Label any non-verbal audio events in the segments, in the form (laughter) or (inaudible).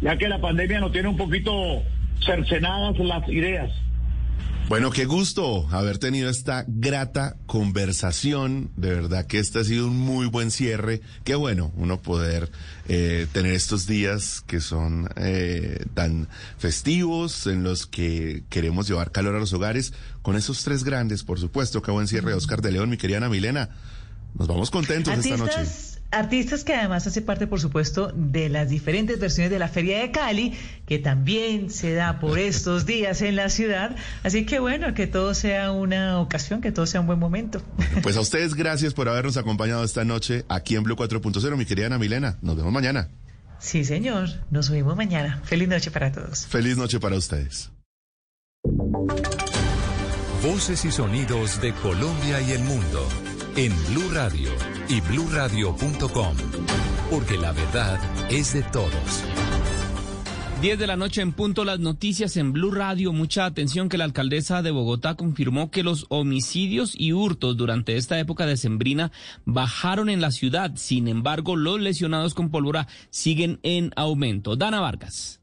ya que la pandemia nos tiene un poquito cercenadas las ideas. Bueno, qué gusto haber tenido esta grata conversación. De verdad que este ha sido un muy buen cierre. Qué bueno uno poder eh, tener estos días que son eh, tan festivos, en los que queremos llevar calor a los hogares, con esos tres grandes, por supuesto. Qué buen cierre, Oscar de León, mi querida Ana Milena. Nos vamos contentos esta noche. Artistas que además hace parte, por supuesto, de las diferentes versiones de la Feria de Cali, que también se da por estos días en la ciudad. Así que bueno, que todo sea una ocasión, que todo sea un buen momento. Pues a (laughs) ustedes gracias por habernos acompañado esta noche aquí en Blue 4.0, mi querida Ana Milena. Nos vemos mañana. Sí, señor. Nos vemos mañana. Feliz noche para todos. Feliz noche para ustedes. Voces y sonidos de Colombia y el mundo en Blue Radio y bluradio.com, porque la verdad es de todos. 10 de la noche en punto las noticias en Blue Radio. Mucha atención que la alcaldesa de Bogotá confirmó que los homicidios y hurtos durante esta época decembrina bajaron en la ciudad. Sin embargo, los lesionados con pólvora siguen en aumento. Dana Vargas.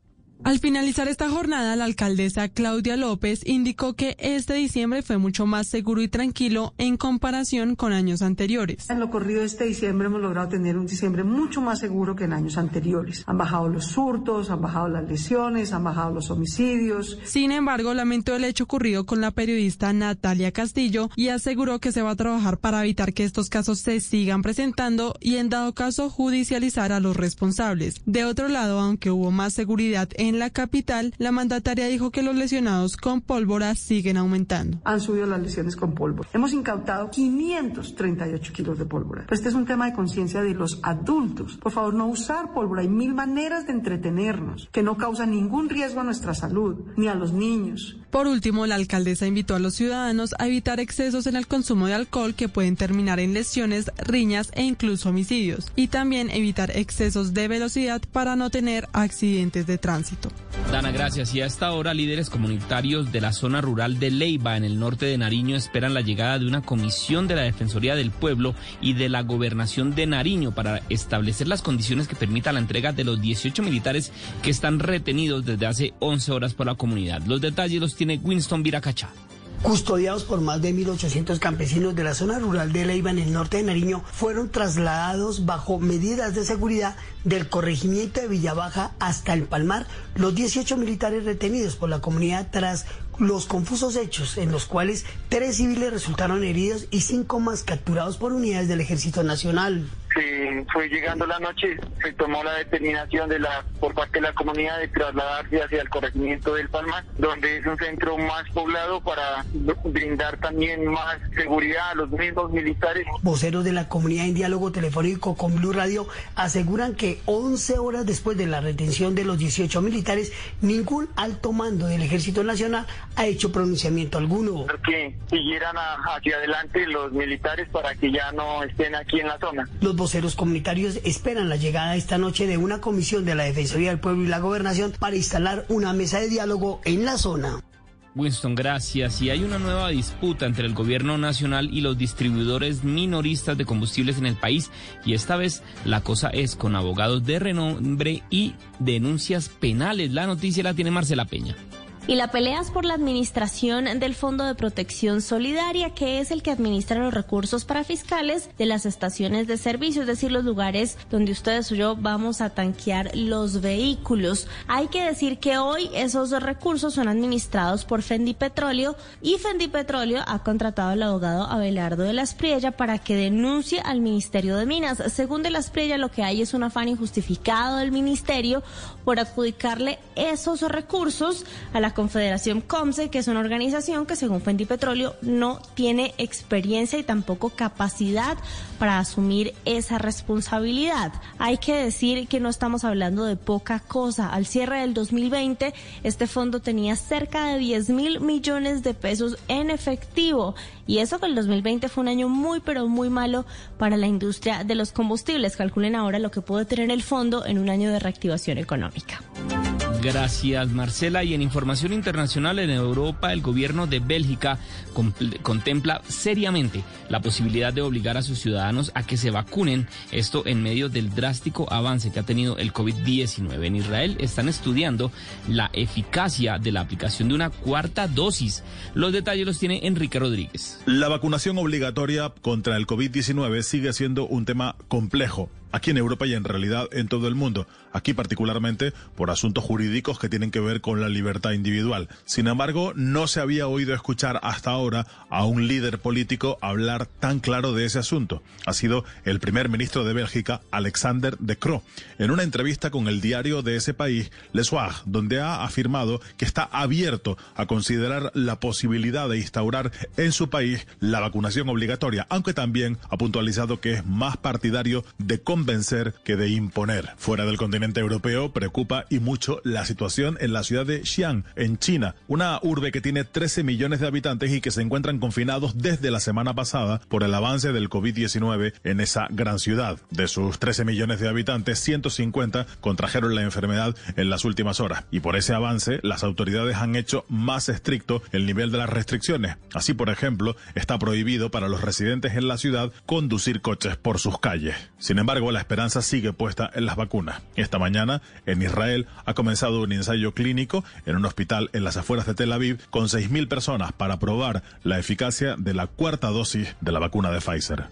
Al finalizar esta jornada, la alcaldesa Claudia López indicó que este diciembre fue mucho más seguro y tranquilo en comparación con años anteriores. En lo corrido de este diciembre hemos logrado tener un diciembre mucho más seguro que en años anteriores. Han bajado los hurtos, han bajado las lesiones, han bajado los homicidios. Sin embargo, lamentó el hecho ocurrido con la periodista Natalia Castillo y aseguró que se va a trabajar para evitar que estos casos se sigan presentando y en dado caso judicializar a los responsables. De otro lado, aunque hubo más seguridad en en la capital, la mandataria dijo que los lesionados con pólvora siguen aumentando. Han subido las lesiones con pólvora. Hemos incautado 538 kilos de pólvora. Pero este es un tema de conciencia de los adultos. Por favor, no usar pólvora. Hay mil maneras de entretenernos que no causan ningún riesgo a nuestra salud ni a los niños. Por último, la alcaldesa invitó a los ciudadanos a evitar excesos en el consumo de alcohol que pueden terminar en lesiones, riñas e incluso homicidios. Y también evitar excesos de velocidad para no tener accidentes de tránsito. Dana, gracias. Y a esta hora, líderes comunitarios de la zona rural de Leiva, en el norte de Nariño, esperan la llegada de una comisión de la Defensoría del Pueblo y de la Gobernación de Nariño para establecer las condiciones que permitan la entrega de los 18 militares que están retenidos desde hace 11 horas por la comunidad. Los detalles los tiene Winston Viracacha. Custodiados por más de 1.800 campesinos de la zona rural de Leiva en el norte de Nariño, fueron trasladados bajo medidas de seguridad del corregimiento de Villabaja hasta el Palmar los 18 militares retenidos por la comunidad tras los confusos hechos en los cuales tres civiles resultaron heridos y cinco más capturados por unidades del Ejército Nacional. Se fue llegando la noche, se tomó la determinación de la por parte de la comunidad de trasladarse hacia el corregimiento del Palmar, donde es un centro más poblado para brindar también más seguridad a los mismos militares. Voceros de la comunidad en diálogo telefónico con Blue Radio aseguran que 11 horas después de la retención de los 18 militares, ningún alto mando del Ejército Nacional ha hecho pronunciamiento alguno. Que siguieran hacia adelante los militares para que ya no estén aquí en la zona. Los voceros comunitarios esperan la llegada esta noche de una comisión de la Defensoría del Pueblo y la Gobernación para instalar una mesa de diálogo en la zona. Winston, gracias. Y hay una nueva disputa entre el gobierno nacional y los distribuidores minoristas de combustibles en el país. Y esta vez la cosa es con abogados de renombre y denuncias penales. La noticia la tiene Marcela Peña. Y la pelea es por la administración del Fondo de Protección Solidaria, que es el que administra los recursos para fiscales de las estaciones de servicio, es decir, los lugares donde ustedes o yo vamos a tanquear los vehículos. Hay que decir que hoy esos recursos son administrados por Fendi Petróleo y Fendi Petróleo ha contratado al abogado Abelardo de la Espriella para que denuncie al Ministerio de Minas. Según de la Espriella, lo que hay es un afán injustificado del Ministerio por adjudicarle esos recursos a la Confederación COMSE, que es una organización que según Fuente y Petróleo no tiene experiencia y tampoco capacidad para asumir esa responsabilidad. Hay que decir que no estamos hablando de poca cosa. Al cierre del 2020, este fondo tenía cerca de 10 mil millones de pesos en efectivo. Y eso que el 2020 fue un año muy, pero muy malo para la industria de los combustibles. Calculen ahora lo que puede tener el fondo en un año de reactivación económica. Gracias, Marcela. Y en información internacional, en Europa, el gobierno de Bélgica contempla seriamente la posibilidad de obligar a sus ciudadanos a que se vacunen. Esto en medio del drástico avance que ha tenido el COVID-19. En Israel están estudiando la eficacia de la aplicación de una cuarta dosis. Los detalles los tiene Enrique Rodríguez. La vacunación obligatoria contra el COVID-19 sigue siendo un tema complejo aquí en Europa y en realidad en todo el mundo, aquí particularmente por asuntos jurídicos que tienen que ver con la libertad individual. Sin embargo, no se había oído escuchar hasta ahora a un líder político hablar tan claro de ese asunto. Ha sido el primer ministro de Bélgica, Alexander De Croo, en una entrevista con el diario de ese país, Le Soir, donde ha afirmado que está abierto a considerar la posibilidad de instaurar en su país la vacunación obligatoria, aunque también ha puntualizado que es más partidario de convencer que de imponer. Fuera del continente europeo preocupa y mucho la situación en la ciudad de Xi'an, en China, una urbe que tiene 13 millones de habitantes y que se encuentran confinados desde la semana pasada por el avance del COVID-19 en esa gran ciudad. De sus 13 millones de habitantes, 150 contrajeron la enfermedad en las últimas horas y por ese avance las autoridades han hecho más estricto el nivel de las restricciones. Así, por ejemplo, está prohibido para los residentes en la ciudad conducir coches por sus calles. Sin embargo, la esperanza sigue puesta en las vacunas. Esta mañana, en Israel, ha comenzado un ensayo clínico en un hospital en las afueras de Tel Aviv con 6.000 personas para probar la eficacia de la cuarta dosis de la vacuna de Pfizer.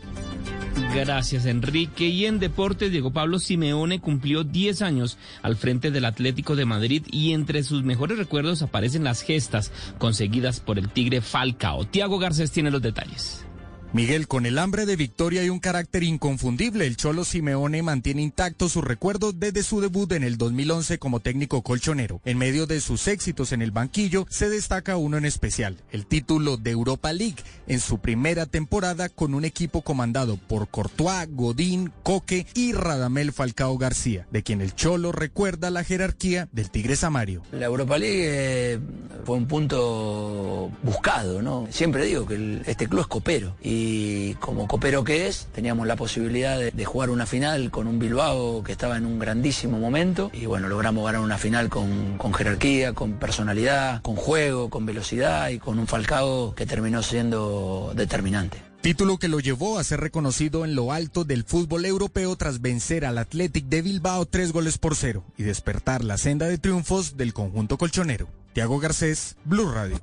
Gracias, Enrique. Y en deportes, Diego Pablo Simeone cumplió 10 años al frente del Atlético de Madrid y entre sus mejores recuerdos aparecen las gestas conseguidas por el Tigre Falcao. Tiago Garcés tiene los detalles. Miguel, con el hambre de victoria y un carácter inconfundible, el Cholo Simeone mantiene intactos sus recuerdos desde su debut en el 2011 como técnico colchonero. En medio de sus éxitos en el banquillo, se destaca uno en especial, el título de Europa League en su primera temporada con un equipo comandado por Courtois, Godín, Coque y Radamel Falcao García, de quien el Cholo recuerda la jerarquía del Tigre Samario. La Europa League eh, fue un punto buscado, ¿no? Siempre digo que este club es copero y y como copero que es, teníamos la posibilidad de, jugar una final con un Bilbao que estaba en un grandísimo momento y bueno, logramos ganar una final con, con jerarquía, con personalidad, con juego, con velocidad y con un Falcao que terminó siendo determinante. Título que lo llevó a ser reconocido en lo alto del fútbol europeo tras vencer al Athletic de Bilbao tres goles por cero y despertar la senda de triunfos del conjunto colchonero. Tiago Garcés, Blue Radio.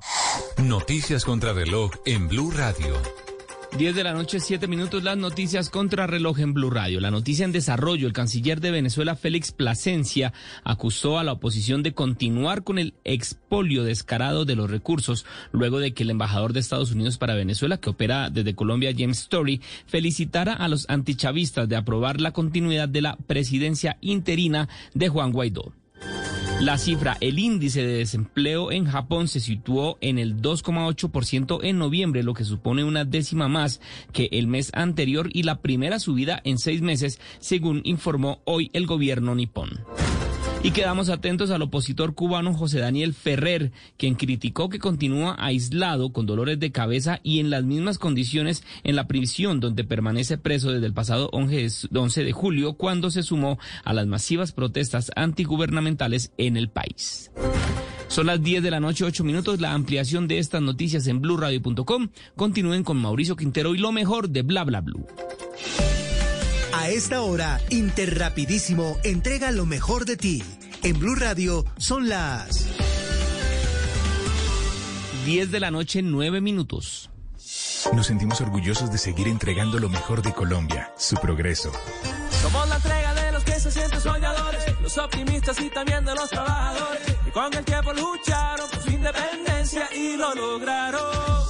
Noticias contra reloj en Blue Radio. 10 de la noche, 7 minutos, las noticias contra reloj en Blue Radio. La noticia en desarrollo, el canciller de Venezuela, Félix Plasencia, acusó a la oposición de continuar con el expolio descarado de los recursos, luego de que el embajador de Estados Unidos para Venezuela, que opera desde Colombia, James Story, felicitara a los antichavistas de aprobar la continuidad de la presidencia interina de Juan Guaidó. La cifra, el índice de desempleo en Japón se situó en el 2,8% en noviembre, lo que supone una décima más que el mes anterior y la primera subida en seis meses, según informó hoy el gobierno nipón. Y quedamos atentos al opositor cubano José Daniel Ferrer, quien criticó que continúa aislado con dolores de cabeza y en las mismas condiciones en la prisión donde permanece preso desde el pasado 11 de julio cuando se sumó a las masivas protestas antigubernamentales en el país. Son las 10 de la noche, 8 minutos. La ampliación de estas noticias en blurradio.com. Continúen con Mauricio Quintero y lo mejor de Bla Bla Blue. A esta hora, Interrapidísimo entrega lo mejor de ti. En Blue Radio son las 10 de la noche, 9 minutos. Nos sentimos orgullosos de seguir entregando lo mejor de Colombia, su progreso. Somos la entrega de los que se sienten soñadores, los optimistas y también de los trabajadores, que con el tiempo lucharon por su independencia y lo lograron.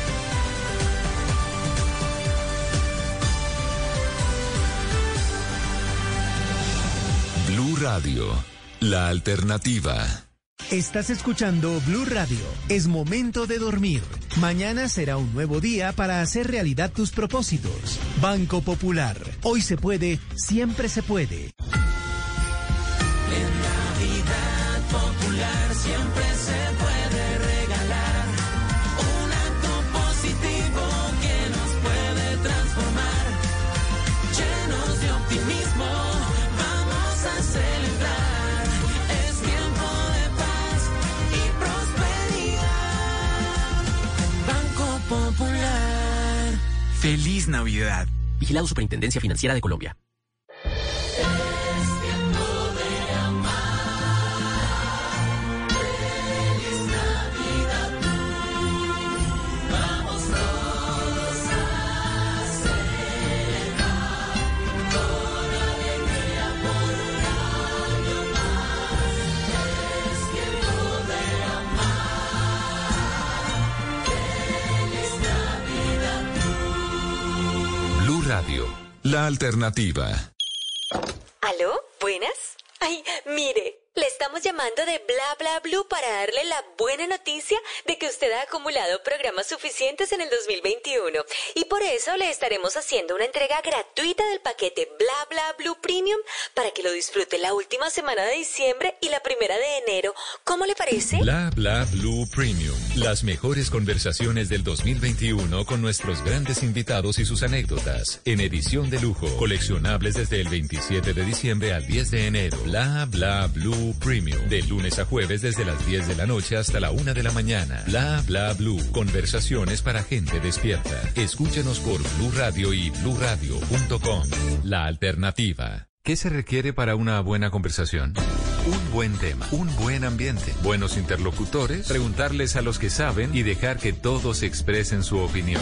Radio, la alternativa. Estás escuchando Blue Radio. Es momento de dormir. Mañana será un nuevo día para hacer realidad tus propósitos. Banco Popular. Hoy se puede, siempre se puede. Feliz Navidad. Vigilado Superintendencia Financiera de Colombia. La alternativa. ¿Aló? ¿Buenas? Ay, mire, le estamos llamando de Bla Bla Blue para darle la buena noticia de que usted ha acumulado programas suficientes en el 2021 y por eso le estaremos haciendo una entrega gratuita del paquete Bla Bla Blue Premium para que lo disfrute la última semana de diciembre y la primera de enero. ¿Cómo le parece? Bla Bla Blue Premium. Las mejores conversaciones del 2021 con nuestros grandes invitados y sus anécdotas. En edición de lujo. Coleccionables desde el 27 de diciembre al 10 de enero. Bla Bla Blue Premium. De lunes a jueves desde las 10 de la noche hasta la 1 de la mañana. Bla Bla Blue. Conversaciones para gente despierta. Escúchanos por Blue Radio y bluradio.com. La alternativa. ¿Qué se requiere para una buena conversación? Un buen tema, un buen ambiente, buenos interlocutores, preguntarles a los que saben y dejar que todos expresen su opinión.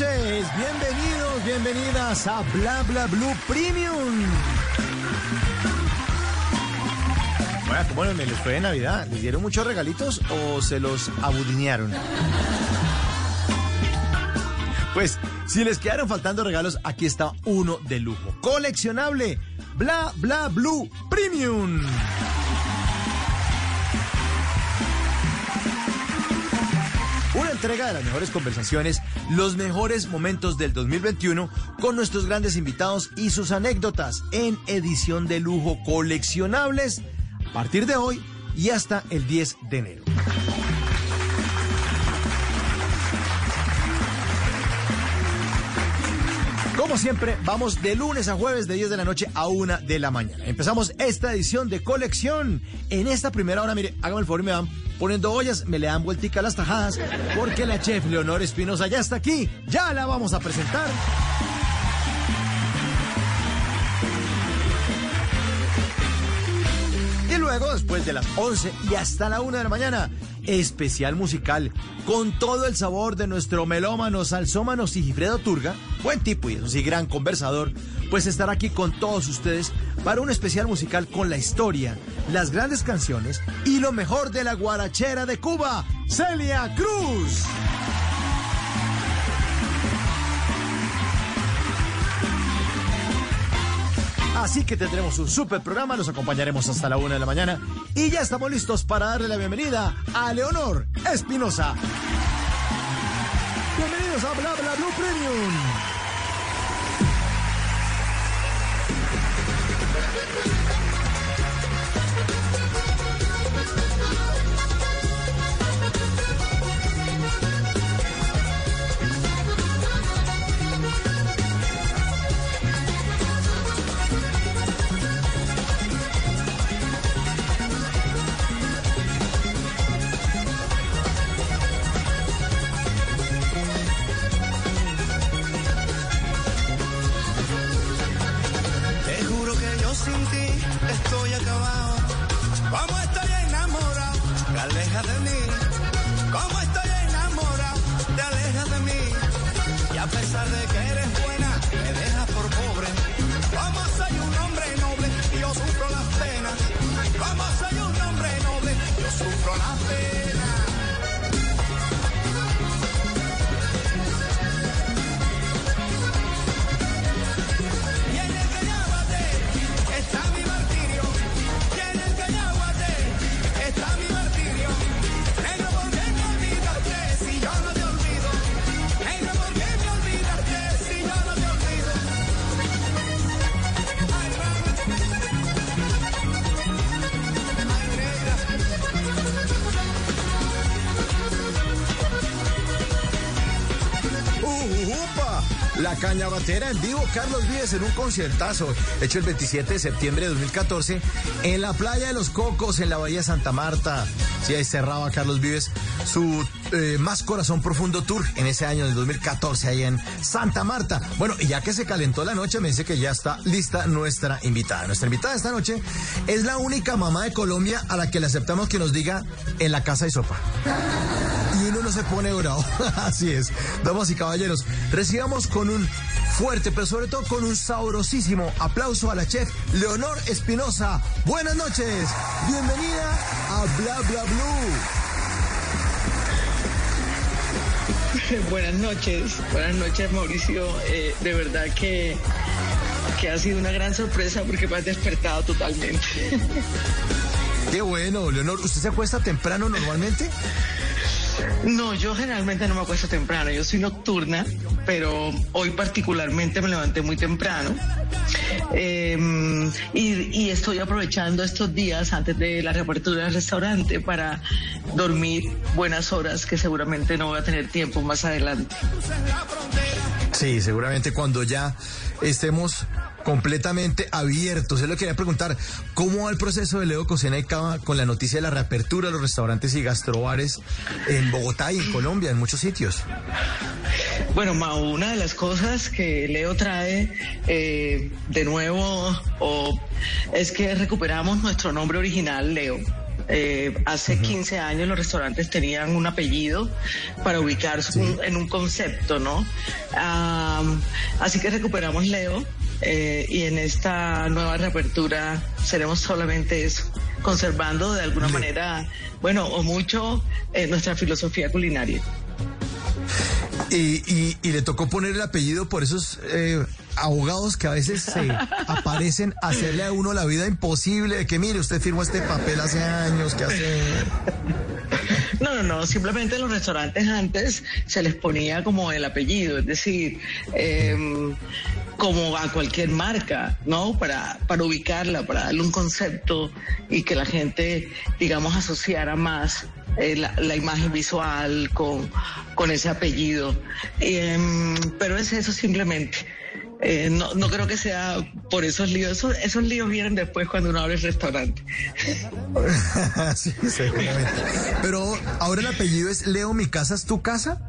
Noches, bienvenidos, bienvenidas a Bla Bla Blue Premium. Bueno, ¿cómo les les fue de Navidad? ¿Les dieron muchos regalitos o se los abudinearon? Pues si les quedaron faltando regalos, aquí está uno de lujo. Coleccionable. Bla Bla Blue Premium. Entrega de las mejores conversaciones, los mejores momentos del 2021 con nuestros grandes invitados y sus anécdotas en edición de lujo coleccionables a partir de hoy y hasta el 10 de enero. Como siempre, vamos de lunes a jueves de 10 de la noche a 1 de la mañana. Empezamos esta edición de colección. En esta primera hora, mire, hágame el favor y me van poniendo ollas, me le dan vueltica a las tajadas, porque la chef Leonor Espinosa ya está aquí. Ya la vamos a presentar. Y luego, después de las 11 y hasta la 1 de la mañana, especial musical con todo el sabor de nuestro melómano, salsómano Sigifredo Turga, buen tipo y eso sí, gran conversador, pues estará aquí con todos ustedes para un especial musical con la historia, las grandes canciones y lo mejor de la guarachera de Cuba, Celia Cruz. Así que tendremos un super programa, nos acompañaremos hasta la una de la mañana y ya estamos listos para darle la bienvenida a Leonor Espinosa. Bienvenidos a Bla Bla Blue Premium. En vivo, Carlos Vives en un conciertazo, hecho el 27 de septiembre de 2014 en la playa de los Cocos, en la Bahía de Santa Marta. Sí, ahí cerraba Carlos Vives su eh, Más Corazón Profundo Tour en ese año del 2014, ahí en Santa Marta. Bueno, y ya que se calentó la noche, me dice que ya está lista nuestra invitada. Nuestra invitada esta noche es la única mamá de Colombia a la que le aceptamos que nos diga en la casa y sopa. Se pone bravo. (laughs) Así es. Damas y caballeros, recibamos con un fuerte, pero sobre todo con un sabrosísimo aplauso a la chef Leonor Espinosa. Buenas noches. Bienvenida a Bla Bla Blue. (laughs) Buenas noches, buenas noches Mauricio. Eh, de verdad que, que ha sido una gran sorpresa porque me has despertado totalmente. (laughs) Qué bueno, Leonor. ¿Usted se acuesta temprano normalmente? No, yo generalmente no me acuesto temprano, yo soy nocturna, pero hoy particularmente me levanté muy temprano. Eh, y, y estoy aprovechando estos días antes de la reapertura del restaurante para dormir buenas horas que seguramente no voy a tener tiempo más adelante. Sí, seguramente cuando ya estemos completamente abiertos. Yo le quería preguntar, ¿cómo va el proceso de Leo Cocina y Cava con la noticia de la reapertura de los restaurantes y gastrobares en Bogotá y en Colombia, en muchos sitios? Bueno, Mau, una de las cosas que Leo trae eh, de nuevo o, es que recuperamos nuestro nombre original, Leo. Eh, hace 15 años los restaurantes tenían un apellido para ubicarse un- en un concepto, ¿no? Ah, así que recuperamos Leo eh, y en esta nueva reapertura seremos solamente eso, conservando de alguna manera, bueno, o mucho, eh, nuestra filosofía culinaria. Y, y, le tocó poner el apellido por esos eh, abogados que a veces se (laughs) aparecen a hacerle a uno la vida imposible, de que mire, usted firmó este papel hace años, ¿qué hace? No, no, no, simplemente en los restaurantes antes se les ponía como el apellido, es decir, em, como a cualquier marca, ¿no? Para, para ubicarla, para darle un concepto y que la gente, digamos, asociara más eh, la, imagen visual con, con ese apellido. Em, pero es eso simplemente. Eh, no, no creo que sea por esos líos. Esos, líos vienen después cuando uno abre el restaurante. (laughs) sí, seguramente. Pero ahora el apellido es Leo, mi casa es tu casa.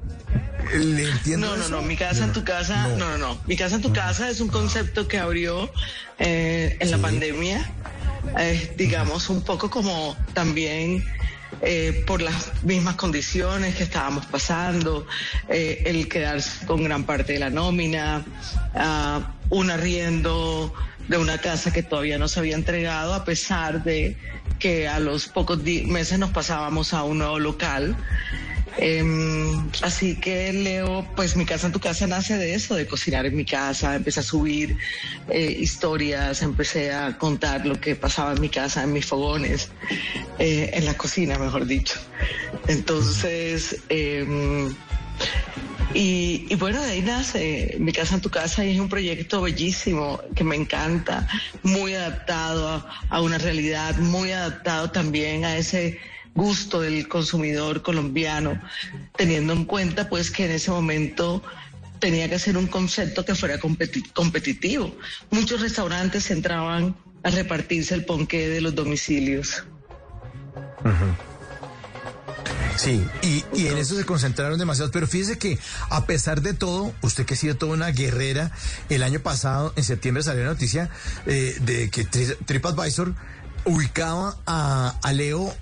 ¿Le entiendo? No, no, no, mi casa en tu casa, no. no, no, Mi casa en tu casa es un concepto que abrió eh, en la pandemia, eh, digamos, un poco como también eh, por las mismas condiciones que estábamos pasando, eh, el quedarse con gran parte de la nómina, uh, un arriendo de una casa que todavía no se había entregado, a pesar de que a los pocos meses nos pasábamos a un nuevo local. Em, así que Leo, pues mi casa en tu casa nace de eso, de cocinar en mi casa, empecé a subir eh, historias, empecé a contar lo que pasaba en mi casa, en mis fogones, eh, en la cocina, mejor dicho. Entonces, em, y, bueno, de ahí nace Mi Casa en tu Casa y es un proyecto bellísimo que me encanta, muy adaptado a una realidad, muy adaptado también a ese gusto del consumidor colombiano, teniendo en cuenta pues que en ese momento tenía que ser un concepto que fuera competitivo. Muchos restaurantes entraban a repartirse el ponqué de los domicilios. Sí, y, en eso se concentraron demasiado. Pero fíjese que a pesar de todo, usted que ha sido toda una guerrera, el año pasado, en septiembre, salió la noticia eh, de que TripAdvisor ubicaba a, a Leo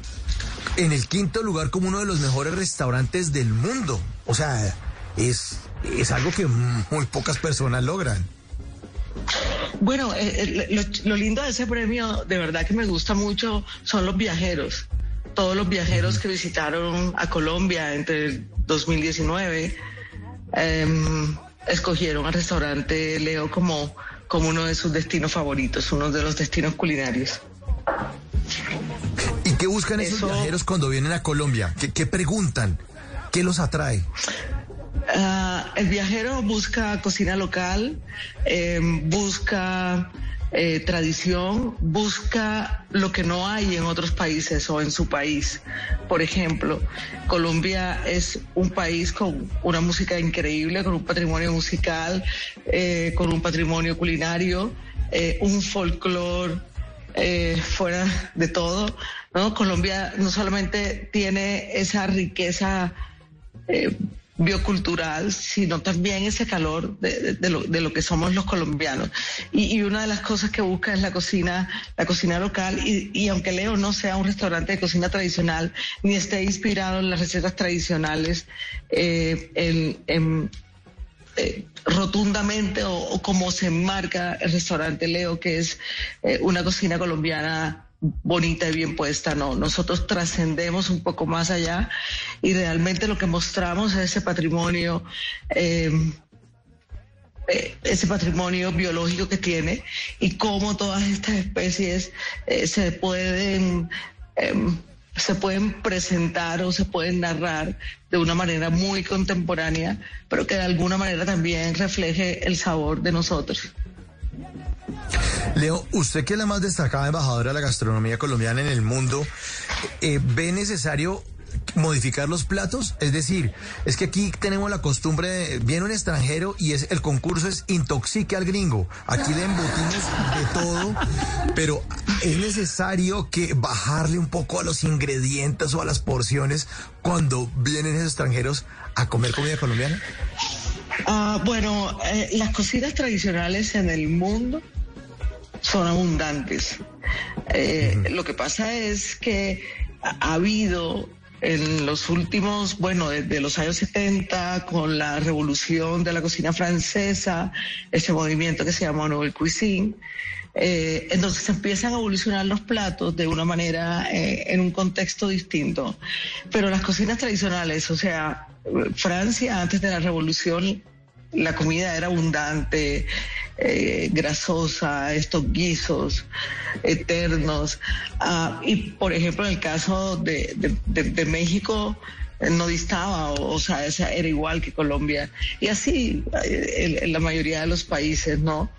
en el quinto lugar como uno de los mejores restaurantes del mundo. O sea, es, es algo que muy pocas personas logran. Bueno, eh, eh, lo, lindo de ese premio, de verdad que me gusta mucho, son los viajeros. Todos los viajeros que visitaron a Colombia entre 2019 em, escogieron al restaurante Leo como, como uno de sus destinos favoritos, uno de los destinos culinarios. ¿Y qué buscan esos viajeros cuando vienen a Colombia? ¿Qué, preguntan? ¿Qué los atrae? Ah, el viajero busca cocina local, em, busca eh, tradición, busca lo que no hay en otros países o en su país. Por ejemplo, Colombia es un país con una música increíble, con un patrimonio musical, eh, con un patrimonio culinario, eh, un folclore eh, fuera de todo. Colombia no solamente tiene esa riqueza eh, biocultural, sino también ese calor de, lo, que somos los colombianos. Y, una de las cosas que busca es la cocina, la cocina local, y, aunque Leo no sea un restaurante de cocina tradicional, ni esté inspirado en las recetas tradicionales, eh, en eh, rotundamente o, como se enmarca el restaurante Leo, que es eh, una cocina colombiana bonita y bien puesta, no, nosotros trascendemos un poco más allá y realmente lo que mostramos es ese patrimonio, eh, ese patrimonio biológico que tiene y cómo todas estas especies se pueden em, se pueden presentar o se pueden narrar de una manera muy contemporánea, pero que de alguna manera también refleje el sabor de nosotros. Leo, usted que es la más destacada embajadora de la gastronomía colombiana en el mundo, eh, ¿ve necesario modificar los platos? Es decir, es que aquí tenemos la costumbre, de, viene un extranjero y es el concurso es intoxique al gringo. Aquí le embutimos de todo, pero es necesario que bajarle un poco a los ingredientes o a las porciones cuando vienen esos extranjeros a comer comida colombiana. Ah, bueno, eh, las cocinas tradicionales en el mundo son abundantes. Eh, lo que pasa es que ha habido en los últimos, bueno, desde los años 70, con la revolución de la cocina francesa, ese movimiento que se llama Nouvelle Cuisine, eh, entonces empiezan a evolucionar los platos de una manera, eh, en un contexto distinto. Pero las cocinas tradicionales, o sea, Francia antes de la revolución, la comida era abundante, eh, grasosa, estos guisos eternos. Ah, y por ejemplo, en el caso de, de, México, eh, no distaba, o, sea, era igual que Colombia. Y así eh, la mayoría de los países, ¿no?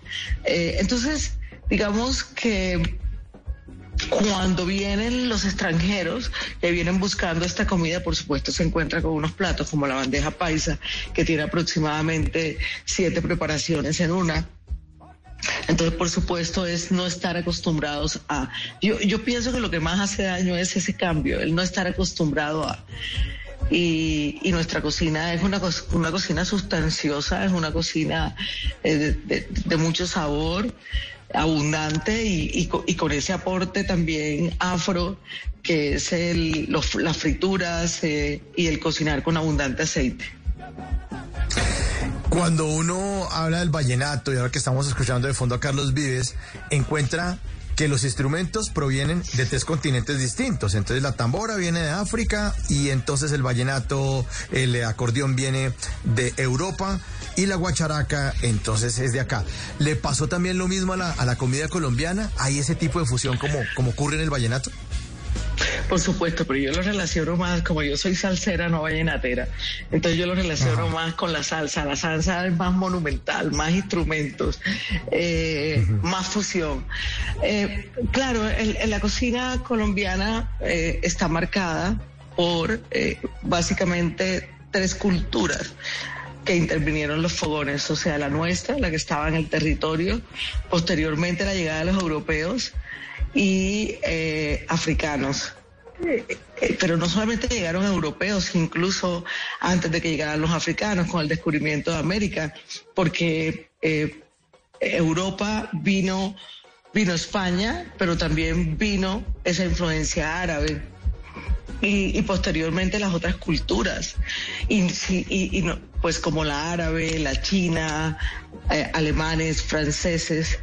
entonces, digamos que cuando vienen los extranjeros que vienen buscando esta comida, por supuesto se encuentra con unos platos como la bandeja paisa, que tiene aproximadamente siete preparaciones en una. Entonces, por supuesto, es no estar acostumbrados a... Yo, yo pienso que lo que más hace daño es ese cambio, el no estar acostumbrado a... Y, nuestra cocina es una, una cocina sustanciosa, es una cocina eh, de, mucho sabor, abundante y, con ese aporte también afro, que es el, las frituras eh, y el cocinar con abundante aceite. Cuando uno habla del vallenato y ahora que estamos escuchando de fondo a Carlos Vives, encuentra que los instrumentos provienen de tres continentes distintos. Entonces la tambora viene de África y entonces el vallenato, el acordeón viene de Europa y la guacharaca entonces es de acá. ¿Le pasó también lo mismo a la, a la comida colombiana? ¿Hay ese tipo de fusión como, como ocurre en el vallenato? Por supuesto, pero yo lo relaciono más, como yo soy salsera, no vallenatera, entonces yo lo relaciono más con la salsa. La salsa es más monumental, más instrumentos, eh, más fusión. Eh, claro, en, la cocina colombiana eh, está marcada por básicamente tres culturas que intervinieron los fogones, o sea, la nuestra, la que estaba en el territorio, posteriormente la llegada de los europeos y africanos. Eh, eh, pero no solamente llegaron europeos, incluso antes de que llegaran los africanos con el descubrimiento de América, porque eh, Europa vino, vino España, pero también vino esa influencia árabe. Y, posteriormente las otras culturas, y, y, pues como la árabe, la china, alemanes, franceses,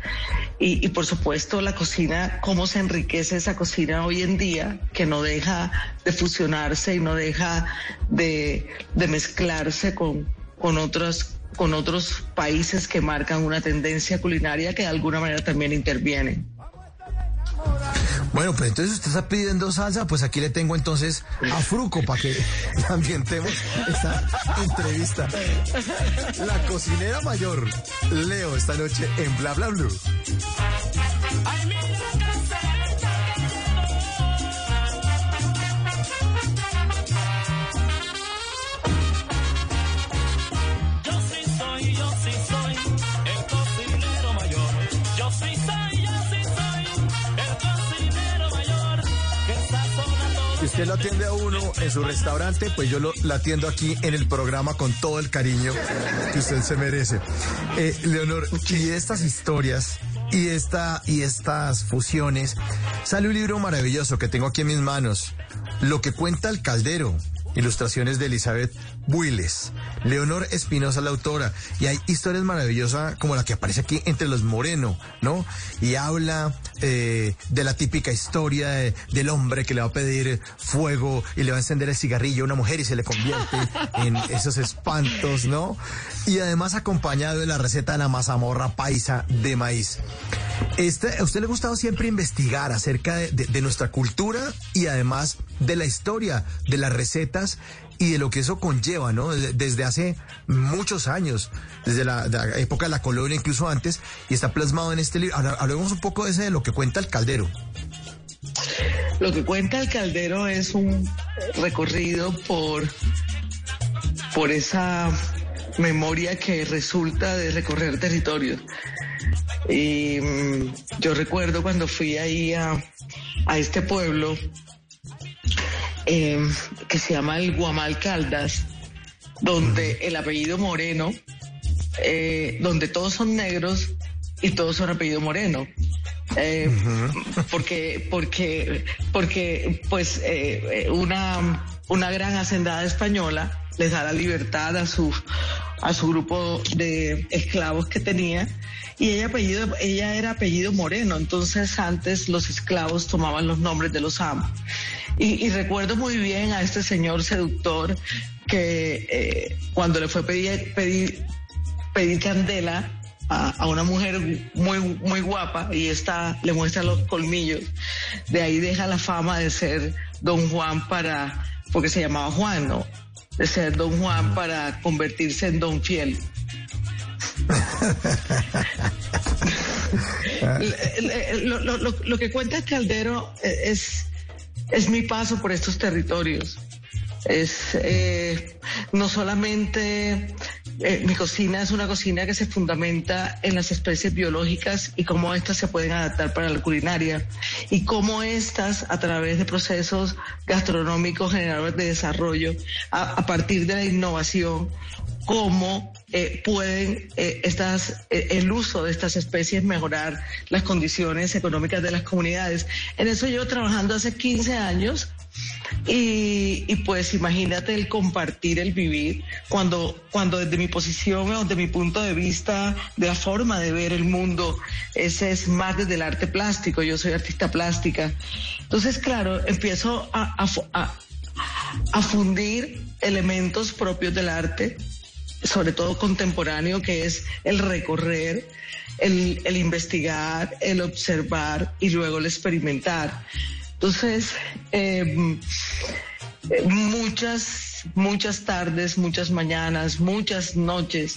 y, por supuesto la cocina, cómo se enriquece esa cocina hoy en día, que no deja de fusionarse y no deja de, mezclarse con, con, otros, con otros países que marcan una tendencia culinaria que de alguna manera también intervienen. Bueno, pues entonces usted está pidiendo salsa, pues aquí le tengo entonces a Fruco para que (laughs) ambientemos esta entrevista. La cocinera mayor, Leo, esta noche en Bla Bla Blue. Usted lo atiende a uno en su restaurante, pues yo lo, atiendo aquí en el programa con todo el cariño que usted se merece. Eh, Leonor, y estas historias y, esta, y estas fusiones, sale un libro maravilloso que tengo aquí en mis manos, Lo que cuenta el caldero, ilustraciones de Elizabeth Builes. Leonor Espinosa, la autora, y hay historias maravillosas como la que aparece aquí entre los Moreno, ¿no? Y habla eh, de la típica historia del hombre que le va a pedir fuego y le va a encender el cigarrillo a una mujer y se le convierte (laughs) en esos espantos, ¿no? Y además acompañado de la receta de la mazamorra paisa de maíz. Este, ¿A usted le ha gustado siempre investigar acerca de nuestra cultura y además de la historia, de las recetas y de lo que eso conlleva, ¿no? Desde hace muchos años, desde la, época de la colonia, incluso antes, y está plasmado en este libro. Ahora, hablemos un poco de ese de lo que cuenta el caldero. Lo que cuenta el caldero es un recorrido por, por esa memoria que resulta de recorrer territorios. Y mm, yo recuerdo cuando fui ahí a, a este pueblo, Em, que se llama el Guamal Caldas, donde el apellido Moreno, eh, donde todos son negros y todos son apellido Moreno. Eh, porque, porque, porque, pues, eh, una, una gran hacendada española les da la libertad a su, a su grupo de esclavos que tenía y ella apellido, ella era apellido Moreno, entonces antes los esclavos tomaban los nombres de los amos. Y, recuerdo muy bien a este señor seductor que eh, cuando le fue a pedir, pedir, pedir candela a, una mujer muy, muy guapa y esta le muestra los colmillos, de ahí deja la fama de ser don Juan para, porque se llamaba Juan, ¿no? De ser don Juan para convertirse en don Fiel. (laughs) lo, que cuenta Caldero es, es mi paso por estos territorios. Es eh, no solamente eh, mi cocina es una cocina que se fundamenta en las especies biológicas y cómo éstas se pueden adaptar para la culinaria y cómo éstas a través de procesos gastronómicos generadores de desarrollo a partir de la innovación cómo eh, pueden eh, estas, eh, el uso de estas especies mejorar las condiciones económicas de las comunidades. En eso llevo trabajando hace 15 años y, y, pues imagínate el compartir, el vivir, cuando, cuando desde mi posición o desde mi punto de vista, de la forma de ver el mundo, ese es más desde el arte plástico, yo soy artista plástica. Entonces, claro, empiezo a, a, a fundir elementos propios del arte sobre todo contemporáneo, que es el recorrer, el, investigar, el observar y luego el experimentar. Entonces, em, muchas, muchas tardes, muchas mañanas, muchas noches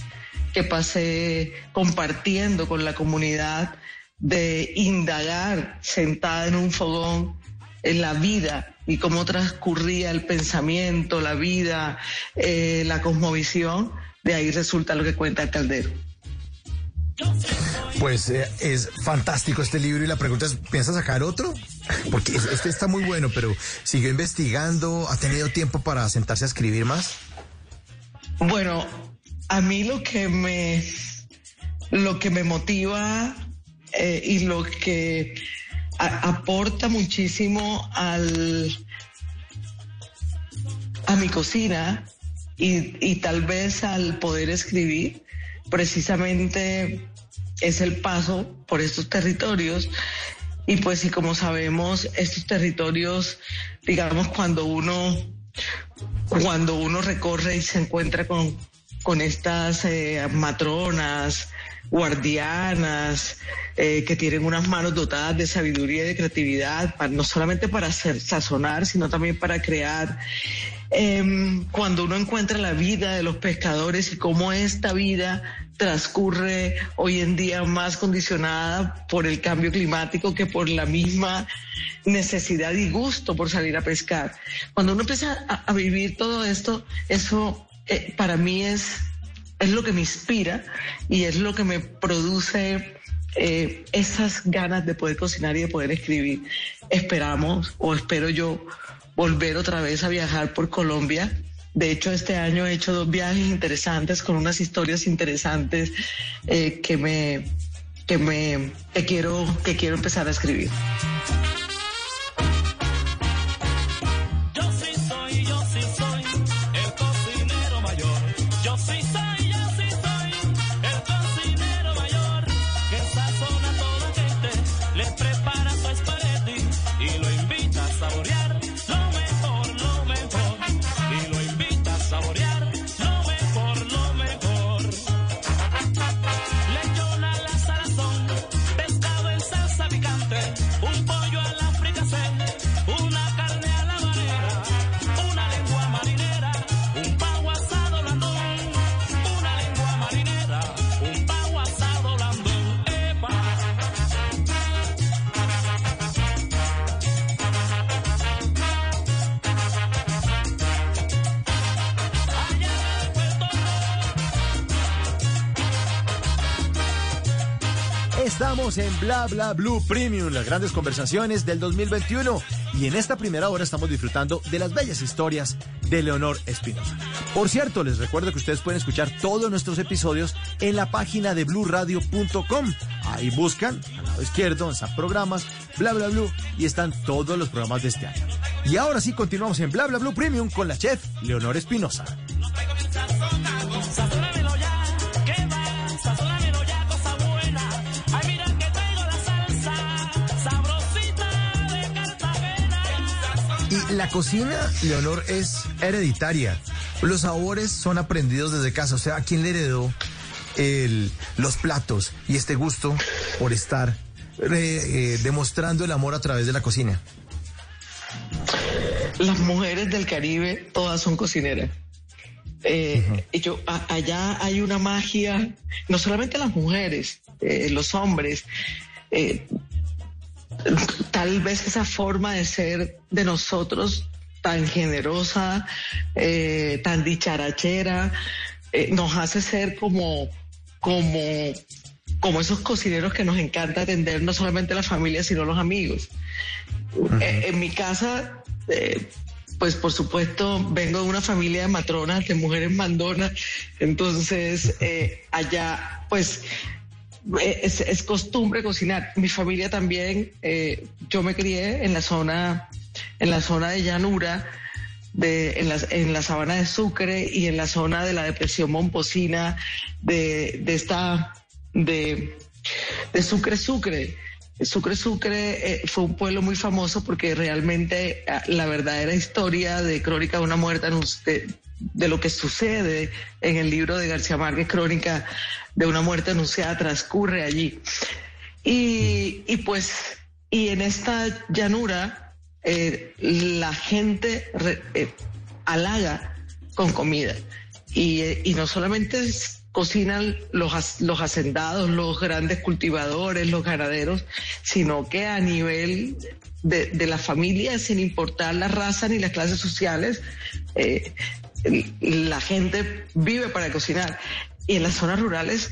que pasé compartiendo con la comunidad de indagar sentada en un fogón en la vida y cómo transcurría el pensamiento, la vida, eh, la cosmovisión, de ahí resulta lo que cuenta el caldero. Pues eh, es fantástico este libro y la pregunta es, ¿piensa sacar otro? Porque este está muy bueno, pero ¿siguió investigando? ¿Ha tenido tiempo para sentarse a escribir más? Bueno, a mí lo que me, lo que me motiva eh, y lo que aporta muchísimo al, a mi cocina y, tal vez al poder escribir, precisamente es el paso por estos territorios. Y pues y como sabemos estos territorios digamos cuando uno cuando uno recorre y se encuentra con, con estas eh, matronas guardianas eh, que tienen unas manos dotadas de sabiduría y de creatividad no solamente para hacer sazonar sino también para crear Em, cuando uno encuentra la vida de los pescadores y cómo esta vida transcurre hoy en día más condicionada por el cambio climático que por la misma necesidad y gusto por salir a pescar. Cuando uno empieza a, vivir todo esto, eso eh, para mí es, es lo que me inspira y es lo que me produce eh, esas ganas de poder cocinar y de poder escribir. Esperamos, o espero yo, volver otra vez a viajar por Colombia. De hecho, este año he hecho dos viajes interesantes con unas historias interesantes eh, que me que me quiero que quiero empezar a escribir. En Bla Bla Blue Premium, las grandes conversaciones del 2021. Y en esta primera hora estamos disfrutando de las bellas historias de Leonor Espinosa. Por cierto, les recuerdo que ustedes pueden escuchar todos nuestros episodios en la página de bluradio.com. Ahí buscan al lado izquierdo, en programas, bla bla bla, y están todos los programas de este año. Y ahora sí continuamos en Bla Bla Blue Premium con la chef Leonor Espinosa. La cocina, Leonor, es hereditaria. Los sabores son aprendidos desde casa. O sea, ¿a quién le heredó el, los platos y este gusto por estar eh, eh, demostrando el amor a través de la cocina? Las mujeres del Caribe todas son cocineras. Eh, yo, allá hay una magia, no solamente las mujeres, los hombres. Tal vez esa forma de ser de nosotros tan generosa, tan dicharachera, nos hace ser como como, como esos cocineros que nos encanta atender no solamente la familia, sino los amigos. Eh, en mi casa, eh, pues por supuesto, vengo de una familia de matronas, de mujeres mandonas, entonces eh, allá, pues es, es, costumbre cocinar. Mi familia también, yo me crié en la zona, en la zona de llanura, de, en, la, en la sabana de Sucre y en la zona de la depresión Momposina, de, de esta, de, de Sucre Sucre. Sucre Sucre eh, fue un pueblo muy famoso porque realmente ah, la verdadera historia de Crónica de una muerte de, de, lo que sucede en el libro de García Márquez, Crónica de una muerte anunciada, transcurre allí. Y, y pues, y en esta llanura eh, la gente eh, halaga con comida. Y, eh, y no solamente cocinan los, los hacendados, los grandes cultivadores, los ganaderos, sino que a nivel de, de la familia, sin importar la raza ni las clases sociales, la gente vive para cocinar. Y en las zonas rurales,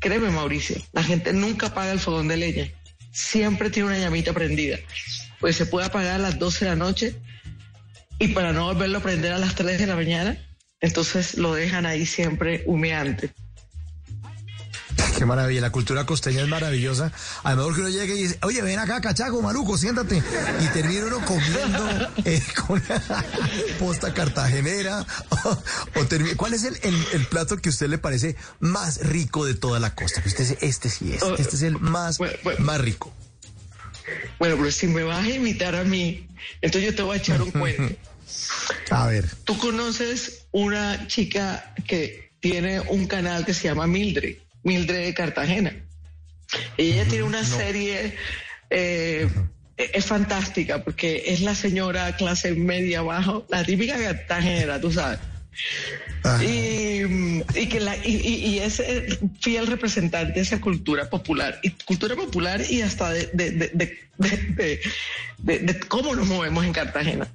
créeme Mauricio, la gente nunca apaga el fogón de leña, siempre tiene una llamita prendida pues se puede apagar a las 12 de la noche y para no volverlo a prender a las 3 de la mañana, entonces lo dejan ahí siempre humeante. Qué maravilla, la cultura costeña es maravillosa. A lo mejor que uno llegue y dice, oye, ven acá, cachaco, maluco, siéntate. Y termina uno comiendo (laughs) eh, con (laughs) posta cartagenera. ¿Cuál es el, plato que a usted le parece más rico de toda la costa? Que usted dice, este sí es, este es el más, más rico. Bueno, pero si me vas a invitar a mí, entonces yo te voy a echar un (laughs) cuento. A ver. Tú conoces una chica que tiene un canal que se llama Mildred, Mildred de Cartagena. ella tiene una serie, eh, es fantástica porque es la señora clase media abajo, la típica cartagenera, tú sabes. Y, que la, y, es fiel representante de esa cultura popular, y cultura popular y hasta de, de, cómo nos movemos en Cartagena.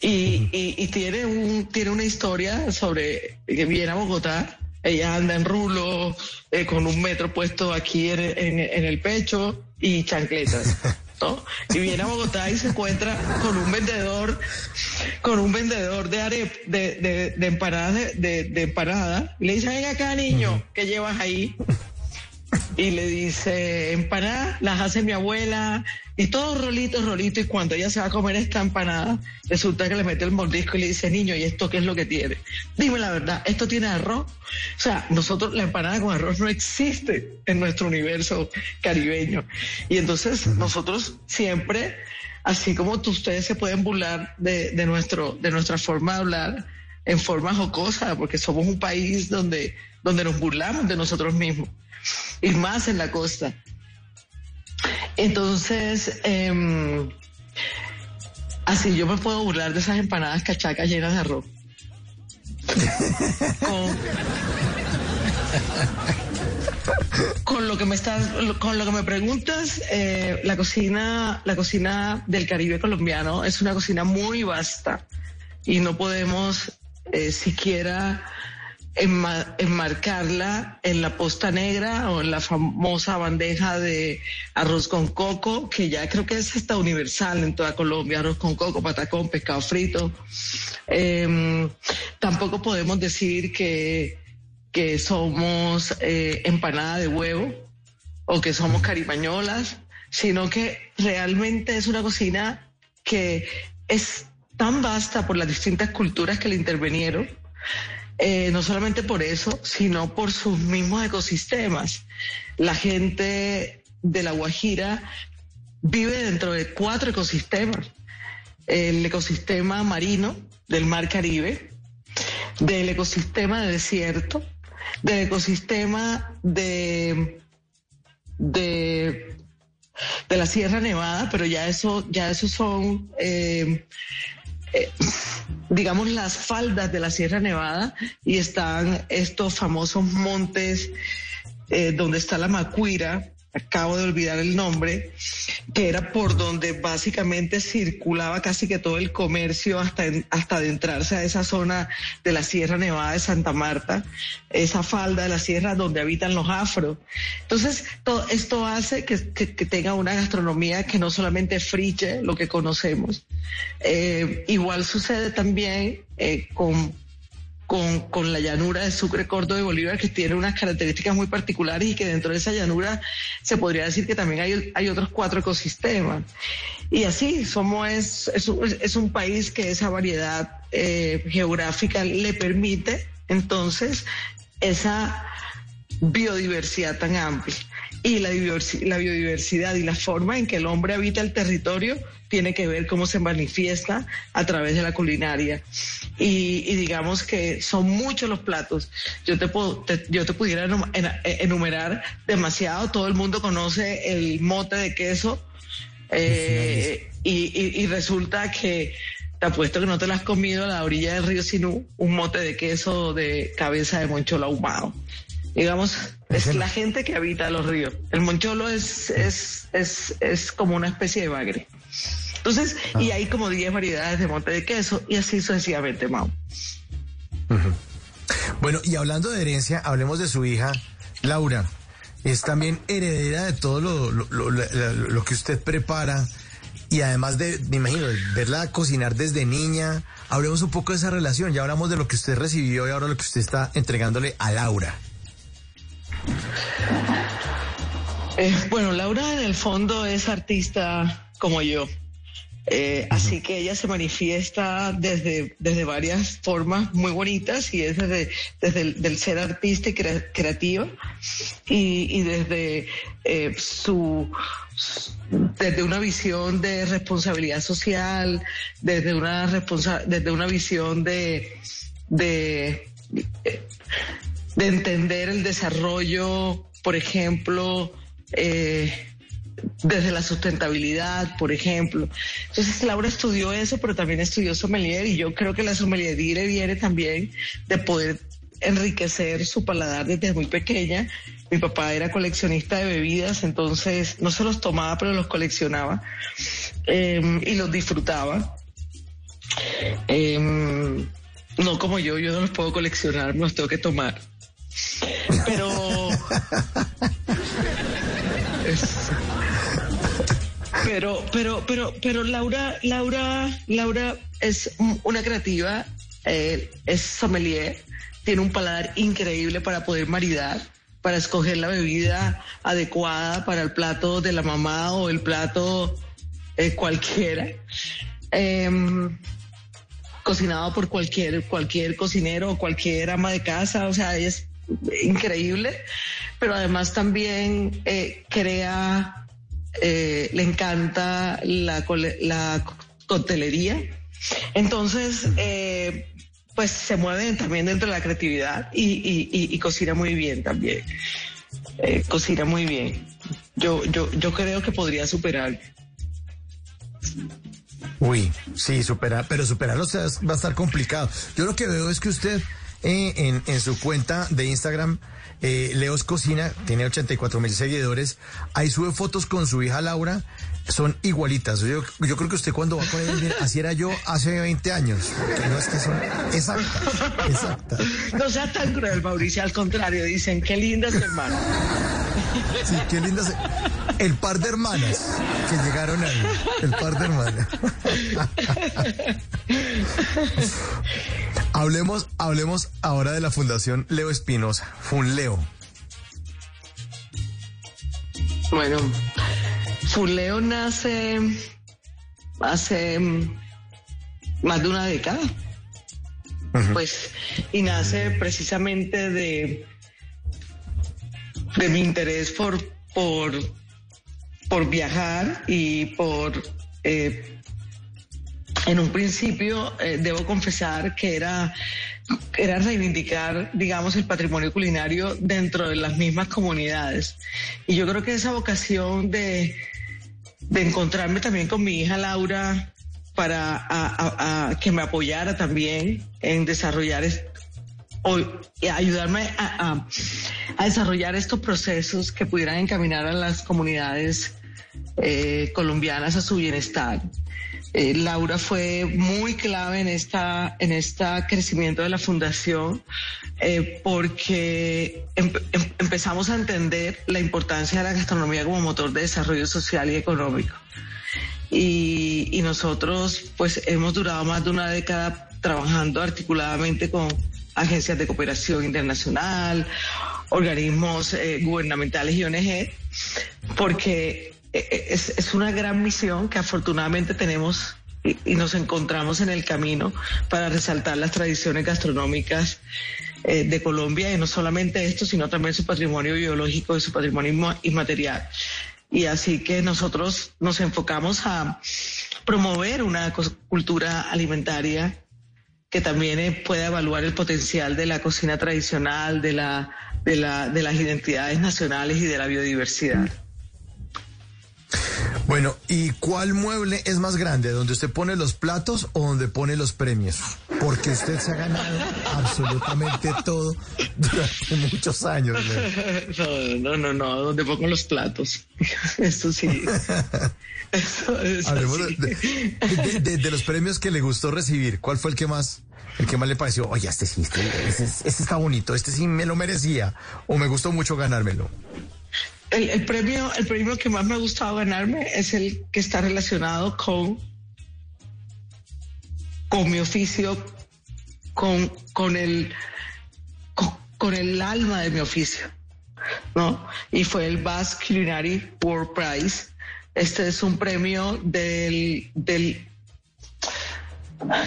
Y, tiene, un, tiene una historia sobre que viene a Bogotá, ella anda en rulo, eh, con un metro puesto aquí en, en el pecho y chancletas. (laughs) Y viene a Bogotá y se encuentra con un vendedor, con un vendedor de arep, de, de, de empanadas, de, de, empanada. Le dice, venga acá, niño, ¿qué llevas ahí? Y le dice, empanadas las hace mi abuela, y todo rolito, rolito, y cuando ella se va a comer esta empanada, resulta que le mete el mordisco y le dice, niño, ¿y esto qué es lo que tiene? Dime la verdad, ¿esto tiene arroz? O sea, nosotros la empanada con arroz no existe en nuestro universo caribeño. Y entonces nosotros siempre, así como ustedes se pueden burlar de, de, nuestro, de nuestra forma de hablar, en forma jocosa, porque somos un país donde, donde nos burlamos de nosotros mismos, y más en la costa. Entonces, em, así yo me puedo burlar de esas empanadas cachacas llenas de arroz. (laughs) con, lo que me estás, con lo que me preguntas, eh, la cocina, la cocina del Caribe colombiano es una cocina muy vasta y no podemos eh, siquiera enmarcarla en la posta negra o en la famosa bandeja de arroz con coco, que ya creo que es hasta universal en toda Colombia, arroz con coco, patacón, pescado frito. Em, tampoco podemos decir que, que somos eh, empanada de huevo, o que somos carimañolas, sino que realmente es una cocina que es tan vasta por las distintas culturas que le intervinieron, eh, no solamente por eso, sino por sus mismos ecosistemas. La gente de La Guajira vive dentro de cuatro ecosistemas. El ecosistema marino del Mar Caribe, del ecosistema de desierto, del ecosistema de, de, de la Sierra Nevada, pero ya eso, ya eso son eh, eh, digamos, las faldas de la Sierra Nevada y están estos famosos montes eh, donde está la Macuira, acabo de olvidar el nombre, que era por donde básicamente circulaba casi que todo el comercio hasta, hasta adentrarse a esa zona de la Sierra Nevada de Santa Marta, esa falda de la sierra donde habitan los afros. Entonces, todo esto hace que, tenga una gastronomía que no solamente friche lo que conocemos. Eh, igual sucede también eh, con con, con, la llanura de Sucre, Córdoba y Bolívar, que tiene unas características muy particulares y que dentro de esa llanura se podría decir que también hay, hay otros cuatro ecosistemas. Y así, somos es, es, un país que esa variedad eh, geográfica le permite entonces esa biodiversidad tan amplia y la, la biodiversidad y la forma en que el hombre habita el territorio tiene que ver cómo se manifiesta a través de la culinaria. Y, digamos que son muchos los platos. Yo te, puedo, yo te pudiera enumerar demasiado. Todo el mundo conoce el mote de queso. Eh, y, resulta que te apuesto que no te lo has comido a la orilla del río Sinú, un mote de queso de cabeza de monchola ahumado digamos, es la gente que habita los ríos. El moncholo es, es, es, es como una especie de bagre. Entonces, y ah. hay como 10 variedades de monte de queso y así sucesivamente, Mau. Bueno, y hablando de herencia, hablemos de su hija, Laura. Es también heredera de todo lo, lo, lo, que usted prepara y además de, me imagino, verla cocinar desde niña. Hablemos un poco de esa relación. Ya hablamos de lo que usted recibió y ahora lo que usted está entregándole a Laura. Eh, bueno, Laura en el fondo es artista como yo. Eh, así que ella se manifiesta desde, desde varias formas muy bonitas y es desde, desde el ser artista y creativa y, desde eh, su desde una visión de responsabilidad social, desde una responsa desde una visión de, de de entender el desarrollo, por ejemplo, eh, desde la sustentabilidad, por ejemplo. Entonces Laura estudió eso, pero también estudió sommelier y yo creo que la sommelier viene también de poder enriquecer su paladar desde muy pequeña. Mi papá era coleccionista de bebidas, entonces no se los tomaba, pero los coleccionaba em, y los disfrutaba. Em, no como yo, yo no los puedo coleccionar, los tengo que tomar. Pero. Pero, pero, pero, pero Laura, Laura, Laura es una creativa, eh, es sommelier, tiene un paladar increíble para poder maridar, para escoger la bebida adecuada para el plato de la mamá o el plato eh, cualquiera. Em, cocinado por cualquier, cualquier cocinero o cualquier ama de casa, o sea, es increíble, pero además también eh, crea, eh, le encanta la, la coctelería. Entonces, eh, pues se mueve también dentro de la creatividad y, cocina muy bien también. cocina muy bien. Yo, yo, yo creo que podría superar. Uy, sí, superar, pero superarlo va a estar complicado. Yo lo que veo es que usted en, en, su cuenta de Instagram, eh, Leos Cocina, tiene 84 mil seguidores. Ahí sube fotos con su hija Laura. Son igualitas. Yo, yo creo que usted cuando va con ella, así era yo hace 20 años. no es que son exactas, exactas. No sea tan cruel, Mauricio. Al contrario, dicen, qué linda es hermana. Sí, qué linda El par de hermanas que llegaron ahí. El par de hermanas. hablemos, hablemos ahora de la Fundación Leo Espinosa. Funleo. Bueno, Fuleo nace hace más de una década. Pues, y nace precisamente de, de mi interés por, por, por viajar y por eh, en un principio eh, debo confesar que era era reivindicar, digamos, el patrimonio culinario dentro de las mismas comunidades. Y yo creo que esa vocación de, de encontrarme también con mi hija Laura para que me apoyara también en desarrollar o ayudarme a, desarrollar estos procesos que pudieran encaminar a las comunidades eh, colombianas a su bienestar. Eh, Laura fue muy clave en esta en este crecimiento de la fundación eh, porque em, em, empezamos a entender la importancia de la gastronomía como motor de desarrollo social y económico. Y, nosotros pues hemos durado más de una década trabajando articuladamente con agencias de cooperación internacional, organismos eh, gubernamentales y ONG, porque es, es, una gran misión que afortunadamente tenemos y, nos encontramos en el camino para resaltar las tradiciones gastronómicas eh, de Colombia y no solamente esto, sino también su patrimonio biológico y su patrimonio inmaterial. Y así que nosotros nos enfocamos a promover una cultura alimentaria que también pueda evaluar el potencial de la cocina tradicional, de, la, de, la, de las identidades nacionales y de la biodiversidad. Bueno, ¿y cuál mueble es más grande? ¿Donde usted pone los platos o donde pone los premios? Porque usted se ha ganado absolutamente todo durante muchos años. No, no, no, no, donde pongo los platos. (laughs) Esto sí. Hablemos de, los premios que le gustó recibir. ¿Cuál fue el que más, el que más le pareció? Oye, este sí, este, este, este está bonito, este sí me lo merecía o me gustó mucho ganármelo el, premio, el premio que más me ha gustado ganarme es el que está relacionado con, con mi oficio, con, con el con, el alma de mi oficio, ¿no? Y fue el Basque Culinary World Prize. Este es un premio del, del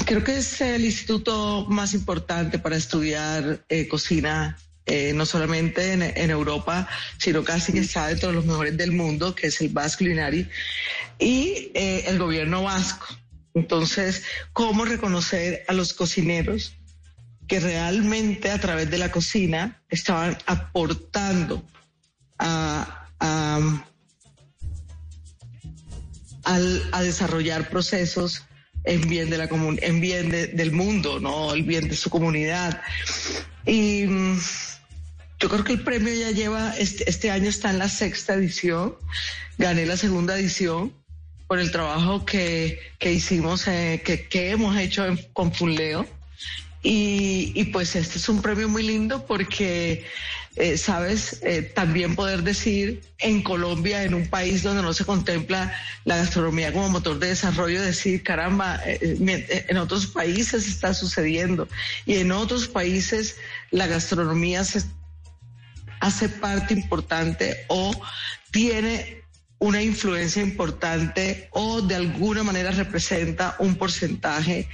creo que es el instituto más importante para estudiar eh, cocina eh, no solamente en, Europa, sino casi que está dentro de los mejores del mundo, que es el Basque Culinary, y eh, el gobierno vasco. Entonces, ¿cómo reconocer a los cocineros que realmente a través de la cocina estaban aportando a, a, desarrollar procesos en bien de la en bien del mundo, no el bien de su comunidad. Y mm, yo creo que el premio ya lleva, este, este, año está en la sexta edición, gané la segunda edición por el trabajo que, que hicimos, eh, que, que, hemos hecho con Funleo. Y, y, pues este es un premio muy lindo porque, eh, sabes, eh, también poder decir en Colombia, en un país donde no se contempla la gastronomía como motor de desarrollo, decir, caramba, en otros países está sucediendo y en otros países la gastronomía se, hace parte importante o tiene una influencia importante o de alguna manera representa un porcentaje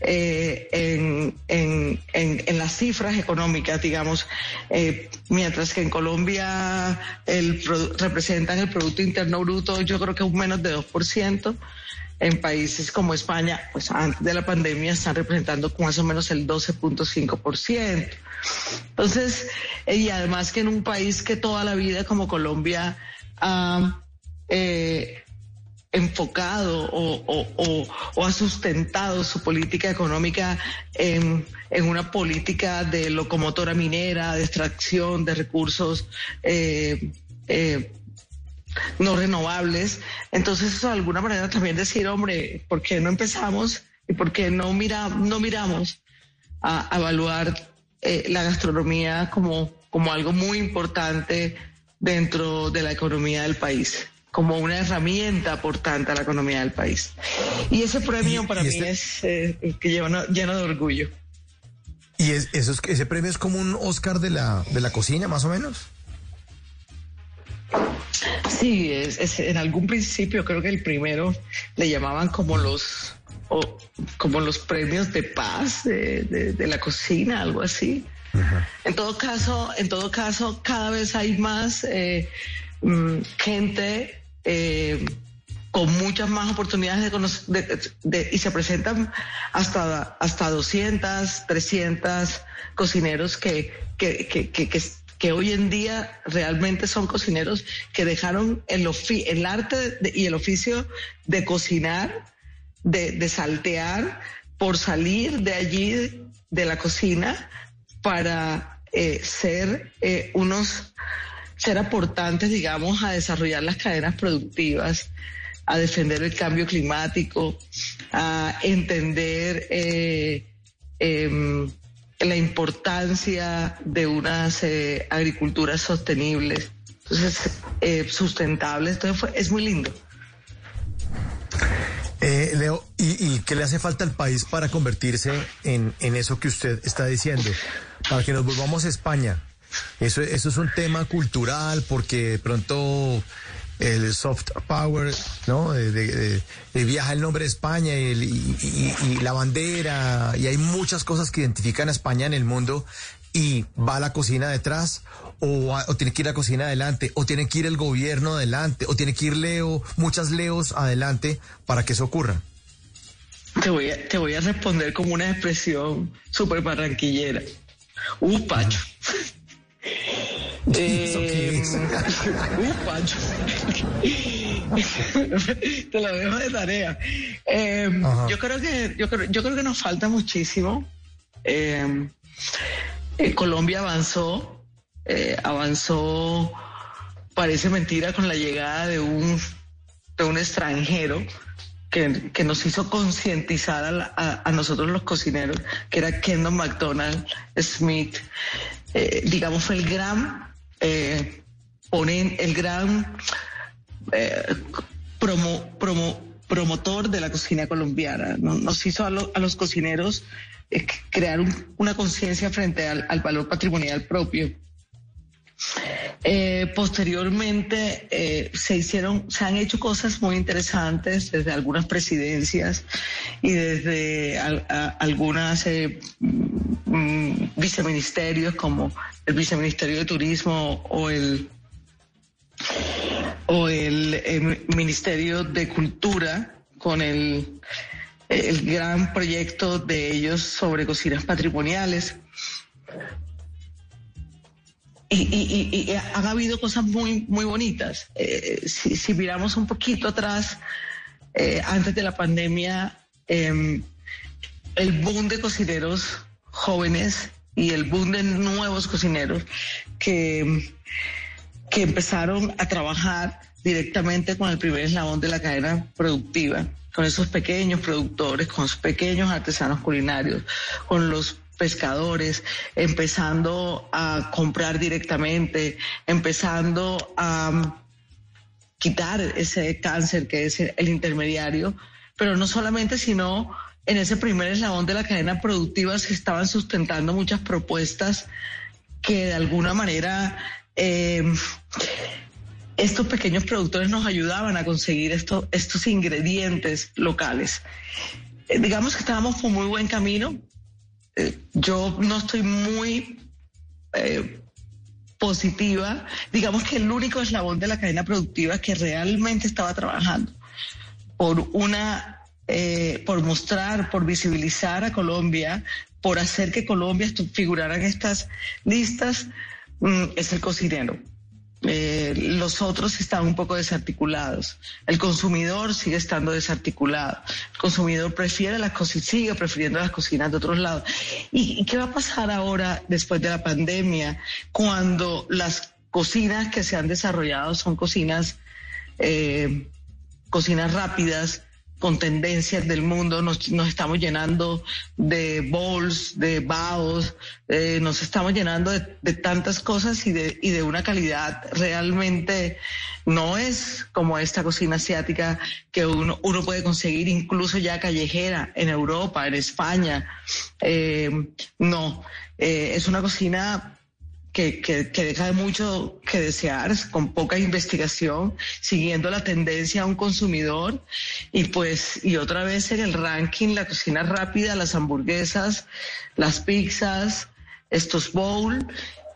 eh, en, en, en, las cifras económicas, digamos, eh, mientras que en Colombia el, representan el Producto Interno Bruto, yo creo que un menos de 2%. En países como España, pues antes de la pandemia están representando más o menos el 12.5%. Entonces, eh, y además que en un país que toda la vida como Colombia ha eh, enfocado o, ha sustentado su política económica en, una política de locomotora minera, de extracción de recursos eh, no renovables. Entonces, de alguna manera también decir, hombre, ¿por qué no empezamos y por qué no, mira, no miramos a evaluar eh, la gastronomía como, como algo muy importante dentro de la economía del país como una herramienta aportante a la economía del país. Y ese premio para mí este es eh, que llena, lleno de orgullo. ¿Y es, eso ese premio es como un Oscar de la, de la cocina, más o menos? Sí, es, es- en algún principio creo que el primero le llamaban como los o como los premios de paz de, de- de la cocina, algo así. En todo caso, en todo caso, cada vez hay más eh, mm, gente eh, con muchas más oportunidades de, conocer, de- de- y se presentan hasta, hasta 200, 300 cocineros que, que, que, que, que- que hoy en día realmente son cocineros que dejaron el, ofi- el arte de- y el oficio de cocinar, de, saltear, por salir de allí, de la cocina, para eh, ser eh, unos, ser aportantes, digamos, a desarrollar las cadenas productivas, a defender el cambio climático, a entender eh, em, la importancia de unas eh, agriculturas sostenibles, entonces eh, sustentables. Entonces es muy lindo. Eh, Leo, ¿y, y qué le hace falta al país para convertirse en, eso que usted está diciendo? Para que nos volvamos a España. Eso, eso es un tema cultural porque de pronto el soft power, ¿no? De, de- de- viaja el nombre de España y, y- la bandera y hay muchas cosas que identifican a España en el mundo y va la cocina detrás o, tiene que ir la cocina adelante o tiene que ir el gobierno adelante o tiene que ir Leo, muchas Leos adelante para que eso ocurra. Te voy a, te voy a responder como una expresión súper barranquillera. Uh, Pacho. (laughs) Eh, (laughs) Pacho. (laughs) Te lo dejo de tarea. Eh, yo creo que yo creo, yo creo que nos falta muchísimo. Eh, eh, Colombia avanzó, eh, avanzó, parece mentira, con la llegada de un de un extranjero que, que nos hizo concientizar a, a- nosotros los cocineros, que era Kendall McDonald Smith. Eh, digamos, fue el gran eh, ponen, el gran promo, promo- promotor de la cocina colombiana. ¿no? Nos hizo a, a los cocineros crear un- una conciencia frente al, al valor patrimonial propio. Eh, posteriormente eh, se hicieron, se han hecho cosas muy interesantes desde algunas presidencias y desde al- algunas eh, mm, viceministerios como el viceministerio de turismo o el o el, ministerio de cultura con el el gran proyecto de ellos sobre cocinas patrimoniales y, y- y- y han habido cosas muy, muy bonitas. Eh, si, si miramos un poquito atrás, eh, antes de la pandemia, eh, el boom de cocineros jóvenes y el boom de nuevos cocineros que, que empezaron a trabajar directamente con el primer eslabón de la cadena productiva, con esos pequeños productores, con los pequeños artesanos culinarios, con los pescadores, empezando a comprar directamente, empezando a um, quitar ese cáncer que es el intermediario, pero no solamente, sino en ese primer eslabón de la cadena productiva se estaban sustentando muchas propuestas que de alguna manera eh, estos pequeños productores nos ayudaban a conseguir esto- estos ingredientes locales. Eh, digamos que estábamos por muy buen camino. Yo no estoy muy eh, positiva. Digamos que el único eslabón de la cadena productiva que realmente estaba trabajando por una, eh, por mostrar, por visibilizar a Colombia, por hacer que Colombia figurara en estas listas, mm, es el cocinero. Eh, los otros están un poco desarticulados. El consumidor sigue estando desarticulado. El consumidor prefiere las cocinas, sigue prefiriendo las cocinas de otros lados. ¿Y, y qué va a pasar ahora después de la pandemia cuando las cocinas que se han desarrollado son cocinas, eh, cocinas rápidas? Con tendencias del mundo, nos, estamos llenando de bowls, de baos, eh, nos estamos llenando de, de tantas cosas y de, y de una calidad realmente no es como esta cocina asiática que uno, uno puede conseguir incluso ya callejera en Europa, en España. Eh, no, eh, es una cocina que, que, que, deja mucho que desear, con poca investigación, siguiendo la tendencia a un consumidor. Y pues, y otra vez en el ranking, la cocina rápida, las hamburguesas, las pizzas, estos bowl.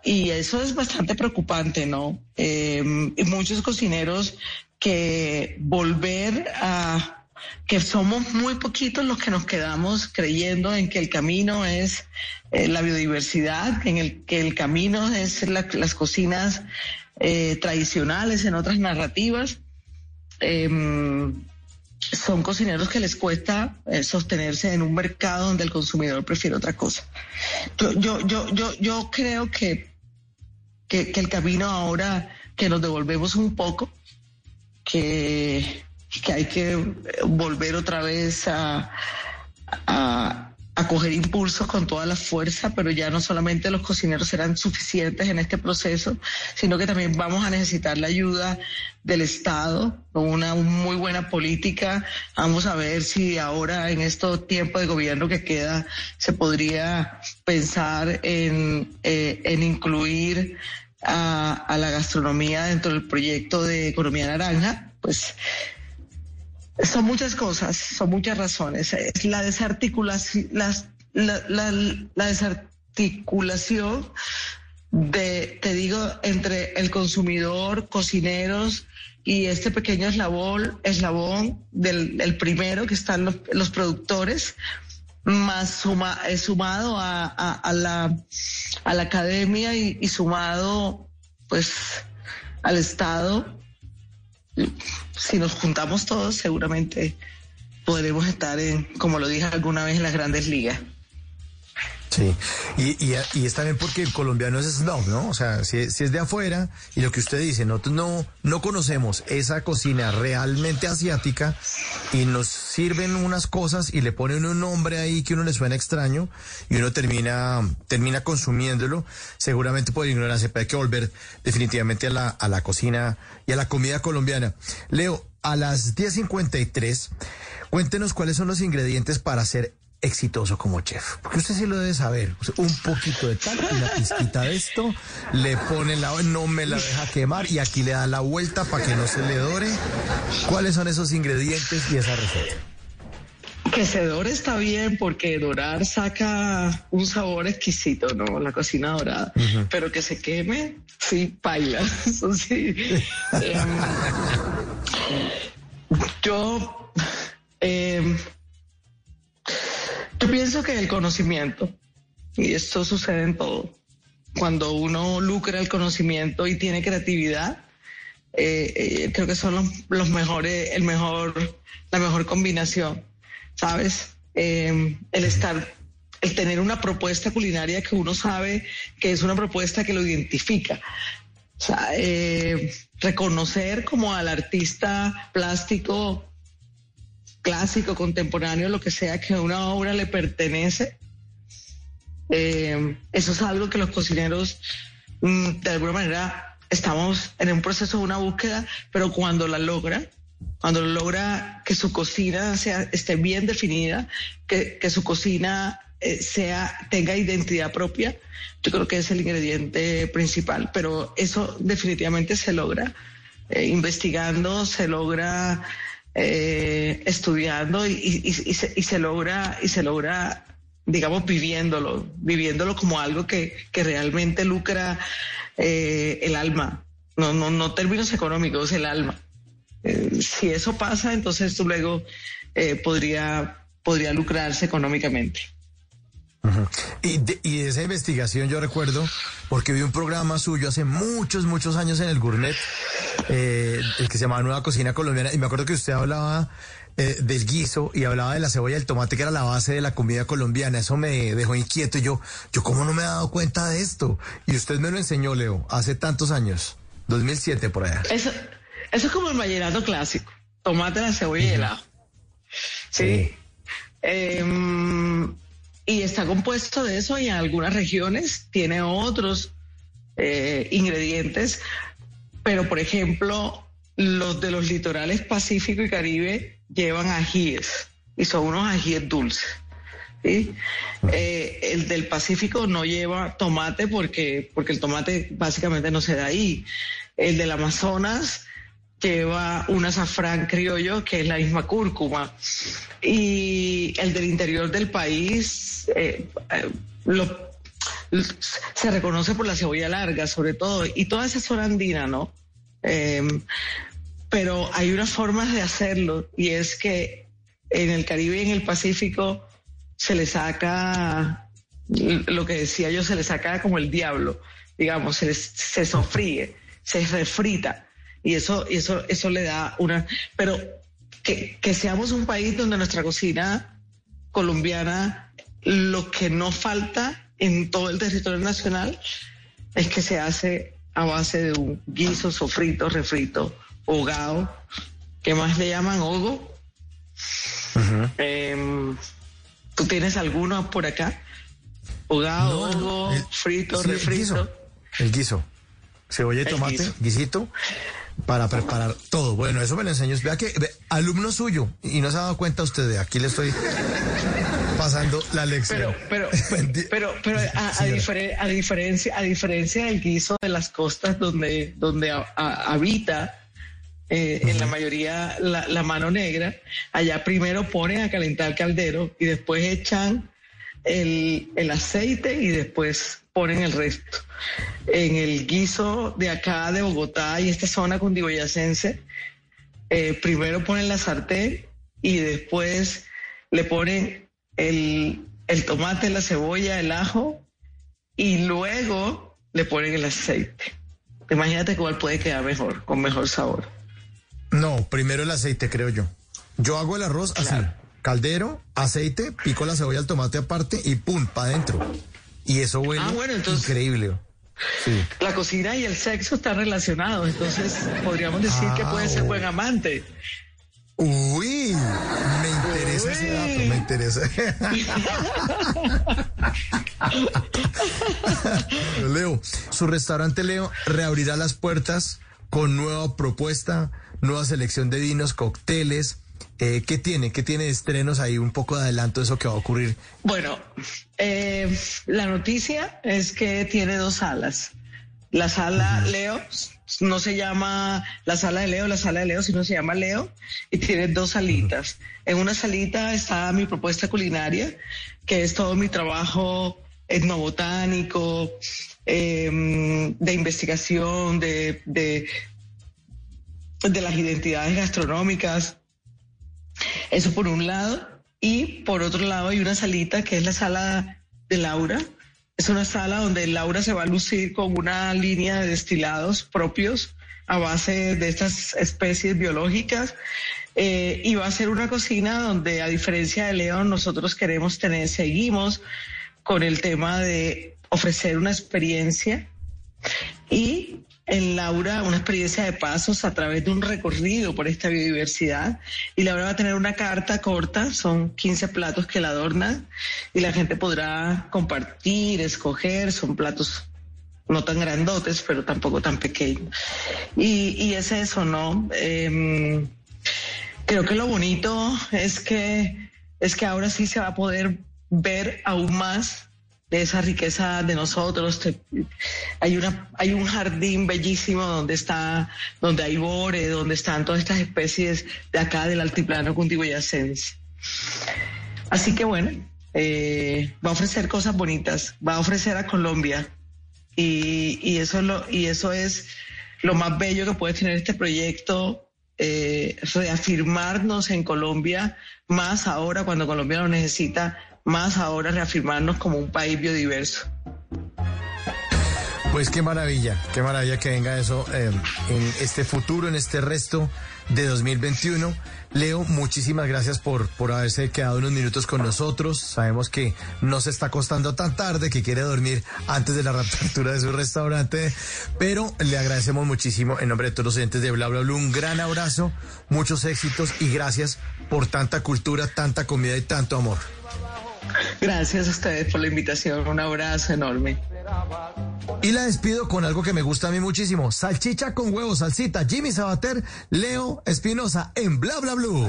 Y eso es bastante preocupante, ¿no? Eh, muchos cocineros que volver a que somos muy poquitos los que nos quedamos creyendo en que el camino es eh, la biodiversidad, en el que el camino es las cocinas eh, tradicionales en otras narrativas. Em, son cocineros que les cuesta eh, sostenerse en un mercado donde el consumidor prefiere otra cosa. Yo, yo, yo, yo creo que, que, que el camino ahora que nos devolvemos un poco, que que hay que volver otra vez a, a, coger impulsos con toda la fuerza, pero ya no solamente los cocineros serán suficientes en este proceso, sino que también vamos a necesitar la ayuda del Estado, con una muy buena política. Vamos a ver si ahora en este tiempo de gobierno que queda se podría pensar en, eh, en incluir a, a la gastronomía dentro del proyecto de economía naranja. Pues son muchas cosas, son muchas razones. Es la desarticulación, la, desarticulación de, te digo, entre el consumidor, cocineros y este pequeño eslabón, eslabón del, primero que están los, productores, más suma, sumado a, la, a la academia y, y sumado pues al Estado si nos juntamos todos, seguramente podremos estar en, como lo dije alguna vez, en las grandes ligas. Sí, y, y, y, es también porque el colombiano es snob, ¿no? O sea, si, si, es de afuera y lo que usted dice, nosotros no, no conocemos esa cocina realmente asiática y nos sirven unas cosas y le ponen un nombre ahí que uno le suena extraño y uno termina, termina consumiéndolo, seguramente por ignorancia, pero hay que volver definitivamente a la, a la cocina y a la comida colombiana. Leo, a las 10.53, cuéntenos cuáles son los ingredientes para hacer exitoso como chef? Porque usted sí lo debe saber. Un poquito de tal, una pizquita de esto, le pone la, no me la deja quemar y aquí le da la vuelta para que no se le dore. ¿Cuáles son esos ingredientes y esa receta? Que se dore está bien porque dorar saca un sabor exquisito, ¿no? La cocina dorada. Pero que se queme, sí, paila. (laughs) Eso sí. (laughs) Em, yo eh, yo pienso que el conocimiento, y esto sucede en todo, cuando uno lucra el conocimiento y tiene creatividad, eh, eh, creo que son los, mejores, el mejor, la mejor combinación, ¿sabes? Eh, el estar, el tener una propuesta culinaria que uno sabe que es una propuesta que lo identifica. Sea, reconocer como al artista plástico clásico, contemporáneo, lo que sea que una obra le pertenece. Eh, eso es algo que los cocineros, mm, de alguna manera, estamos en un proceso de una búsqueda, pero cuando la logra, cuando logra que su cocina sea, esté bien definida, que, su cocina eh, sea, tenga identidad propia, yo creo que es el ingrediente principal, pero eso definitivamente se logra eh, investigando, se logra eh, estudiando y, se, logra, y se logra, digamos, viviéndolo, viviéndolo como algo que, realmente lucra eh, el alma, no, no, no términos económicos, el alma. Eh, si eso pasa, entonces tú luego podría, podría lucrarse económicamente. y, y esa investigación yo recuerdo, porque vi un programa suyo hace muchos, muchos años en el Gourmet, eh, el que se llamaba Nueva Cocina Colombiana, y me acuerdo que usted hablaba eh, del guiso y hablaba de la cebolla y el tomate, que era la base de la comida colombiana. Eso me dejó inquieto y yo, yo cómo no me he dado cuenta de esto. Y usted me lo enseñó, Leo, hace tantos años, 2007 por allá. Eso, eso es como el vallenato clásico, tomate, la cebolla y el ajo. Sí. Em, y está compuesto de eso y en algunas regiones tiene otros eh, ingredientes, pero por ejemplo, los de los litorales Pacífico y Caribe llevan ajíes y son unos ajíes dulces. Eh, el del Pacífico no lleva tomate porque, porque el tomate básicamente no se da ahí. El del Amazonas lleva un azafrán criollo que es la misma cúrcuma. Y el del interior del país eh, eh, lo, se reconoce por la cebolla larga, sobre todo, y toda esa zona andina, ¿no? Em, pero hay unas formas de hacerlo y es que en el Caribe y en el Pacífico se le saca, lo que decía yo, se le saca como el diablo, digamos, se, se sofríe, se refrita y eso, eso, eso le da una, pero que, que seamos un país donde nuestra cocina colombiana, lo que no falta en todo el territorio nacional es que se hace a base de un guiso, sofrito, refrito, hogado, ¿qué más le llaman hogo? Em, ¿Tú tienes alguno por acá? Hogado, hogo, frito, refrito. El guiso. Cebolla y tomate, guisito, para preparar todo. Bueno, eso me lo enseñó. Vea que alumno suyo, y no se ha dado cuenta usted, de aquí le estoy pasando la lección. Pero, (laughs) pero, pero, a, diferencia, a diferencia del guiso de las costas donde, donde habita eh, en la mayoría la, mano negra, allá primero ponen a calentar el caldero y después echan el, el aceite y después ponen el resto. En el guiso de acá de Bogotá y esta zona cundiboyacense, eh, primero ponen la sartén y después le ponen el, tomate, la cebolla, el ajo y luego le ponen el aceite. Imagínate cuál puede quedar mejor, con mejor sabor. No, primero el aceite, creo yo. Yo hago el arroz así. Caldero, aceite, pico la cebolla, el tomate aparte y pum, para adentro. Y eso huele ah, bueno, increíble. La cocina y el sexo están relacionados, entonces podríamos decir que puede ser ah, buen amante. Uy, me interesa ese dato, me interesa. Leo, su restaurante Leo reabrirá las puertas con nueva propuesta, nueva selección de vinos, cócteles. Eh, ¿Qué tiene? ¿Qué tiene de estrenos ahí? Un poco de adelanto de eso que va a ocurrir. Bueno, eh, la noticia es que tiene dos salas. La sala Leo no se llama la sala de Leo, la sala de Leo, sino se llama Leo y tiene dos salitas. En una salita está mi propuesta culinaria, que es todo mi trabajo etnobotánico, em, de investigación, de, de, de las identidades gastronómicas. Eso por un lado. Y por otro lado hay una salita que es la sala de Laura, es una sala donde Laura se va a lucir con una línea de destilados propios a base de estas especies biológicas eh, y va a ser una cocina donde a diferencia de León nosotros queremos tener, seguimos con el tema de ofrecer una experiencia y en Laura una experiencia de pasos a través de un recorrido por esta biodiversidad. Y Laura va a tener una carta corta, son 15 platos que la adornan y la gente podrá compartir, escoger, son platos no tan grandotes, pero tampoco tan pequeños. Y, y es eso, ¿no? Em, creo que lo bonito es que, es que ahora sí se va a poder ver aún más de esa riqueza de nosotros. hay una, hay un jardín bellísimo donde está, donde hay bore, donde están todas estas especies de acá del altiplano cundiboyacense. Así que bueno, eh, va a ofrecer cosas bonitas, va a ofrecer a Colombia y, y eso lo, y eso es lo más bello que puede tener este proyecto. Eh, reafirmarnos en Colombia más ahora cuando Colombia lo necesita más ahora reafirmarnos como un país biodiverso. Pues qué maravilla, qué maravilla que venga eso eh, en este futuro, en este resto de 2021. Leo, muchísimas gracias por, por haberse quedado unos minutos con nosotros. Sabemos que no se está acostando tan tarde, que quiere dormir antes de la reapertura de su restaurante, pero le agradecemos muchísimo en nombre de todos los oyentes de Bla Bla. Un gran abrazo, muchos éxitos y gracias por tanta cultura, tanta comida y tanto amor. Gracias a ustedes por la invitación. Un abrazo enorme. Y la despido con algo que me gusta a mí muchísimo. Salchicha con huevo, salsita. Jimmy Sabater, Leo Espinosa en Bla Bla Blue.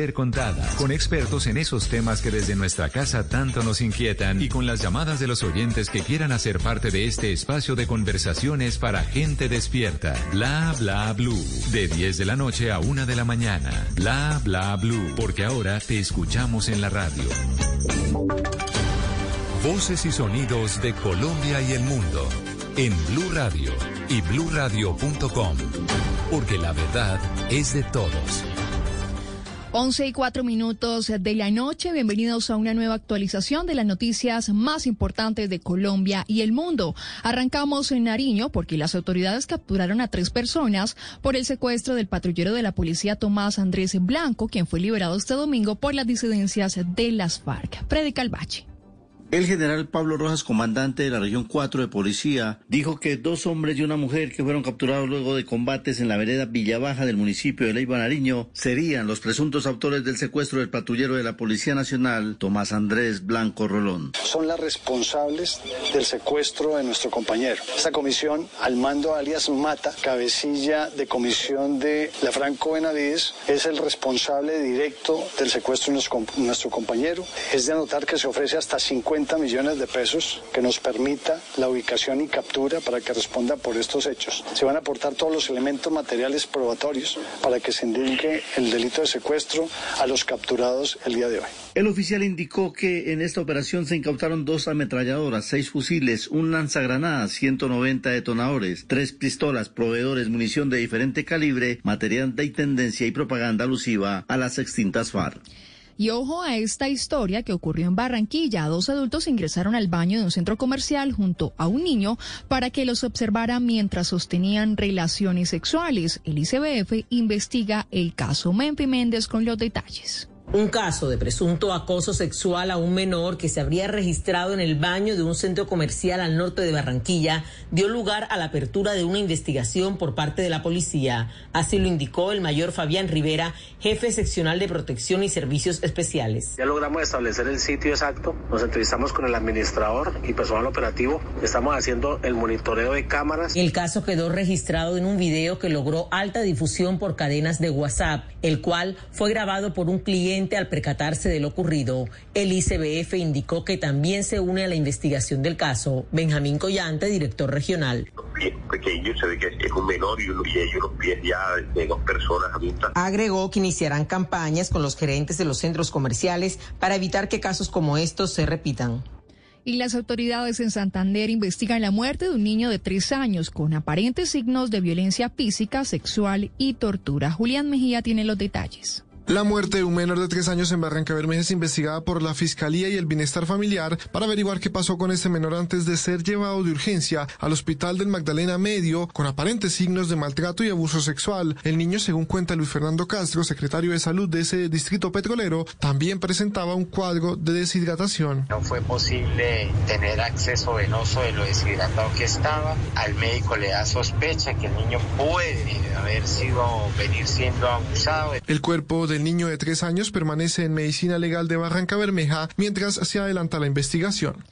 con expertos en esos temas que desde nuestra casa tanto nos inquietan y con las llamadas de los oyentes que quieran hacer parte de este espacio de conversaciones para gente despierta. Bla bla blue. De 10 de la noche a 1 de la mañana. Bla bla blue. Porque ahora te escuchamos en la radio. Voces y sonidos de Colombia y el mundo en Blue Radio y bluradio.com, porque la verdad es de todos. 11 y 4 minutos de la noche. Bienvenidos a una nueva actualización de las noticias más importantes de Colombia y el mundo. Arrancamos en Nariño porque las autoridades capturaron a tres personas por el secuestro del patrullero de la policía Tomás Andrés Blanco, quien fue liberado este domingo por las disidencias de las FARC. Predica el el general Pablo Rojas, comandante de la región 4 de policía, dijo que dos hombres y una mujer que fueron capturados luego de combates en la vereda Villabaja del municipio de Leiva Nariño serían los presuntos autores del secuestro del patrullero de la Policía Nacional, Tomás Andrés Blanco Rolón. Son las responsables del secuestro de nuestro compañero. Esta comisión, al mando alias Mata, cabecilla de comisión de la Franco Benavides, es el responsable directo del secuestro de nuestro compañero. Es de anotar que se ofrece hasta 50 millones de pesos que nos permita la ubicación y captura para que responda por estos hechos. Se van a aportar todos los elementos materiales probatorios para que se indique el delito de secuestro a los capturados el día de hoy. El oficial indicó que en esta operación se incautaron dos ametralladoras, seis fusiles, un lanzagranadas, 190 detonadores, tres pistolas, proveedores, munición de diferente calibre, material de intendencia y propaganda alusiva a las extintas FARC. Y ojo a esta historia que ocurrió en Barranquilla. Dos adultos ingresaron al baño de un centro comercial junto a un niño para que los observara mientras sostenían relaciones sexuales. El ICBF investiga el caso Menfi Méndez con los detalles. Un caso de presunto acoso sexual a un menor que se habría registrado en el baño de un centro comercial al norte de Barranquilla dio lugar a la apertura de una investigación por parte de la policía. Así lo indicó el mayor Fabián Rivera, jefe seccional de protección y servicios especiales. Ya logramos establecer el sitio exacto, nos entrevistamos con el administrador y personal operativo, estamos haciendo el monitoreo de cámaras. El caso quedó registrado en un video que logró alta difusión por cadenas de WhatsApp, el cual fue grabado por un cliente al percatarse de lo ocurrido, el ICBF indicó que también se une a la investigación del caso. Benjamín Collante, director regional. Agregó que iniciarán campañas con los gerentes de los centros comerciales para evitar que casos como estos se repitan y las autoridades en Santander investigan la muerte de un niño de tres años con aparentes signos de violencia física, sexual y tortura. Julián Mejía tiene los detalles. La muerte de un menor de tres años en Barranca Bermeja es investigada por la Fiscalía y el Bienestar Familiar para averiguar qué pasó con este menor antes de ser llevado de urgencia al hospital del Magdalena Medio con aparentes signos de maltrato y abuso sexual. El niño, según cuenta Luis Fernando Castro, secretario de salud de ese distrito petrolero, también presentaba un cuadro de deshidratación. No fue posible tener acceso venoso de lo deshidratado que estaba. Al médico le da sospecha que el niño puede haber sido, venir siendo abusado. El cuerpo del niño de tres años permanece en medicina legal de Barranca Bermeja mientras se adelanta la investigación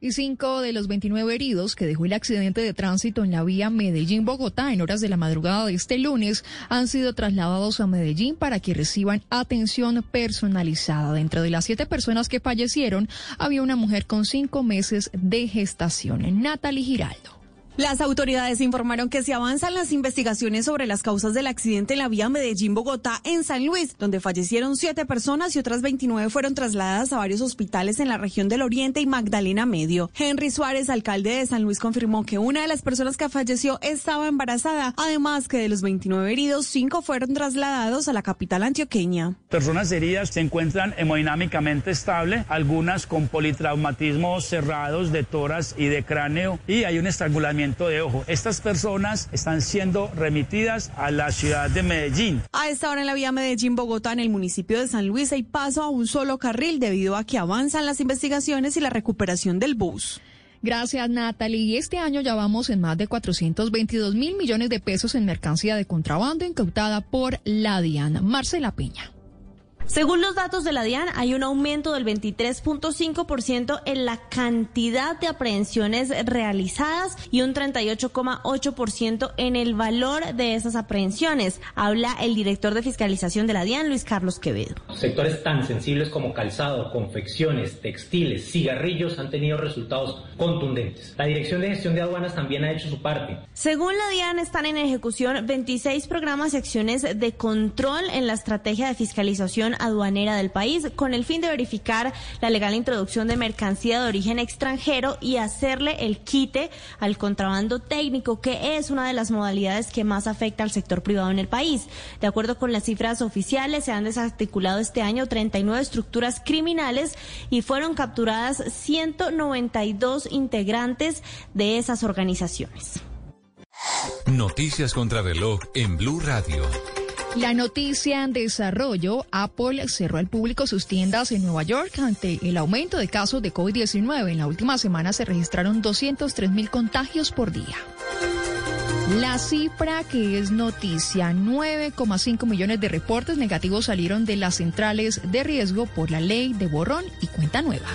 y cinco de los 29 heridos que dejó el accidente de tránsito en la vía Medellín-Bogotá en horas de la madrugada de este lunes han sido trasladados a Medellín para que reciban atención personalizada. Dentro de las siete personas que fallecieron había una mujer con cinco meses de gestación, Natalie Giraldo. Las autoridades informaron que se avanzan las investigaciones sobre las causas del accidente en la vía Medellín-Bogotá en San Luis, donde fallecieron siete personas y otras 29 fueron trasladadas a varios hospitales en la región del Oriente y Magdalena Medio. Henry Suárez, alcalde de San Luis, confirmó que una de las personas que falleció estaba embarazada, además que de los 29 heridos, cinco fueron trasladados a la capital antioqueña. Personas heridas se encuentran hemodinámicamente estable, algunas con politraumatismos cerrados de toras y de cráneo y hay un estrangulamiento departamento de Ojo. Estas personas están siendo remitidas a la ciudad de Medellín. A esta hora en la vía Medellín-Bogotá, en el municipio de San Luis, hay paso a un solo carril debido a que avanzan las investigaciones y la recuperación del bus. Gracias, Natalie. Y este año ya vamos en más de 422 mil millones de pesos en mercancía de contrabando incautada por la DIAN. Marcela Peña. Según los datos de la DIAN, hay un aumento del 23.5% en la cantidad de aprehensiones realizadas y un 38.8% en el valor de esas aprehensiones. Habla el director de fiscalización de la DIAN, Luis Carlos Quevedo. Sectores tan sensibles como calzado, confecciones, textiles, cigarrillos han tenido resultados contundentes. La Dirección de Gestión de Aduanas también ha hecho su parte. Según la DIAN, están en ejecución 26 programas y acciones de control en la estrategia de fiscalización aduanera del país con el fin de verificar la legal introducción de mercancía de origen extranjero y hacerle el quite al contrabando técnico, que es una de las modalidades que más afecta al sector privado en el país. De acuerdo con las cifras oficiales, se han desarticulado este año 39 estructuras criminales y fueron capturadas 192 integrantes de esas organizaciones. Noticias contra reloj en Blue Radio. La noticia en desarrollo, Apple cerró al público sus tiendas en Nueva York ante el aumento de casos de COVID-19. En la última semana se registraron 203 mil contagios por día. La cifra que es noticia, 9,5 millones de reportes negativos salieron de las centrales de riesgo por la ley de borrón y cuenta nueva.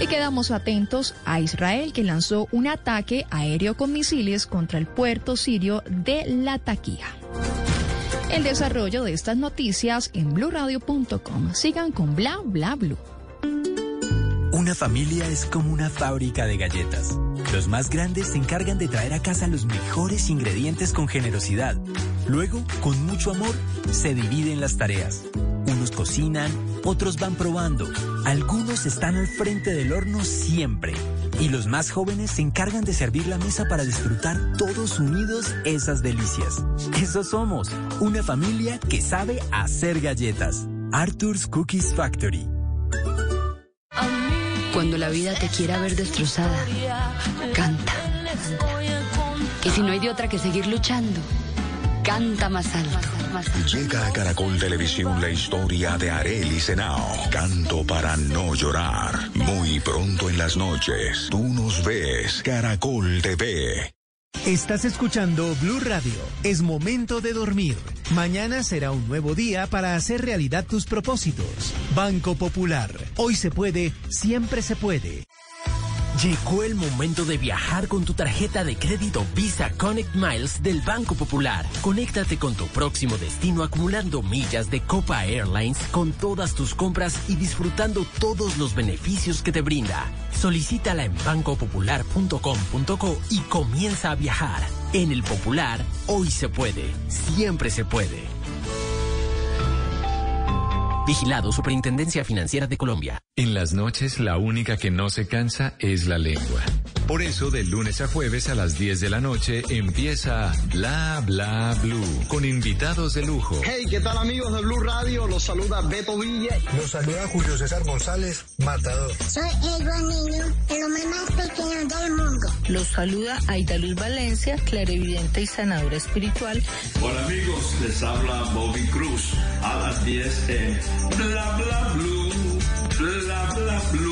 Y quedamos atentos a Israel que lanzó un ataque aéreo con misiles contra el puerto sirio de Latakia. El desarrollo de estas noticias en blurradio.com. Sigan con bla bla blue. Una familia es como una fábrica de galletas. Los más grandes se encargan de traer a casa los mejores ingredientes con generosidad. Luego, con mucho amor, se dividen las tareas. Unos cocinan, otros van probando. Algunos están al frente del horno siempre. Y los más jóvenes se encargan de servir la mesa para disfrutar todos unidos esas delicias. Eso somos, una familia que sabe hacer galletas. Arthur's Cookies Factory. Cuando la vida te quiera ver destrozada, canta. Y si no hay de otra que seguir luchando, canta más alto. Llega a Caracol Televisión la historia de Arely Senao. Canto para no llorar. Muy pronto en las noches. Tú nos ves. Caracol TV. Estás escuchando Blue Radio. Es momento de dormir. Mañana será un nuevo día para hacer realidad tus propósitos. Banco Popular. Hoy se puede, siempre se puede. Llegó el momento de viajar con tu tarjeta de crédito Visa Connect Miles del Banco Popular. Conéctate con tu próximo destino acumulando millas de Copa Airlines con todas tus compras y disfrutando todos los beneficios que te brinda. Solicítala en bancopopular.com.co y comienza a viajar. En el Popular, hoy se puede, siempre se puede. Vigilado Superintendencia Financiera de Colombia. En las noches la única que no se cansa es la lengua. Por eso de lunes a jueves a las 10 de la noche empieza Bla Bla Blue con invitados de lujo. Hey, ¿qué tal amigos de Blue Radio? Los saluda Beto Villa. Los saluda Julio César González, matador. Soy el buen niño, el hombre más pequeño del mundo. Los saluda Aida Luz Valencia, clarividente y sanadora espiritual. Hola amigos, les habla Bobby Cruz a las 10 en Bla Bla Blue. Bla Bla Blue.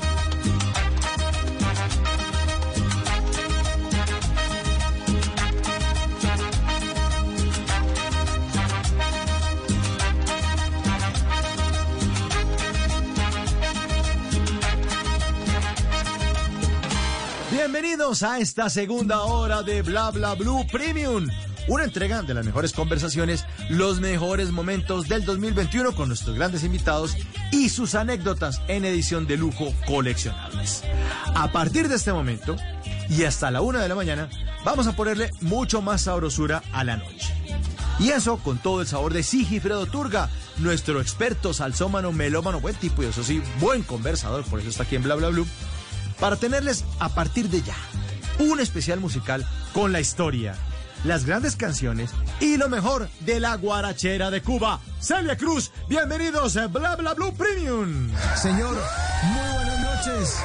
Bienvenidos a esta segunda hora de Bla Bla Blue Premium. Una entrega de las mejores conversaciones, los mejores momentos del 2021 con nuestros grandes invitados y sus anécdotas en edición de lujo coleccionables. A partir de este momento y hasta la una de la mañana, vamos a ponerle mucho más sabrosura a la noche. Y eso con todo el sabor de Sigifredo Turga, nuestro experto salsómano, melómano, buen tipo y eso sí, buen conversador, por eso está aquí en Bla Bla Blue, para tenerles a partir de ya un especial musical con la historia, las grandes canciones y lo mejor de la guarachera de Cuba. Celia Cruz, bienvenidos a Bla Bla Blue Premium. Señor, muy buenas noches.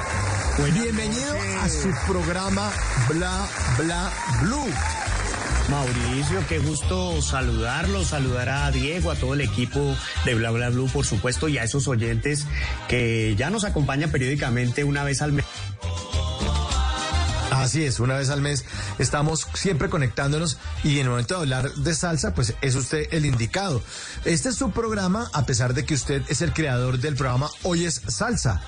Bienvenido a su programa Bla Bla Blue. Mauricio, qué gusto saludarlo, saludar a Diego, a todo el equipo de Bla Bla Blue, por supuesto, y a esos oyentes que ya nos acompañan periódicamente una vez al mes. Así es, una vez al mes estamos siempre conectándonos y en el momento de hablar de salsa, pues es usted el indicado. Este es su programa, a pesar de que usted es el creador del programa Hoy es Salsa.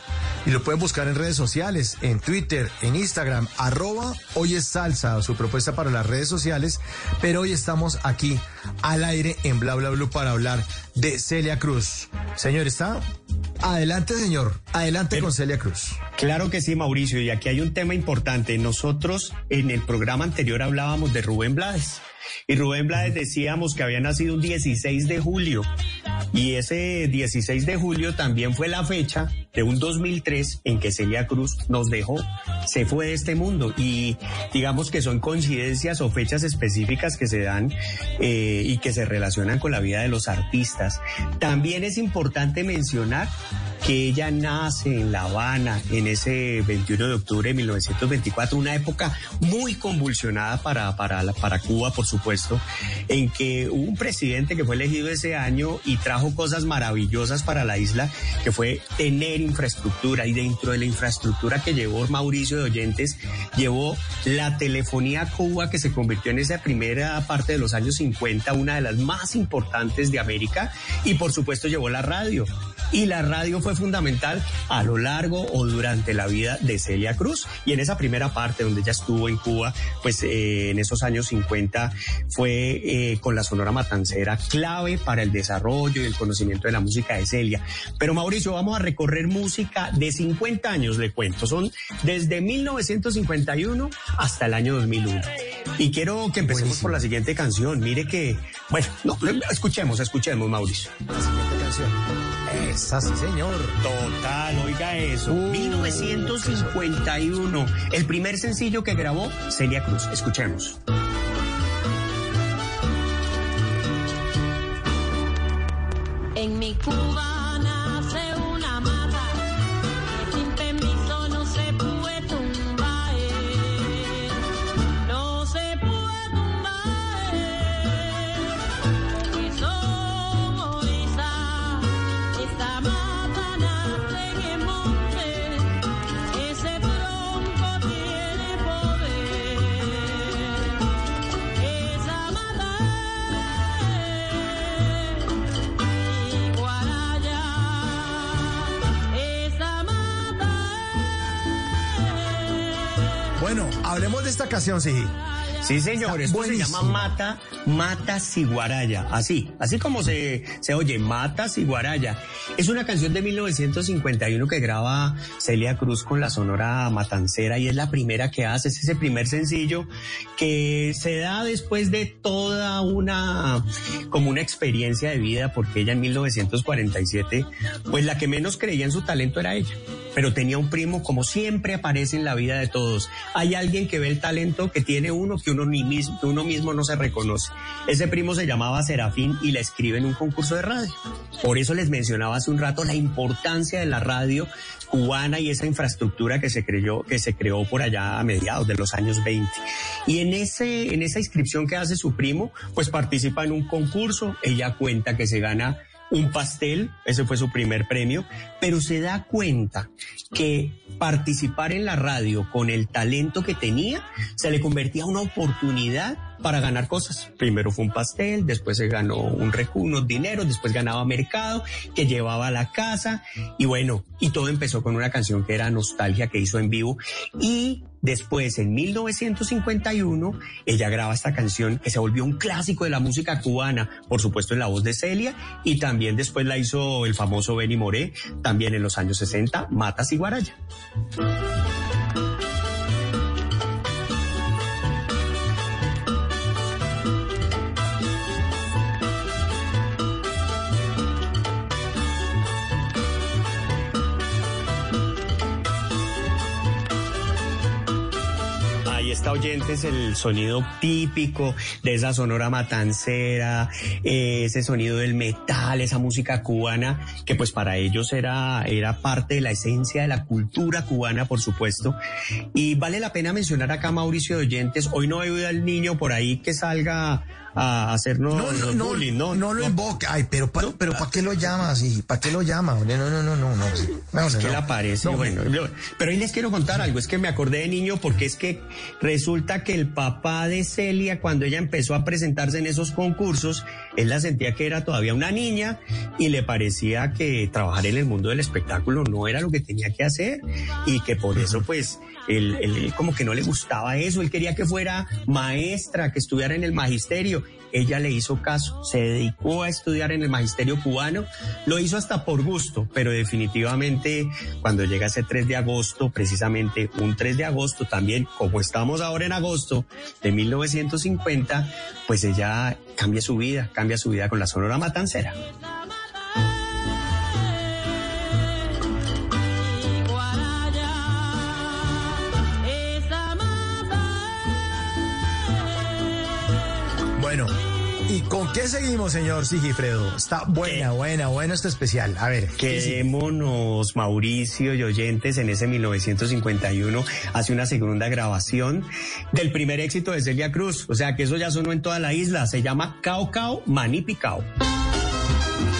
Y lo pueden buscar en redes sociales, en Twitter, en Instagram, arroba Hoy es Salsa, su propuesta para las redes sociales. Pero hoy estamos aquí al aire en Bla Bla Blue para hablar de Celia Cruz. Señor, ¿está? Adelante, señor. Adelante con Celia Cruz. Claro que sí, Mauricio. Y aquí hay un tema importante. Nosotros en el programa anterior hablábamos de Rubén Blades. Y Rubén Blades decíamos que había nacido un 16 de julio. Y ese 16 de julio también fue la fecha de un 2003 en que Celia Cruz nos dejó, se fue de este mundo. Y digamos que son coincidencias o fechas específicas que se dan eh, y que se relacionan con la vida de los artistas. También es importante mencionar que ella nace en La Habana en ese 21 de octubre de 1924, una época muy convulsionada para, para, para Cuba, por supuesto, en que hubo un presidente que fue elegido ese año y trajo cosas maravillosas para la isla, que fue tener infraestructura. Y dentro de la infraestructura que llevó Mauricio de Oyentes, llevó la telefonía Cuba, que se convirtió en esa primera parte de los años 50, una de las más importantes de América, y por supuesto llevó la radio. Y la radio fue fundamental a lo largo o durante la vida de Celia Cruz. Y en esa primera parte donde ella estuvo en Cuba, pues eh, en esos años 50 fue eh, con la Sonora Matancera clave para el desarrollo y el conocimiento de la música de Celia. Pero Mauricio, vamos a recorrer música de 50 años, le cuento. Son desde 1951 hasta el año 2001. Y quiero que empecemos por la siguiente canción. Mire que, bueno, no, escuchemos, escuchemos, Mauricio. La siguiente canción. Esa sí, señor. Total, oiga eso. 1951. El primer sencillo que grabó Celia Cruz. Escuchemos. En mi Cuba canción, sí. Sí, señor, esto se llama Mata, Mata Siguaraya. Así, así como se, se oye, Mata Siguaraya. Es una canción de 1951 que graba Celia Cruz con la Sonora Matancera y es la primera que hace, es ese primer sencillo que se da después de toda una, como una experiencia de vida, porque ella en 1947, pues la que menos creía en su talento era ella pero tenía un primo, como siempre aparece en la vida de todos. Hay alguien que ve el talento que tiene uno que uno, ni mismo, que uno mismo no se reconoce. Ese primo se llamaba Serafín y la escribe en un concurso de radio. Por eso les mencionaba hace un rato la importancia de la radio cubana y esa infraestructura que se creyó, que se creó por allá a mediados de los años 20. Y en ese, en esa inscripción que hace su primo, pues participa en un concurso. Ella cuenta que se gana un pastel, ese fue su primer premio, pero se da cuenta que participar en la radio con el talento que tenía se le convertía en una oportunidad para ganar cosas. Primero fue un pastel, después se ganó un unos dineros, después ganaba mercado que llevaba a la casa y bueno, y todo empezó con una canción que era Nostalgia que hizo en vivo y Después, en 1951, ella graba esta canción que se volvió un clásico de la música cubana, por supuesto en la voz de Celia, y también después la hizo el famoso Benny Moré, también en los años 60, Matas y Guaraya. Está oyentes el sonido típico de esa sonora matancera, eh, ese sonido del metal, esa música cubana, que pues para ellos era, era parte de la esencia de la cultura cubana, por supuesto. Y vale la pena mencionar acá, Mauricio de Oyentes, hoy no oído al niño por ahí que salga a hacernos No, no, no, bullying, ¿no? no lo invoca. Ay, pero, pa- pero ¿para qué lo llama así? ¿Para qué lo llama? No, no, no, no, no. no. Es que No, bueno. Pero ahí les quiero contar algo, es que me acordé de niño porque es que resulta que el papá de Celia, cuando ella empezó a presentarse en esos concursos, él la sentía que era todavía una niña y le parecía que trabajar en el mundo del espectáculo no era lo que tenía que hacer y que por eso pues él, él- como que no le gustaba eso, él quería que fuera maestra, que estudiara en el magisterio. Ella le hizo caso, se dedicó a estudiar en el magisterio cubano, lo hizo hasta por gusto, pero definitivamente cuando llega ese 3 de agosto, precisamente un 3 de agosto también, como estamos ahora en agosto de 1950, pues ella cambia su vida, cambia su vida con la Sonora Matancera. ¿Y con qué seguimos, señor Sigifredo? Está buena, buena, buena este especial. A ver, ¿qué? Quedémonos, Mauricio y oyentes, en ese 1951 hace una segunda grabación del primer éxito de Celia Cruz. O sea que eso ya sonó en toda la isla. Se llama Cao Cao Manipicao. Lo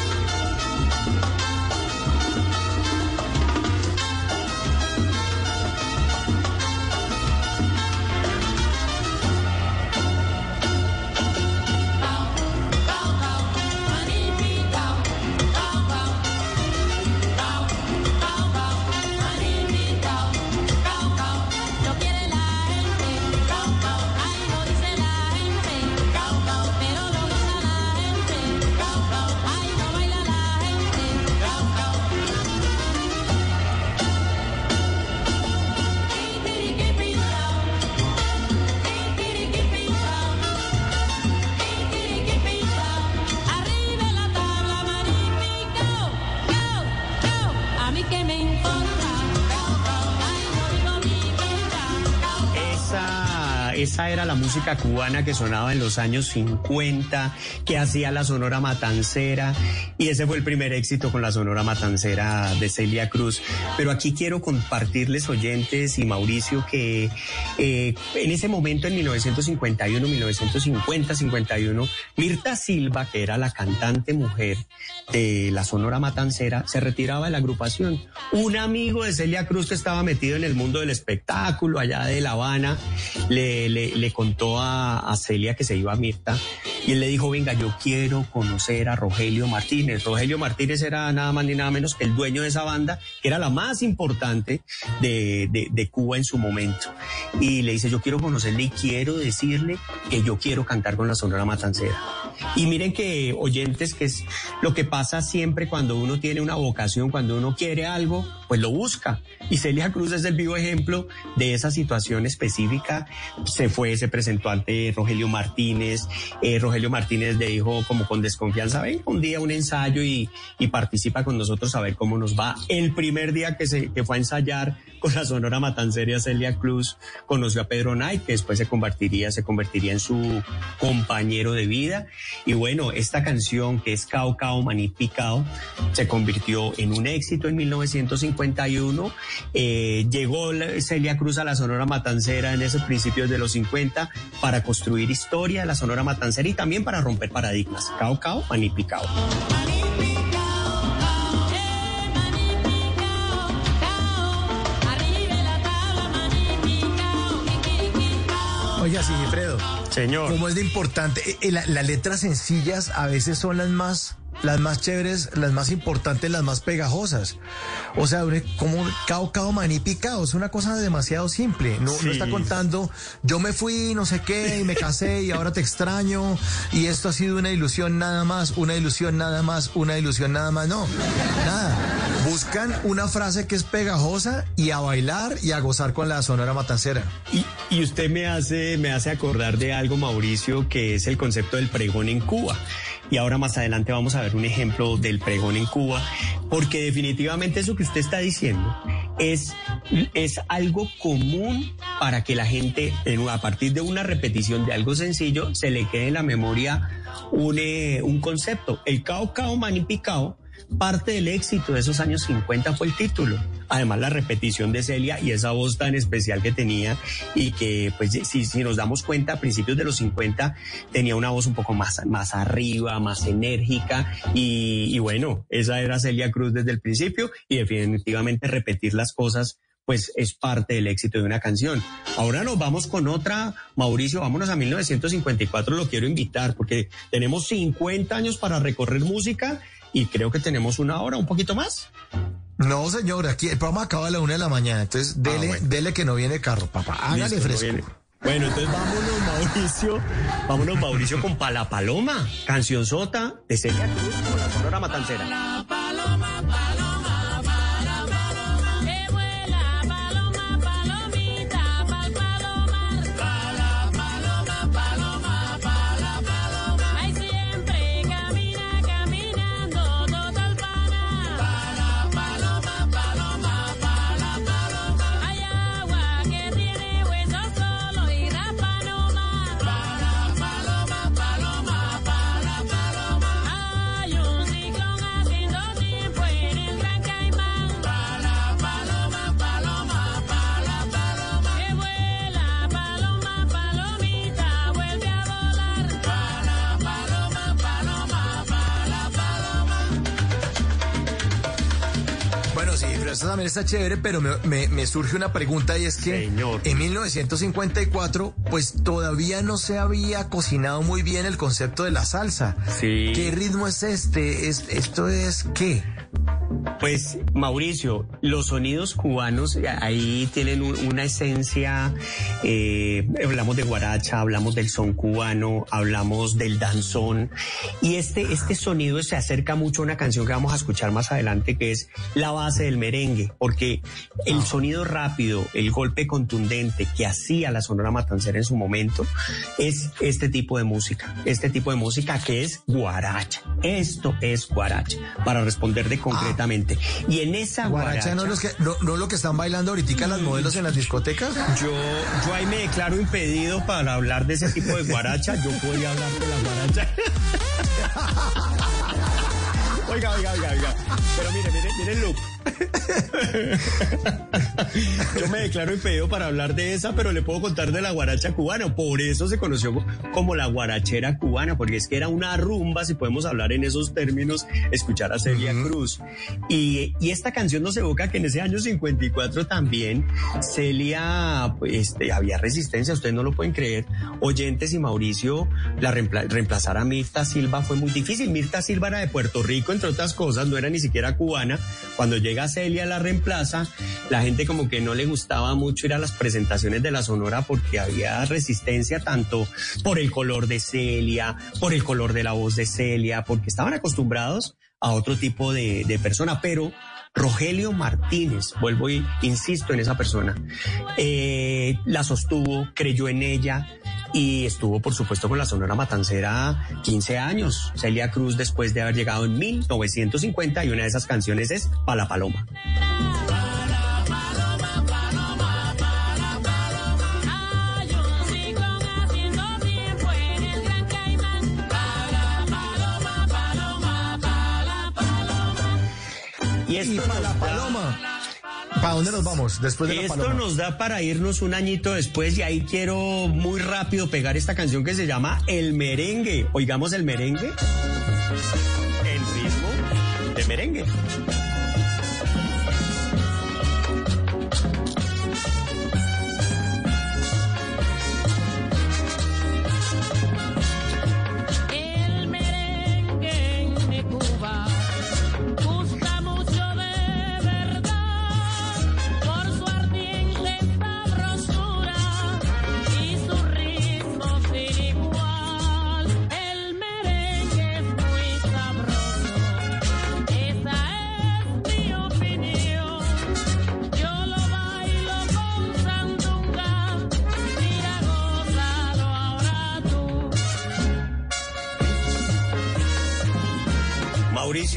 música cubana que sonaba en los años 50, que hacía la Sonora Matancera, y ese fue el primer éxito con la Sonora Matancera de Celia Cruz. Pero aquí quiero compartirles, oyentes y Mauricio, que eh, en ese momento, en 1951, 1950, 51, Mirta Silva, que era la cantante mujer de la Sonora Matancera, se retiraba de la agrupación. Un amigo de Celia Cruz que estaba metido en el mundo del espectáculo allá de La Habana, le, le- le contó a, a Celia que se iba a Mirta y él le dijo, venga, yo quiero conocer a Rogelio Martínez. Rogelio Martínez era nada más ni nada menos que el dueño de esa banda, que era la más importante de, de- de Cuba en su momento. Y le dice, yo quiero conocerle y quiero decirle que yo quiero cantar con la Sonora Matancera. Y miren que oyentes, que es lo que pasa siempre cuando uno tiene una vocación, cuando uno quiere algo, pues lo busca. Y Celia Cruz es el vivo ejemplo de esa situación específica. Se fue, se presentó ante Rogelio Martínez. Eh, Rogelio Martínez le dijo como con desconfianza, ven un día un ensayo y, y participa con nosotros a ver cómo nos va. El primer día que, se, que fue a ensayar con la Sonora Matanceria Celia Cruz, conoció a Pedro Knight, que después se convertiría, se convertiría en su compañero de vida. Y bueno, esta canción que es Cao Cao Maní Picao se convirtió en un éxito en 1951. Eh, llegó Celia Cruz a la Sonora Matancera en esos principios de los 50 para construir historia de la Sonora Matancera y también para romper paradigmas. Cao Cao Maní Picao. Oiga, Sigifredo. Señor. Como es de importante, eh, eh, la- las letras sencillas a veces son las más, las más chéveres, las más importantes, las más pegajosas. O sea, como cao, cao, maní, picao, es una cosa demasiado simple. No, no está contando, yo me fui, no sé qué, y me casé, y ahora te extraño, y esto ha sido una ilusión nada más, una ilusión nada más, una ilusión nada más. No, nada. Buscan una frase que es pegajosa y a bailar y a gozar con la sonora matancera. Y, y usted me hace, me hace acordar de algo, Mauricio, que es el concepto del pregón en Cuba. Y ahora más adelante vamos a ver un ejemplo del pregón en Cuba, porque definitivamente eso que usted está diciendo es, es algo común para que la gente, en- a partir de una repetición de algo sencillo, se le quede en la memoria un, eh, un concepto. El cao cao maní picao, parte del éxito de esos años 50 fue el título. Además, la repetición de Celia y esa voz tan especial que tenía y que, pues, si, si nos damos cuenta, a principios de los 50 tenía una voz un poco más, más arriba, más enérgica y, y bueno, esa era Celia Cruz desde el principio y definitivamente repetir las cosas pues es parte del éxito de una canción. Ahora nos vamos con otra, Mauricio, vámonos a 1954, lo quiero invitar porque tenemos 50 años para recorrer música y creo que tenemos una hora, un poquito más. No, señor, aquí el programa acaba a la una de la mañana, entonces dele, dele que no viene carro, papá. Hágale Listo, fresco. Bueno, entonces vámonos, Mauricio. Vámonos, Mauricio, con Pala Paloma, canción sota de Celia Cruz con la Sonora Matancera. Que eso también está chévere, pero me, me- me surge una pregunta y es que en 1954, pues todavía no se había cocinado muy bien el concepto de la salsa. Sí. ¿Qué ritmo es este? ¿Es, ¿Esto es qué? Pues Mauricio, los sonidos cubanos eh, ahí tienen un- una esencia, eh, hablamos de guaracha, hablamos del son cubano, hablamos del danzón y este, este sonido se acerca mucho a una canción que vamos a escuchar más adelante que es la base del merengue, porque el sonido rápido, el golpe contundente que hacía la Sonora Matancera en su momento es este tipo de música, este tipo de música que es guaracha. Esto es guaracha, para responder de concretamente. Y en esa Guaracha, guaracha... no, los que, no, no lo que están bailando ahorita las modelos en las discotecas. Yo, yo ahí me declaro impedido para hablar de ese tipo de guaracha. Yo podía hablar de la guaracha. (laughs) Oiga, oiga, oiga, oiga. Pero mire, mire, mire el look. Yo me declaro impedido para hablar de esa, pero le puedo contar de la guaracha cubana. Por eso se conoció como la guarachera cubana, porque es que era una rumba, si podemos hablar en esos términos, escuchar a Celia Cruz. Y, y esta canción nos evoca que en ese año 54 también Celia, este, había resistencia, ustedes no lo pueden creer. Oyentes y Mauricio, la reempla- reemplazar a Mirta Silva fue muy difícil. Mirta Silva era de Puerto Rico, entre otras cosas, no era ni siquiera cubana. Cuando llega Celia la reemplaza, la gente como que no le gustaba mucho ir a las presentaciones de la Sonora porque había resistencia tanto por el color de Celia, por el color de la voz de Celia, porque estaban acostumbrados a otro tipo de, de persona, pero Rogelio Martínez, vuelvo y insisto en esa persona, eh, la sostuvo, creyó en ella y estuvo, por supuesto, con la Sonora Matancera 15 años. Celia Cruz, después de haber llegado en 1950, y una de esas canciones es Pala Paloma. Hay un ciclón haciendo tiempo en el Gran Caimán. Pala, paloma, paloma, pala, paloma. Y esto para la paloma. ¿Para dónde nos vamos después de la Esto paloma? nos da para irnos un añito después y ahí quiero muy rápido pegar esta canción que se llama El Merengue. Oigamos el merengue. El ritmo de merengue.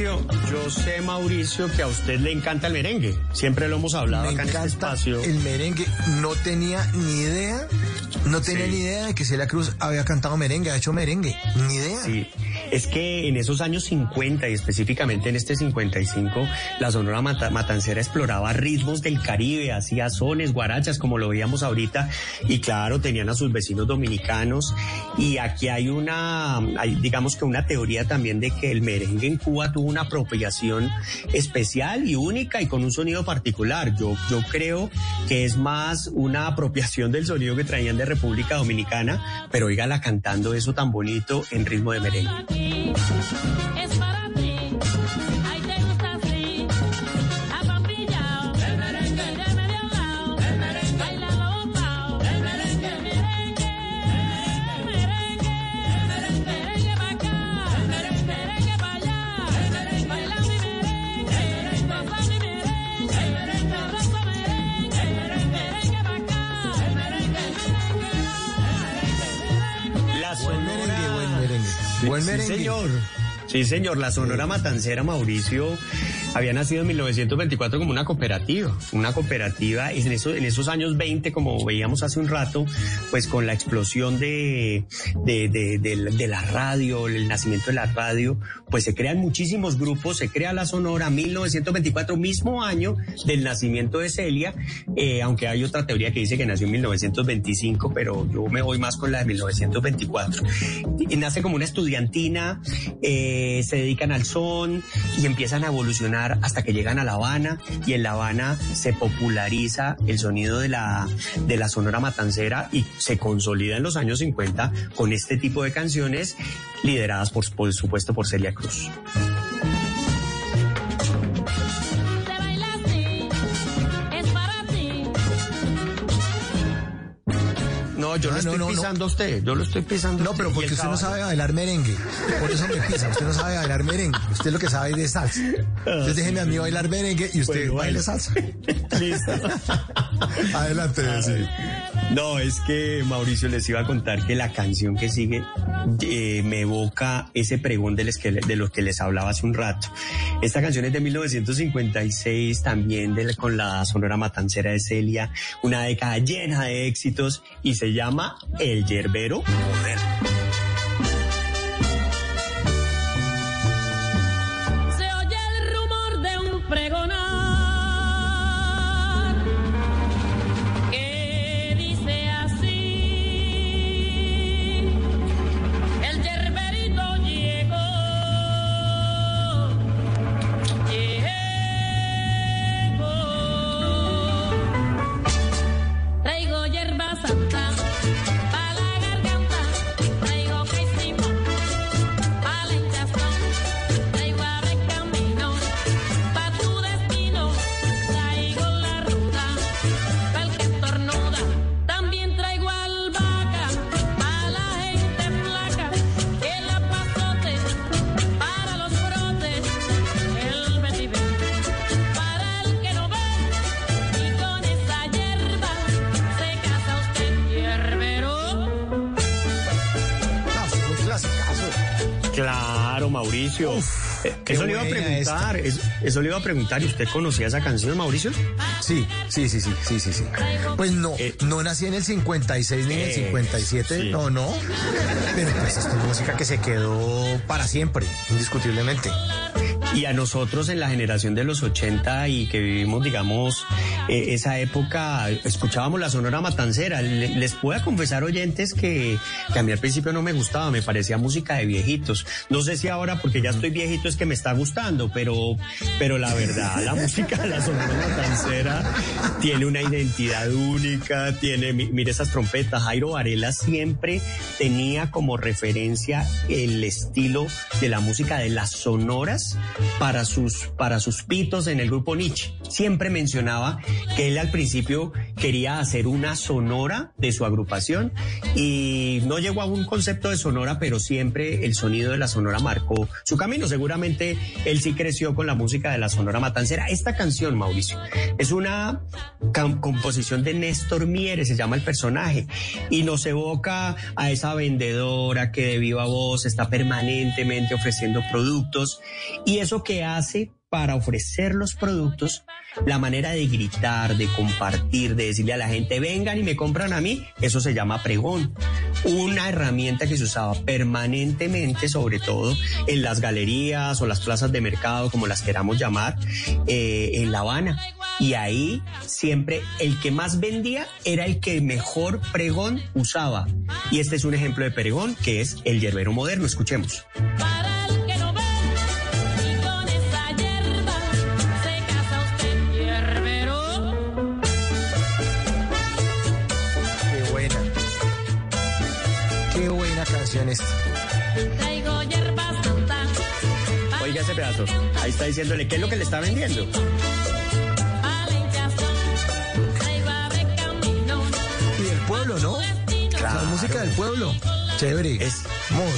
Mauricio, yo sé, Mauricio, que a usted le encanta el merengue. Siempre lo hemos hablado Me acá en este encanta espacio. el merengue. No tenía ni idea, no tenía Sí. ni idea de que Celia Cruz había cantado merengue, ha hecho merengue. Ni idea. Sí, es que en esos años 50 y específicamente en este 55, la Sonora Mata- Matancera exploraba ritmos del Caribe, hacía sones, guarachas, como lo veíamos ahorita, y claro, tenían a sus vecinos dominicanos. Y aquí hay una, hay, digamos que una teoría también de que el merengue en Cuba tuvo una apropiación especial y única y con un sonido particular. Yo, yo creo que es más una apropiación del sonido que traían de República Dominicana, pero oígala cantando eso tan bonito en ritmo de merengue. Es para merengue. Sí, señor. Sí, señor. La Sonora Matancera Mauricio había nacido en 1924 como una cooperativa. Una cooperativa en en esos años 20, como veíamos hace un rato, pues con la explosión de, de, de- de la radio, el nacimiento de la radio, pues se crean muchísimos grupos. Se crea la Sonora 1924, mismo año del nacimiento de Celia, eh, aunque hay otra teoría que dice que nació en 1925, pero yo me voy más con la de 1924. Y nace como una estudiantina, eh, se dedican al son y empiezan a evolucionar hasta que llegan a La Habana y en La Habana se populariza el sonido de la, de la sonora matancera y se consolida en los años 50 con este tipo de canciones lideradas por, por supuesto por Celia Cruz. No, yo lo Ah, estoy no, no, no. pisando a usted, yo lo estoy pisando. No, pero porque usted no sabe bailar merengue. Por eso me pisa. Usted no sabe bailar merengue. Usted lo que sabe es de salsa. Entonces déjeme a mí bailar merengue y usted Bueno, baile salsa. (laughs) Listo. (laughs) Adelante, sí. No, es que Mauricio les iba a contar que la canción que sigue eh, me evoca ese pregón de los, que, de los que les hablaba hace un rato. Esta canción es de 1956, también de, con la sonora matancera de Celia, una década llena de éxitos y se llama El Yerbero Moderno. Eso, le iba a preguntar. ¿Y usted conocía esa canción, Mauricio? Sí, sí, sí, sí, sí, sí, sí. Pues no, no nací en el 56 ni en el eh, 57, sí. no, no. Pero pues esto es música que se quedó para siempre, indiscutiblemente. Y a nosotros en la generación de los 80 y que vivimos, digamos, eh, esa época, escuchábamos la Sonora Matancera. Le- les puedo confesar, oyentes, que, que a mí al principio no me gustaba, me parecía música de viejitos. No sé si ahora, porque ya estoy viejito, es que me está gustando, pero, pero la verdad, la música de la Sonora Matancera tiene una identidad única, tiene, mi- mire esas trompetas. Jairo Varela siempre tenía como referencia el estilo de la música de las sonoras para sus, para sus pitos en el grupo Nietzsche. Siempre mencionaba que él al principio quería hacer una sonora de su agrupación y no llegó a un concepto de sonora, pero siempre el sonido de la sonora marcó su camino. Seguramente él sí creció con la música de la sonora matancera. Esta canción, Mauricio, es una composición de Néstor Mieres, se llama el personaje, y nos evoca a esa vendedora que de viva voz está permanentemente ofreciendo productos y que hace para ofrecer los productos, la manera de gritar, de compartir, de decirle a la gente, vengan y me compran a mí, eso se llama pregón. Una herramienta que se usaba permanentemente, sobre todo en las galerías o las plazas de mercado, como las queramos llamar, eh, en La Habana. Y ahí siempre el que más vendía era el que mejor pregón usaba. Y este es un ejemplo de pregón, que es el yerbero moderno. Escuchemos. Santa. Oiga ese pedazo. Ahí está diciéndole qué es lo que le está vendiendo. Y del pueblo, ¿no? La música del pueblo. Chévere. Es,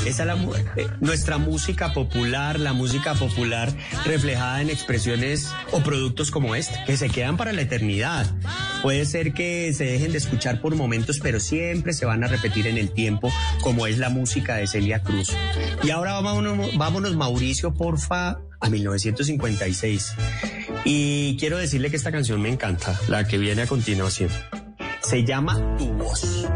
esa es la eh, nuestra música popular, la música popular reflejada en expresiones o productos como este, que se quedan para la eternidad. Puede ser que se dejen de escuchar por momentos, pero siempre se van a repetir en el tiempo, como es la música de Celia Cruz. Y ahora vámonos, vámonos Mauricio, porfa, a 1956. Y quiero decirle que esta canción me encanta, la que viene a continuación. Se llama Tu voz.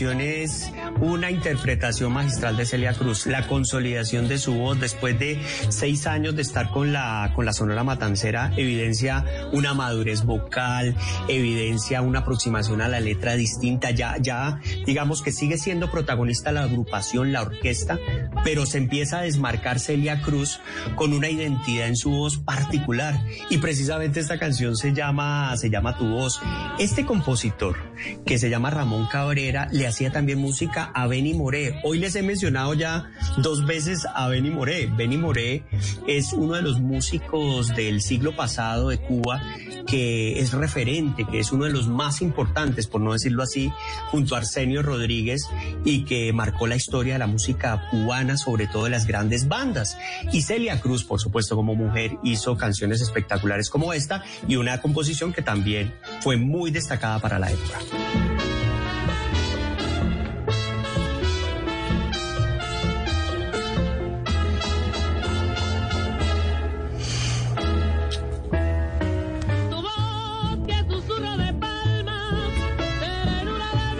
Es una interpretación magistral de Celia Cruz, la consolidación de su voz después de seis años de estar con la, con la Sonora Matancera, evidencia una madurez vocal, evidencia una aproximación a la letra distinta, ya, ya digamos que sigue siendo protagonista la agrupación, la orquesta, pero se empieza a desmarcar Celia Cruz con una identidad en su voz particular y precisamente esta canción se llama, se llama Tu voz. Este compositor que se llama Ramón Cabrera le hacía también música a Benny Moré. Hoy les he mencionado ya dos veces a Benny Moré. Benny Moré es uno de los músicos del siglo pasado de Cuba que es referente, que es uno de los más importantes, por no decirlo así, junto a Arsenio Rodríguez y que marcó la historia de la música cubana, sobre todo de las grandes bandas. Y Celia Cruz, por supuesto, como mujer, hizo canciones espectaculares como esta y una composición que también fue muy destacada para la época.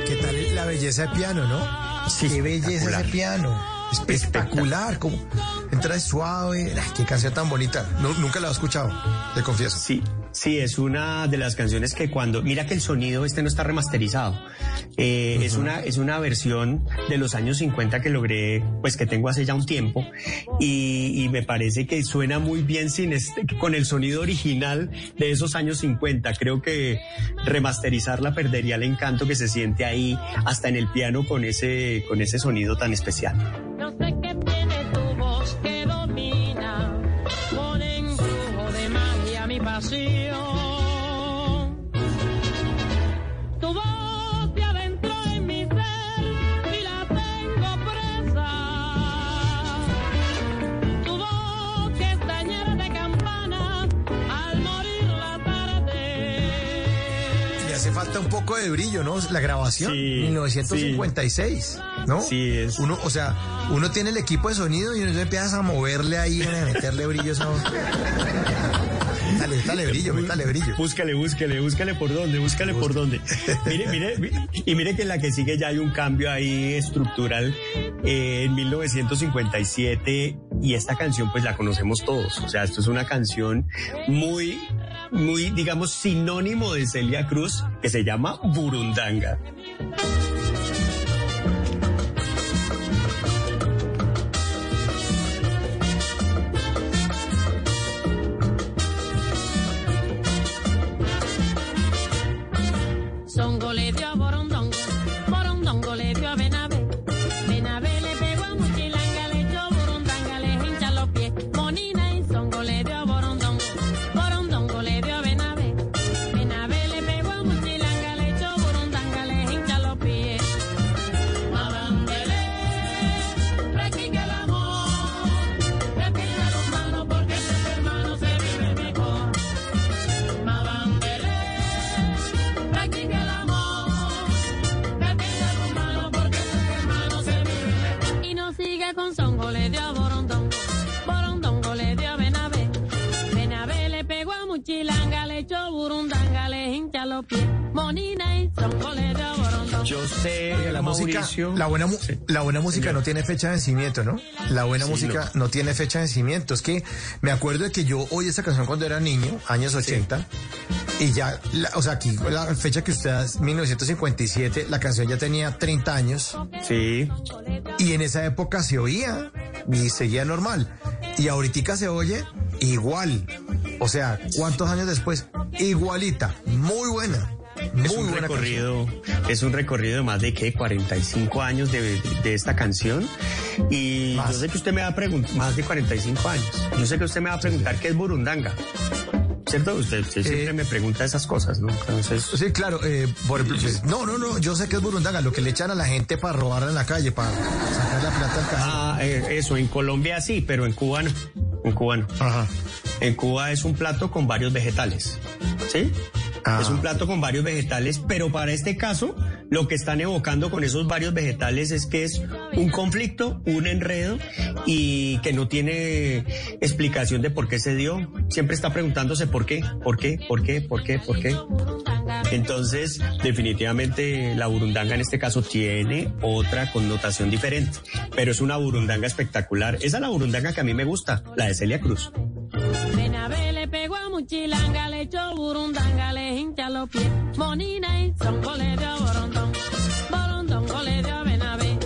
¿Qué tal la belleza de piano, no? Qué belleza ese piano. Espectacular. Como entra suave. Qué canción tan bonita. Nu- nunca la he escuchado, te confieso. Sí, sí, es una de las canciones que cuando, mira que el sonido este no está remasterizado, Eh, es una es una versión de los años 50 que logré, pues que tengo hace ya un tiempo y, y me parece que suena muy bien sin este, con el sonido original de esos años 50. Creo que remasterizarla perdería el encanto que se siente ahí hasta en el piano con ese con ese sonido tan especial. No sé qué tiene tu voz que domina, brujo de magia mi pasión. Falta un poco de brillo, ¿no? La grabación, Sí, 1956, ¿no? Sí, es. Uno, o sea, uno tiene el equipo de sonido y uno empiezas a moverle ahí, a meterle brillo a Dale, métale brillo, métale brillo. Búscale, búscale, búscale por dónde, búscale por dónde. Mire, mire, mi- y mire que en la que sigue ya hay un cambio ahí estructural eh, en 1957 y esta canción pues la conocemos todos. O sea, esto es una canción muy, muy, digamos, sinónimo de Celia Cruz que se llama Burundanga. Yo sé, La música, la buena, mu- Sí. la buena música no tiene fecha de vencimiento, ¿no? La buena Sí, música no. tiene fecha de vencimiento. Es que me acuerdo de que yo oí esa canción cuando era niño, años 80, y ya, la- o sea, aquí la fecha que usted da es 1957, la canción ya tenía 30 años. Sí. Y en esa época se oía y seguía normal. Y ahorita se oye igual. O sea, ¿cuántos años después? Igualita. Muy buena. Muy es un buena recorrido, es un recorrido de más de qué 45 años de, de- de esta canción y yo sé que usted me va a preguntar más de 45 años. Yo sé que usted me va a preguntar qué es burundanga. ¿Cierto? Usted, usted siempre me pregunta esas cosas, ¿no? Entonces, Sí, claro. eh, por ejemplo, pues, no, no, no. Yo sé que es burundanga, lo que le echan a la gente para robarla en la calle, para sacar la plata al cajero. ah, eh, eso, en Colombia sí, pero en Cuba no. En Cuba no. En Cuba es un plato con varios vegetales. ¿Sí? Ah. Es un plato con varios vegetales, pero para este caso, lo que están evocando con esos varios vegetales es que es un conflicto, un enredo y que no tiene explicación de por qué se dio. Siempre está preguntándose por qué, por qué, por qué, por qué, por qué. Entonces, definitivamente la burundanga en este caso tiene otra connotación diferente, pero es una burundanga espectacular. Esa es la burundanga que a mí me gusta, la de Celia Cruz. Muchilanga, le echó Burundanga, le hincha los pies. Monina y Songo le dio a Borondongo, le dio Benavé.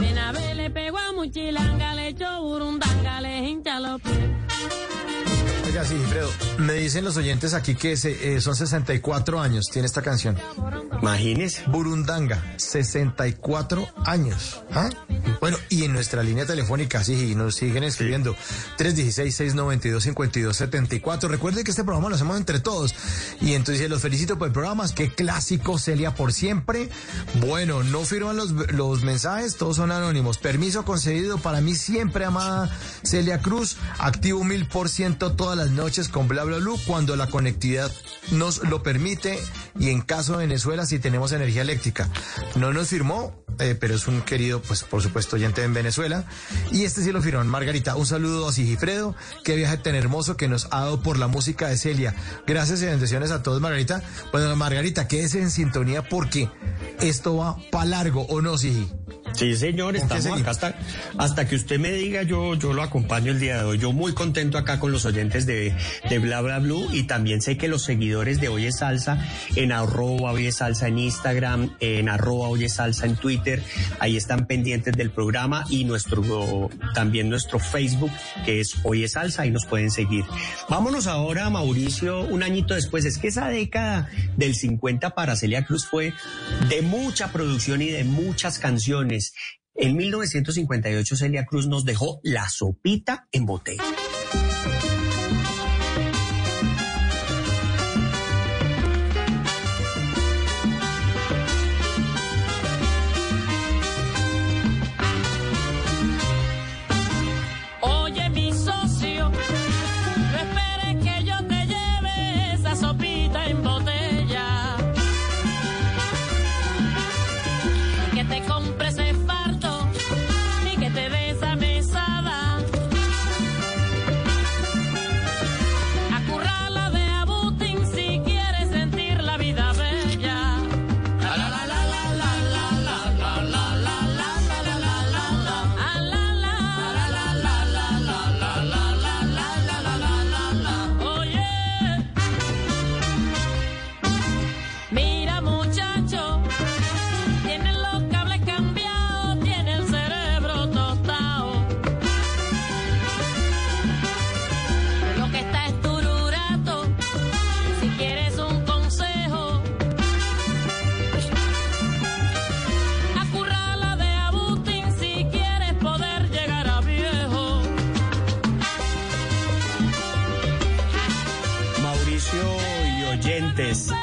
Benavé le pegó a Muchilanga, le echó Burundanga, le hincha los pies. Oiga, sí, Fredo. Me dicen los oyentes aquí que se- eh, son 64 años, tiene esta canción. Imagínese. Burundanga, 64 años. ¿Ah? Bueno, y en nuestra línea telefónica, sí, nos siguen escribiendo. 316-692-5274. Recuerden que este programa lo hacemos entre todos. Y entonces los felicito por el programa. Qué clásico, Celia, por siempre. Bueno, no firman los, los mensajes, todos son anónimos. Permiso concedido para mí siempre, amada Celia Cruz. Activo mil por ciento todas las noches con bla bla bla cuando la conectividad nos lo permite y en caso de Venezuela si tenemos energía eléctrica. No nos firmó, eh, pero es un querido, pues por supuesto, oyente en Venezuela. Y este sí lo firmó. Margarita, un saludo a Sigifredo, qué viaje tan hermoso que nos ha dado por la música de Celia. Gracias y bendiciones a todos, Margarita. Bueno, Margarita, quédese en sintonía porque esto va para largo, ¿o no, Sigi? Sí, señor, ¿Con qué estamos acá hasta, hasta que usted me diga, yo, yo lo acompaño el día de hoy. Yo muy contento acá con los oyentes de, de Bla Bla Blue y también sé que los seguidores de Hoy es Salsa en arroba Hoy es Salsa en Instagram, en arroba Hoy es Salsa en Twitter, ahí están pendientes del programa y nuestro, también nuestro Facebook que es Hoy es Salsa, ahí nos pueden seguir. Vámonos ahora, Mauricio, un añito después. Es que esa década del 50 para Celia Cruz fue de mucha producción y de muchas canciones. En 1958 Celia Cruz nos dejó La Sopita en botella.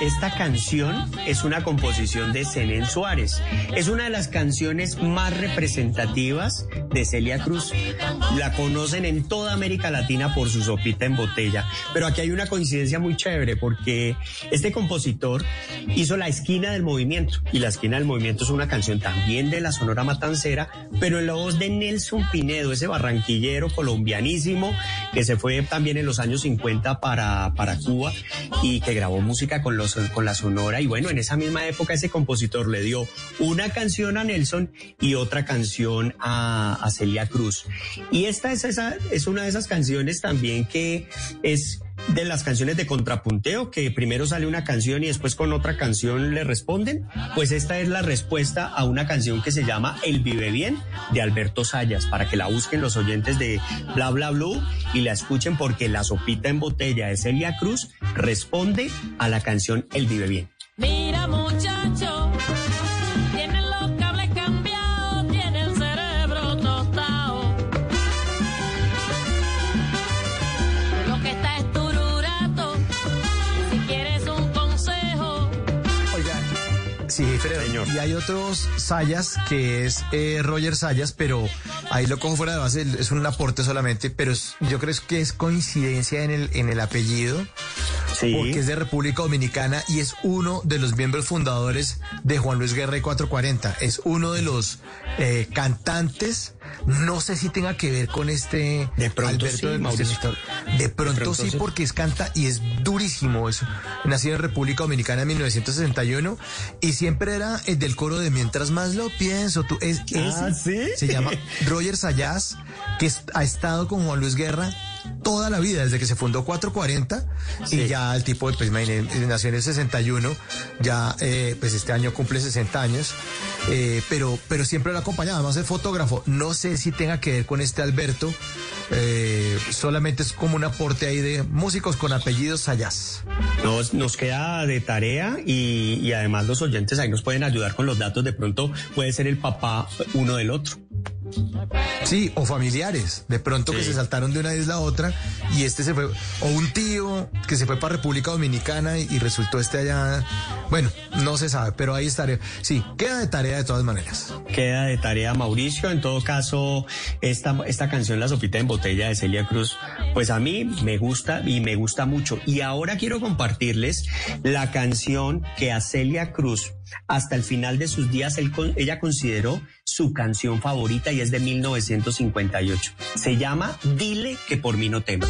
Esta canción es una composición de Zenén Suárez. Es una de las canciones más representativas de Celia Cruz. La conocen en toda América Latina por su sopita en botella. Pero aquí hay una coincidencia muy chévere porque este compositor hizo La esquina del movimiento. Y La esquina del movimiento es una canción también de la Sonora Matancera, pero en la voz de Nelson Pinedo, ese barranquillero colombianísimo que se fue también en los años 50 para, para Cuba y que grabó música con, los, con la Sonora. Y bueno, en esa misma época ese compositor le dio una canción a Nelson y otra canción a, a Celia Cruz. Y esta es, esa, es una de esas canciones también que es de las canciones de contrapunteo, que primero sale una canción y después con otra canción le responden, pues esta es la respuesta a una canción que se llama El Vive Bien de Alberto Sayas, para que la busquen los oyentes de Bla Bla Blue y la escuchen porque la sopita en botella de Celia Cruz responde a la canción El Vive Bien. Mira muchacho, Y hay otros Sayas, que es eh, Roger Sayas, pero ahí lo cojo fuera de base, es un aporte solamente, pero es- yo creo que es coincidencia en el, en el apellido. Porque es de República Dominicana y es uno de los miembros fundadores de Juan Luis Guerra y 440. Es uno de los eh, cantantes. No sé si tenga que ver con este De pronto Alberto sí, del Mauricio. De pronto, sí, sí. porque es canta y es durísimo eso. Nacido en República Dominicana en 1961 y siempre era el del coro de Mientras más lo pienso, tú es Ah, ¿sí? se llama (laughs) Roger Sayas, que ha estado con Juan Luis Guerra toda la vida, desde que se fundó 440 y ya el tipo, pues, imagínate, nació en el 61, ya eh, pues este año cumple 60 años, eh, pero, pero siempre lo ha acompañado, además es fotógrafo, no sé si tenga que ver con este Alberto, eh, solamente es como un aporte ahí de músicos con apellidos Sayas. Nos, nos queda de tarea y, y además los oyentes ahí nos pueden ayudar con los datos. De pronto puede ser el papá uno del otro. Sí, o familiares, de pronto que se saltaron de una isla a otra y este se fue, o un tío que se fue para República Dominicana y, y resultó este allá, bueno, no se sabe, pero ahí estaré. Sí, queda de tarea de todas maneras. Queda de tarea Mauricio. En todo caso, esta, esta canción, La Sopita en Botella de Celia Cruz, pues a mí me gusta y me gusta mucho. Y ahora quiero compartirles la canción que a Celia Cruz, hasta el final de sus días, ella consideró su canción favorita y es de 1958. Se llama Dile que por mí no temas.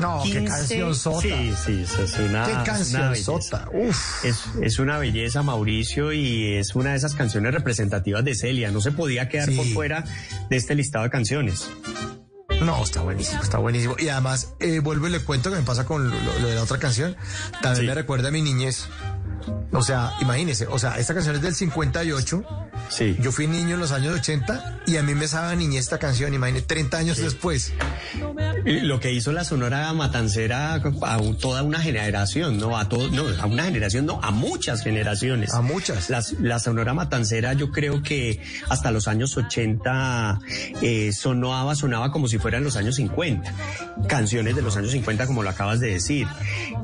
No, qué 15 canción sota. Sí, sí, es una. Qué una canción belleza. sota. Uf. Es, es una belleza, Mauricio, y es una de esas canciones representativas de Celia. No se podía quedar Sí. por fuera de este listado de canciones. No, está buenísimo, está buenísimo. Y además, eh, vuelvo y le cuento que me pasa con lo, lo de la otra canción. También Sí. me recuerda a mi niñez. O sea, imagínese, o sea, esta canción es del 58. Sí. Yo fui niño en los años 80 y a mí me sabe a niñez esta canción, imagínese, 30 años después. Lo que hizo la Sonora Matancera a toda una generación, no a todo, no, a una generación, no, a muchas generaciones. A muchas. Las- la Sonora Matancera, yo creo que hasta los años 80 eh, sonaba, sonaba como si fueran los años 50. Canciones de los años 50, como lo acabas de decir.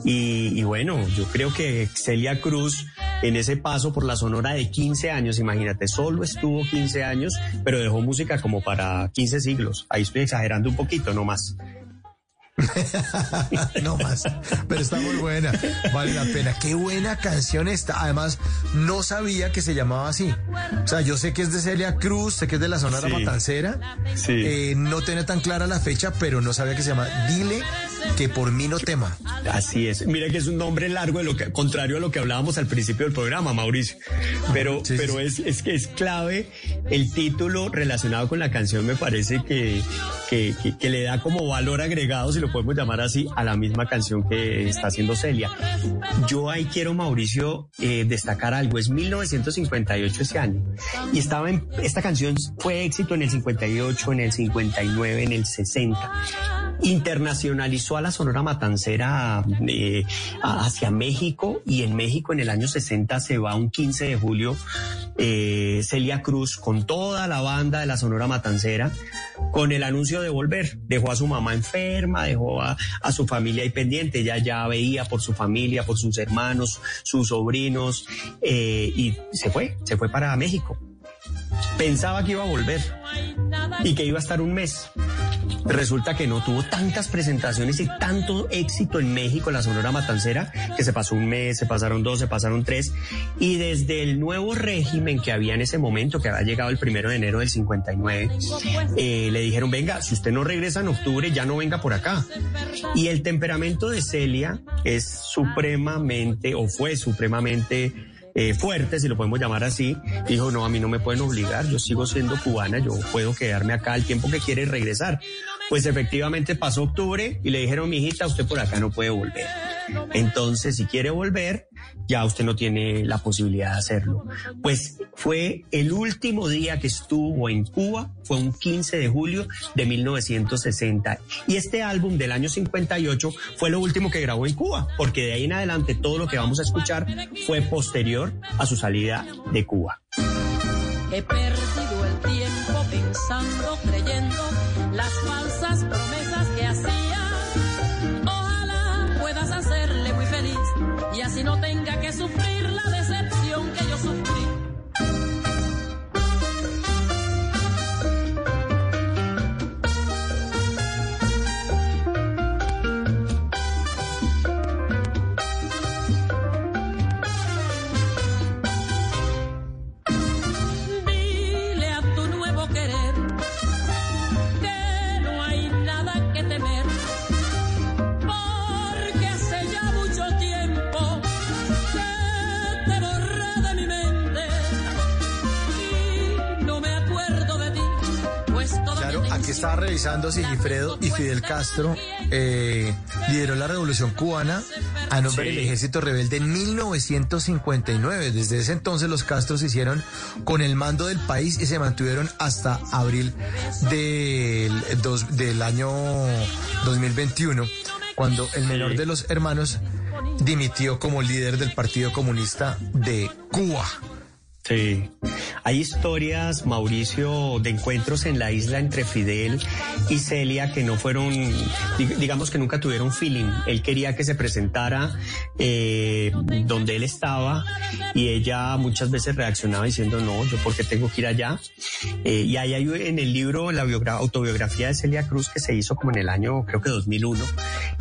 Y, y bueno, yo creo que Celia Cruz, en ese paso por la Sonora de 15 años, imagínate, solo estuvo 15 años, pero dejó música como para 15 siglos. Ahí estoy exagerando un poquito, no más. (laughs) no más, pero está muy buena, vale la pena. Qué buena canción está. Además, no sabía que se llamaba así. O sea, yo sé que es de Celia Cruz, sé que es de la Sonora Sí. Matancera. Sí. Eh, no tiene tan clara la fecha, pero no sabía que se llama Dile que por mí no tema. Así es. Mira que es un nombre largo, de lo que, contrario a lo que hablábamos al principio del programa, Mauricio. Pero, Sí, pero sí. Es, es que es clave el título relacionado con la canción, me parece que, que, que- que le da como valor agregado, si lo podemos llamar así, a la misma canción que está haciendo Celia. Yo ahí quiero, Mauricio, eh, destacar algo. Es 1958 ese año. Y estaba en, esta canción fue éxito en el 58, en el 59, en el 60 internacionalizó a la Sonora Matancera eh, hacia México y en México en el año 60 se va un 15 de julio eh, Celia Cruz con toda la banda de la Sonora Matancera con el anuncio de volver. Dejó a su mamá enferma, dejó a, a su familia ahí pendiente, ella ya veía por su familia, por sus hermanos, sus sobrinos eh, y se fue, se fue para México. Pensaba que iba a volver y que iba a estar un mes. Resulta que no tuvo tantas presentaciones y tanto éxito en México, la Sonora Matancera, que se pasó un mes, se pasaron dos, se pasaron tres. Y desde el nuevo régimen que había en ese momento, que había llegado el primero de enero del 59, eh, le dijeron, venga, si usted no regresa en octubre, ya no venga por acá. Y el temperamento de Celia es supremamente, o fue supremamente eh, fuerte, si lo podemos llamar así, dijo, no, a mí no me pueden obligar, yo sigo siendo cubana, yo puedo quedarme acá el tiempo que quiere regresar. Pues efectivamente pasó octubre y le dijeron, mijita, usted por acá no puede volver. Entonces, si quiere volver, ya usted no tiene la posibilidad de hacerlo. Pues fue el último día que estuvo en Cuba, fue un 15 de julio de 1960. Y este álbum del año 58 fue lo último que grabó en Cuba, porque de ahí en adelante todo lo que vamos a escuchar fue posterior a su salida de Cuba. He perdido el tiempo pensando, creyendo las falsas promesas que hacía. Ojalá puedas hacerle muy feliz y así no tenga que sufrir la decepción revisando Sigifredo y Fidel Castro eh, lideró la revolución cubana a nombre Sí. del ejército rebelde en 1959. Desde ese entonces los Castros se hicieron con el mando del país y se mantuvieron hasta abril del, dos- del año 2021, cuando el menor de los hermanos dimitió como líder del Partido Comunista de Cuba. Sí. Hay historias, Mauricio, de encuentros en la isla entre Fidel y Celia que no fueron, dig- digamos que nunca tuvieron feeling. Él quería que se presentara eh, donde él estaba y ella muchas veces reaccionaba diciendo, no, yo por qué tengo que ir allá. Eh, y ahí hay en el libro, la biogra- autobiografía de Celia Cruz que se hizo como en el año, creo que 2001,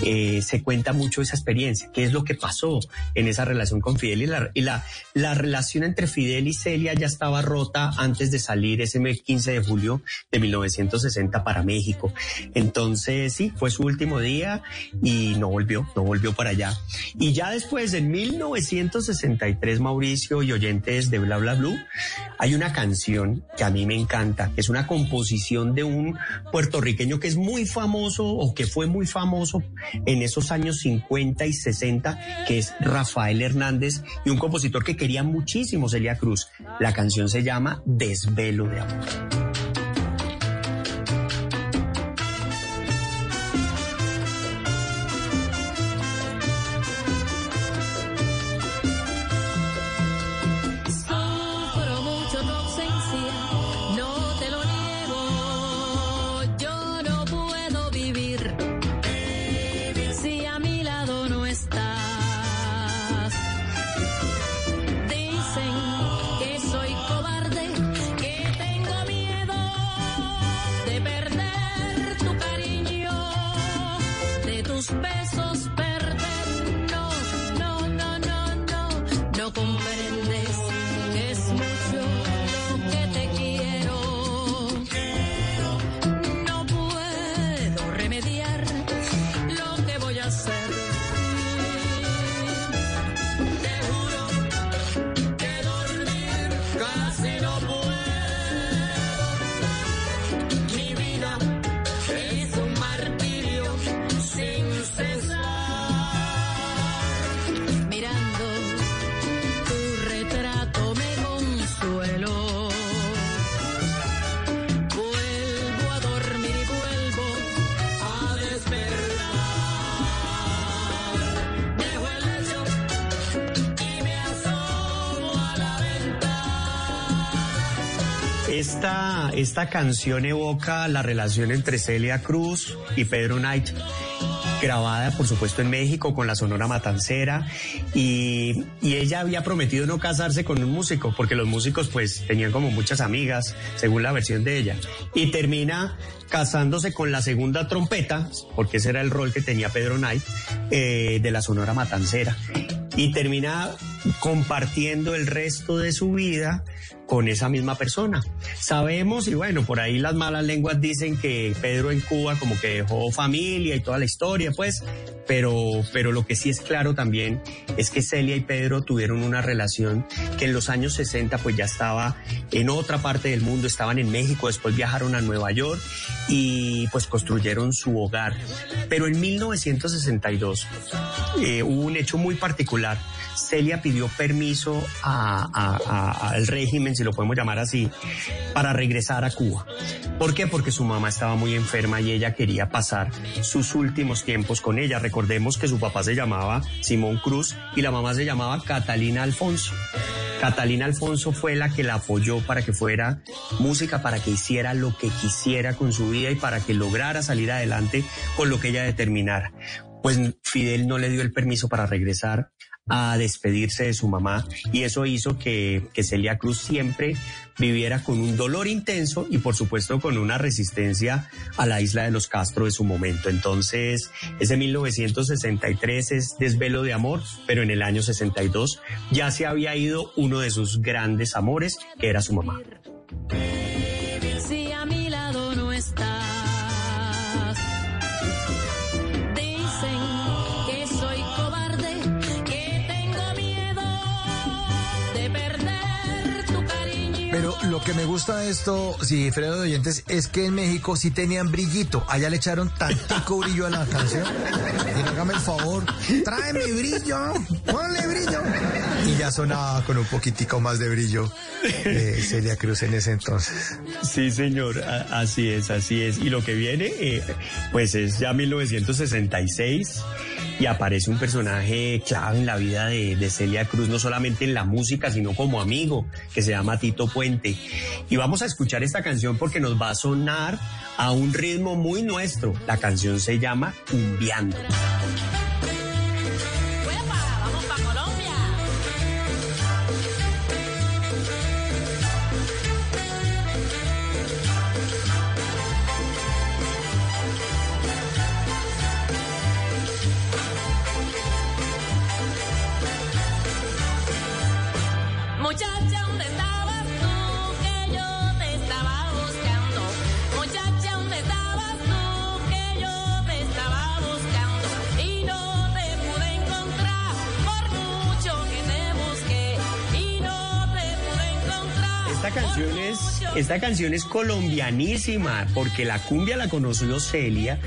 eh, se cuenta mucho esa experiencia, qué es lo que pasó en esa relación con Fidel y la, y la, la relación entre Fidel y Celia ya estaba rota antes de salir ese mes 15 de julio de 1960 para México. Entonces, sí, fue su último día y no volvió, no volvió para allá. Y ya después, en 1963, Mauricio y oyentes de Bla Bla Blue, hay una canción que a mí me encanta, es una composición de un puertorriqueño que es muy famoso o que fue muy famoso en esos años 50 y 60, que es Rafael Hernández y un compositor que quería muchísimo Celia Cruz. La canción se llama Desvelo de Amor. Canción evoca la relación entre Celia Cruz y Pedro Knight grabada por supuesto en México con la Sonora Matancera. Y, y, ella había prometido no casarse con un músico porque los músicos pues tenían como muchas amigas según la versión de ella. Y termina casándose con la segunda trompeta porque ese era el rol que tenía Pedro Knight eh, de la Sonora Matancera. Y termina compartiendo el resto de su vida con esa misma persona. Sabemos, y bueno, por ahí las malas lenguas dicen que Pedro en Cuba como que dejó familia y toda la historia, pues, pero, pero lo que sí es claro también es que Celia y Pedro tuvieron una relación que en los años 60 pues ya estaba en otra parte del mundo, estaban en México, después viajaron a Nueva York y pues construyeron su hogar. Pero en 1962 eh, hubo un hecho muy particular. Celia pidió permiso al régimen, si lo podemos llamar así, para regresar a Cuba. ¿Por qué? Porque su mamá estaba muy enferma y ella quería pasar sus últimos tiempos con ella. Recordemos que su papá se llamaba Simón Cruz y la mamá se llamaba Catalina Alfonso. Catalina Alfonso fue la que la apoyó para que fuera música, para que hiciera lo que quisiera con su vida y para que lograra salir adelante con lo que ella determinara. Pues Fidel no le dio el permiso para regresar a despedirse de su mamá y eso hizo que, que, Celia Cruz siempre viviera con un dolor intenso y por supuesto con una resistencia a la isla de los Castro de su momento. Entonces, ese 1963 es Desvelo de Amor, pero en el año 62 ya se había ido uno de sus grandes amores, que era su mamá. Pero lo que me gusta de esto, si Fredo de oyentes, es que en México sí tenían brillito. Allá le echaron tantico brillo a la canción. Y hágame el favor, tráeme brillo, ponle brillo. Y ya sonaba con un poquitico más de brillo eh, Celia Cruz en ese entonces. Sí, señor, así es, así es. Y lo que viene, eh, pues es ya 1966 y aparece un personaje clave en la vida de, de Celia Cruz, no solamente en la música, sino como amigo, que se llama Tito Puente. Y vamos a escuchar esta canción porque nos va a sonar a un ritmo muy nuestro. La canción se llama Cumbiando. Esta canción es colombianísima, porque la cumbia la conoció Celia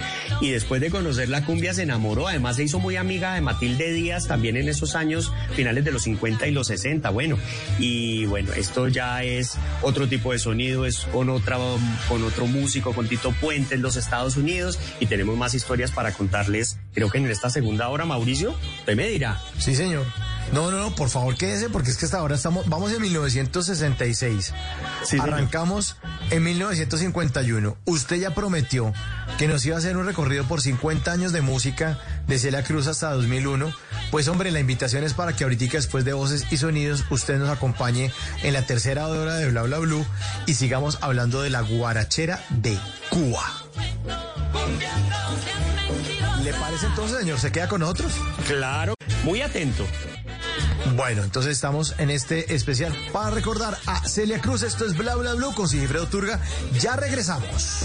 y después de conocer la cumbia se enamoró. Además se hizo muy amiga de Matilde Díaz también en esos años finales de los 50 y los 60. Bueno, y bueno, esto ya es otro tipo de sonido, es con otra, con otro músico, con Tito Puente en los Estados Unidos y tenemos más historias para contarles. Creo que en esta segunda hora, Mauricio, usted me dirá. Sí, señor. No, no, no, por favor quédese porque es que hasta ahora estamos, vamos en 1966. Arrancamos en 1951. Usted ya prometió que nos iba a hacer un recorrido por 50 años de música desde la Cruz hasta 2001. Pues hombre, la invitación es para que ahorita después de Voces y Sonidos usted nos acompañe en la tercera hora de Bla Bla Blue y sigamos hablando de la guarachera de Cuba. ¿Le parece entonces, señor? ¿Se queda con nosotros? Claro, muy atento. Bueno, entonces estamos en este especial para recordar a Celia Cruz. Esto es Bla Bla Blue con Sigifredo Turga. Ya regresamos.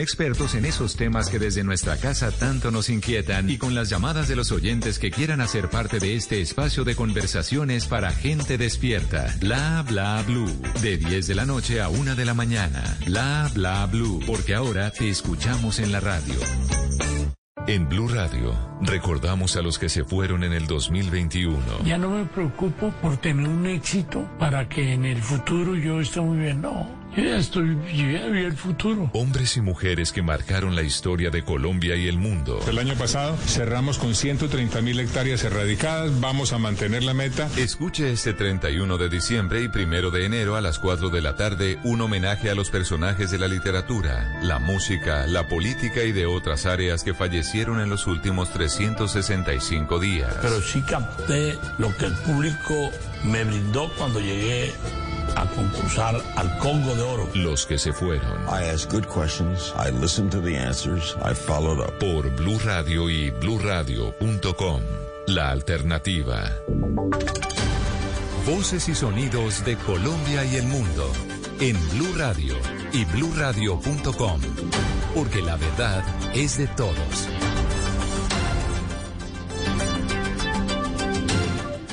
expertos en esos temas que desde nuestra casa tanto nos inquietan y con las llamadas de los oyentes que quieran hacer parte de este espacio de conversaciones para gente despierta. Bla bla blue. De 10 de la noche a 1 de la mañana. Bla bla blue. Porque ahora te escuchamos en la radio. En Blue Radio, recordamos a los que se fueron en el 2021. Ya no me preocupo por tener un éxito para que en el futuro yo esté muy bien, no. Yo ya estoy, yo ya vi el futuro. Hombres y mujeres que marcaron la historia de Colombia y el mundo. El año pasado cerramos con 130 mil hectáreas erradicadas. Vamos a mantener la meta. Escuche este 31 de diciembre y primero de enero a las 4 de la tarde un homenaje a los personajes de la literatura, la música, la política y de otras áreas que fallecieron en los últimos 365 días. Pero sí capté lo que el público me brindó cuando llegué a concursar al Congo de Oro. Los que se fueron. I asked good questions, I listened to the answers, I followed up. Por Blue Radio y bluradio.com. La alternativa. Voces y sonidos de Colombia y el mundo en Blue Radio y bluradio.com. Porque la verdad es de todos.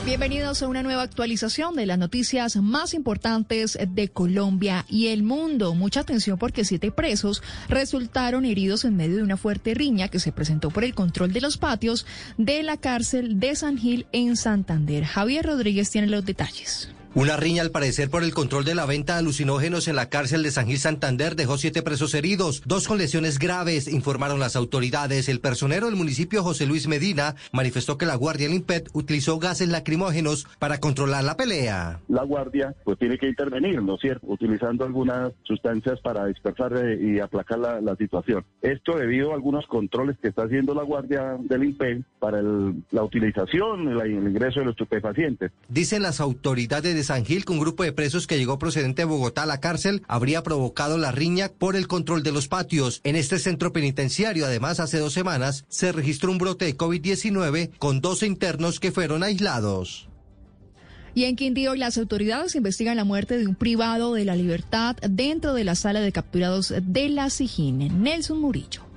Bienvenidos a una nueva actualización de las noticias más importantes de Colombia y el mundo. Mucha atención porque siete presos resultaron heridos en medio de una fuerte riña que se presentó por el control de los patios de la cárcel de San Gil en Santander. Javier Rodríguez tiene los detalles. Una riña al parecer por el control de la venta de alucinógenos en la cárcel de San Gil Santander dejó siete presos heridos, dos con lesiones graves, informaron las autoridades. El personero del municipio José Luis Medina manifestó que la Guardia Limpet utilizó gases lacrimógenos para controlar la pelea. La Guardia pues tiene que intervenir, ¿no es cierto? Utilizando algunas sustancias para dispersar eh, y aplacar la, la situación. Esto debido a algunos controles que está haciendo la Guardia del INPE para el- la utilización, el, el ingreso de los estupefacientes. Dicen las autoridades de San Gil que un grupo de presos que llegó procedente de Bogotá a la cárcel habría provocado la riña por el control de los patios. En este centro penitenciario, además, hace dos semanas se registró un brote de COVID-19 con 12 internos que fueron aislados. Y en Quindío, las autoridades investigan la muerte de un privado de la libertad dentro de la sala de capturados de la Sijín. Nelson Murillo.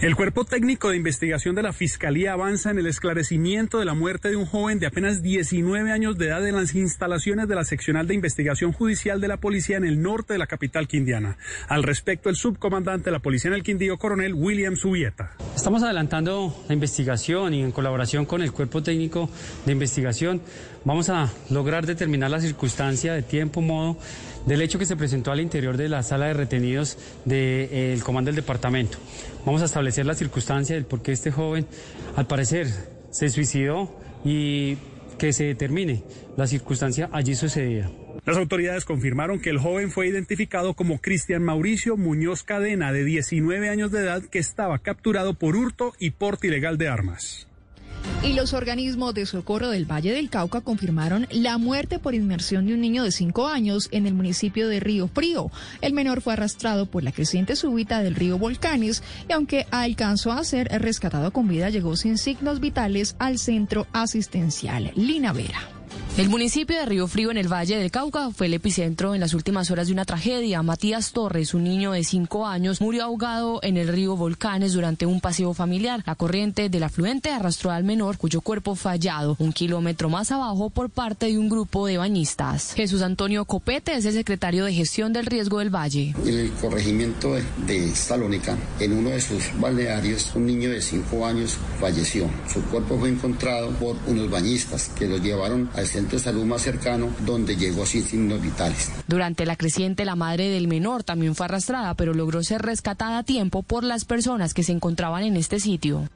El cuerpo técnico de investigación de la Fiscalía avanza en el esclarecimiento de la muerte de un joven de apenas 19 años de edad en las instalaciones de la seccional de investigación judicial de la policía en el norte de la capital quindiana. Al respecto, el subcomandante de la policía en el Quindío, coronel William Subieta. Estamos adelantando la investigación y en colaboración con el cuerpo técnico de investigación vamos a lograr determinar la circunstancia de tiempo, modo del hecho que se presentó al interior de la sala de retenidos del comando del departamento. Vamos a establecer la circunstancia del por qué este joven, al parecer, se suicidó y que se determine la circunstancia allí sucedida. Las autoridades confirmaron que el joven fue identificado como Cristian Mauricio Muñoz Cadena, de 19 años de edad, que estaba capturado por hurto y porte ilegal de armas. Y los organismos de socorro del Valle del Cauca confirmaron la muerte por inmersión de un niño de 5 años en el municipio de Río Frío. El menor fue arrastrado por la creciente súbita del río Volcanes y aunque alcanzó a ser rescatado con vida, llegó sin signos vitales al centro asistencial Lina Vera. El municipio de Río Frío en el Valle del Cauca fue el epicentro en las últimas horas de una tragedia. Matías Torres, un niño de cinco años, murió ahogado en el río Volcanes durante un paseo familiar. La corriente del afluente arrastró al menor, cuyo cuerpo fue hallado un kilómetro más abajo por parte de un grupo de bañistas. Jesús Antonio Copete es el secretario de gestión del riesgo del Valle. En el corregimiento de, Salónica, en uno de sus balnearios, un niño de 5 años falleció. Su cuerpo fue encontrado por unos bañistas que lo llevaron al centro de salud más cercano, donde llegó sin signos vitales. Durante la creciente, la madre del menor también fue arrastrada, pero logró ser rescatada a tiempo por las personas que se encontraban en este sitio.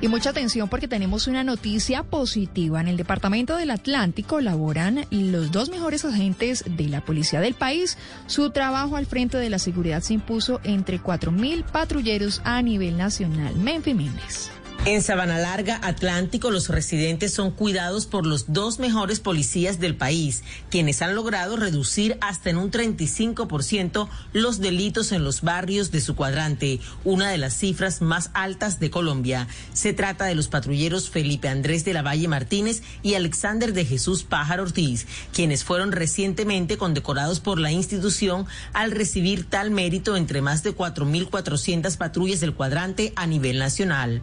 Y mucha atención porque tenemos una noticia positiva. En el Departamento del Atlántico laboran los dos mejores agentes de la policía del país. Su trabajo al frente de la seguridad se impuso entre 4.000 patrulleros a nivel nacional. Menfi Méndez. En Sabana Larga, Atlántico, los residentes son cuidados por los dos mejores policías del país, quienes han logrado reducir hasta en un 35% los delitos en los barrios de su cuadrante, una de las cifras más altas de Colombia. Se trata de los patrulleros Felipe Andrés de la Valle Martínez y Alexander de Jesús Pájaro Ortiz, quienes fueron recientemente condecorados por la institución al recibir tal mérito entre más de 4.400 patrullas del cuadrante a nivel nacional.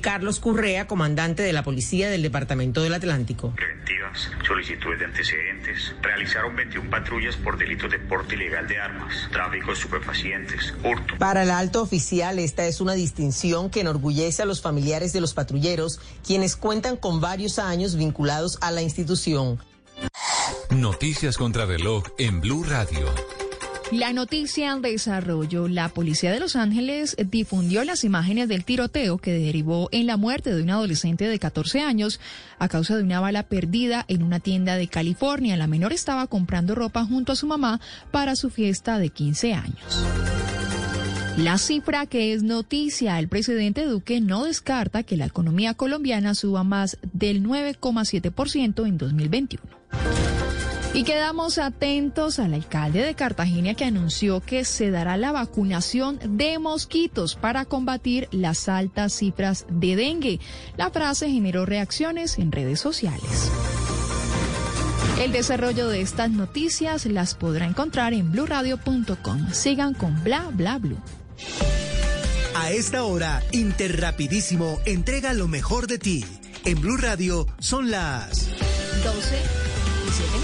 Carlos Currea, comandante de la Policía del Departamento del Atlántico. Preventivas, solicitudes de antecedentes. Realizaron 21 patrullas por delitos de porte ilegal de armas, tráfico de estupefacientes, hurto. Para el alto oficial, esta es una distinción que enorgullece a los familiares de los patrulleros, quienes cuentan con varios años vinculados a la institución. Noticias contra reloj en Blue Radio. La noticia al desarrollo. La policía de Los Ángeles difundió las imágenes del tiroteo que derivó en la muerte de un adolescente de 14 años a causa de una bala perdida en una tienda de California. La menor estaba comprando ropa junto a su mamá para su fiesta de 15 años. La cifra que es noticia, el presidente Duque no descarta que la economía colombiana suba más del 9,7% en 2021. Y quedamos atentos al alcalde de Cartagena que anunció que se dará la vacunación de mosquitos para combatir las altas cifras de dengue. La frase generó reacciones en redes sociales. El desarrollo de estas noticias las podrá encontrar en blurradio.com. Sigan con bla bla blue. A esta hora, Interrapidísimo entrega lo mejor de ti. En Blue Radio son las 12 y 7 minutos.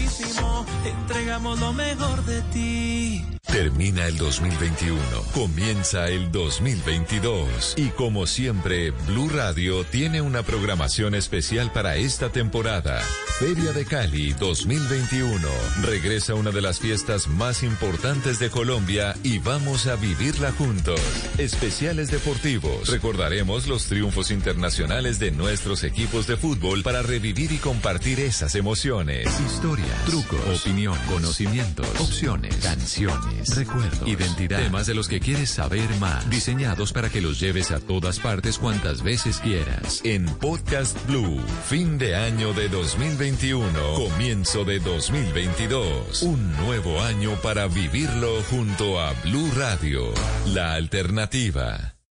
Entregamos lo mejor de ti. Termina el 2021, comienza el 2022 y como siempre, Blue Radio tiene una programación especial para esta temporada. Feria de Cali 2021. Regresa una de las fiestas más importantes de Colombia y vamos a vivirla juntos. Especiales deportivos. Recordaremos los triunfos internacionales de nuestros equipos de fútbol para revivir y compartir esas emociones. Historia, trucos, opinión, conocimientos, opciones, canciones recuerdos, identidad, temas de los que quieres saber más, diseñados para que los lleves a todas partes cuantas veces quieras. En Podcast Blue, fin de año de 2021, comienzo de 2022, un nuevo año para vivirlo junto a Blue Radio, la alternativa.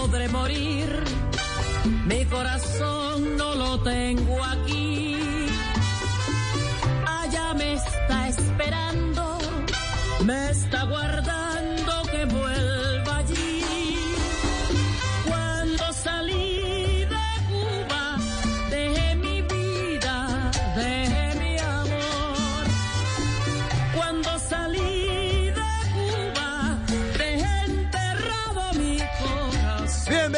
Podré morir, mi corazón no lo tengo aquí. Allá me está esperando, me está guardando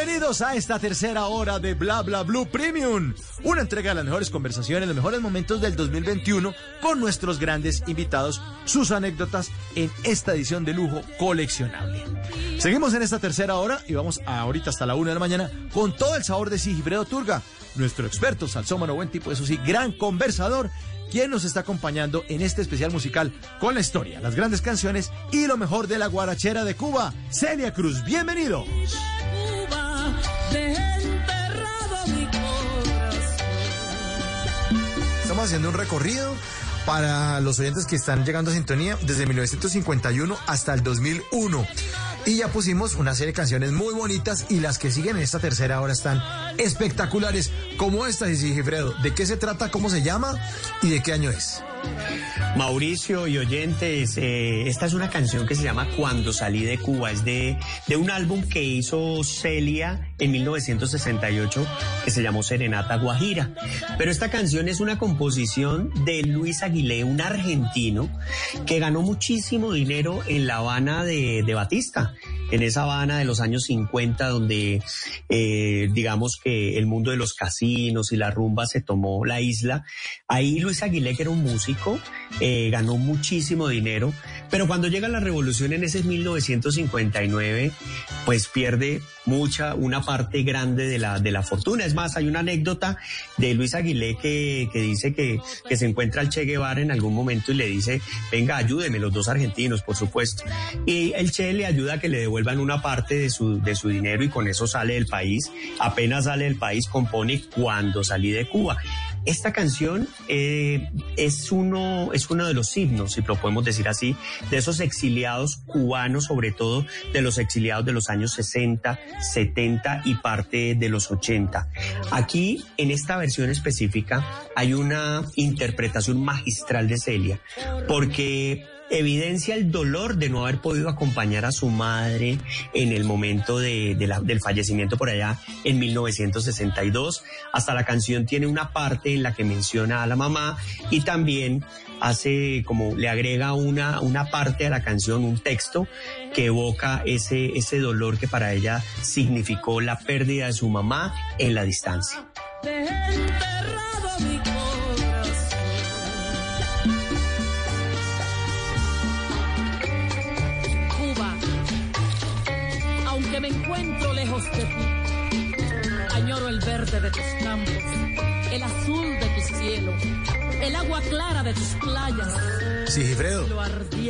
Bienvenidos a esta tercera hora de Bla Bla Blue Premium, una entrega de las mejores conversaciones, los mejores momentos del 2021 con nuestros grandes invitados, sus anécdotas en esta edición de lujo coleccionable. Seguimos en esta tercera hora y vamos ahorita hasta la una de la mañana con todo el sabor de Sigifredo Turga, nuestro experto salsómano, buen tipo, eso sí, gran conversador quien nos está acompañando en este especial musical con la historia, las grandes canciones y lo mejor de la guarachera de Cuba. Celia Cruz, bienvenido. Haciendo un recorrido para los oyentes que están llegando a sintonía desde 1951 hasta el 2001. Y ya pusimos una serie de canciones muy bonitas y las que siguen en esta tercera hora están espectaculares, como esta, dice Gifredo. ¿De qué se trata, cómo se llama y de qué año es? Mauricio y oyentes, eh, esta es una canción que se llama Cuando salí de Cuba, es de, de un álbum que hizo Celia en 1968 que se llamó Serenata Guajira. Pero esta canción es una composición de Luis Aguilé, un argentino que ganó muchísimo dinero en La Habana de, de Batista en esa Habana de los años 50, donde eh, digamos que el mundo de los casinos y la rumba se tomó la isla. Ahí Luis Aguilé, que era un músico, eh, ganó muchísimo dinero, pero cuando llega la revolución en ese 1959, pues pierde mucha, una parte grande de la, de la fortuna. Es más, hay una anécdota de Luis Aguilé que, que dice que, que se encuentra al Che Guevara en algún momento y le dice, venga, ayúdeme, los dos argentinos, por supuesto. Y el Che le ayuda a que le devuelvan una parte de su, de su dinero y con eso sale del país. Apenas sale del país, compone cuando salí de Cuba. Esta canción eh, es, uno, es uno de los himnos, si lo podemos decir así, de esos exiliados cubanos, sobre todo de los exiliados de los años 60, 70 y parte de los 80. Aquí, en esta versión específica, hay una interpretación magistral de Celia, porque evidencia el dolor de no haber podido acompañar a su madre en el momento de, del fallecimiento por allá en 1962. Hasta la canción tiene una parte en la que menciona a la mamá y también hace como le agrega una, una parte a la canción, un texto que evoca ese, ese dolor que para ella significó la pérdida de su mamá en la distancia. Añoro el verde de tus campos, el azul de tu cielo, el agua clara de tus playas. Sigifredo.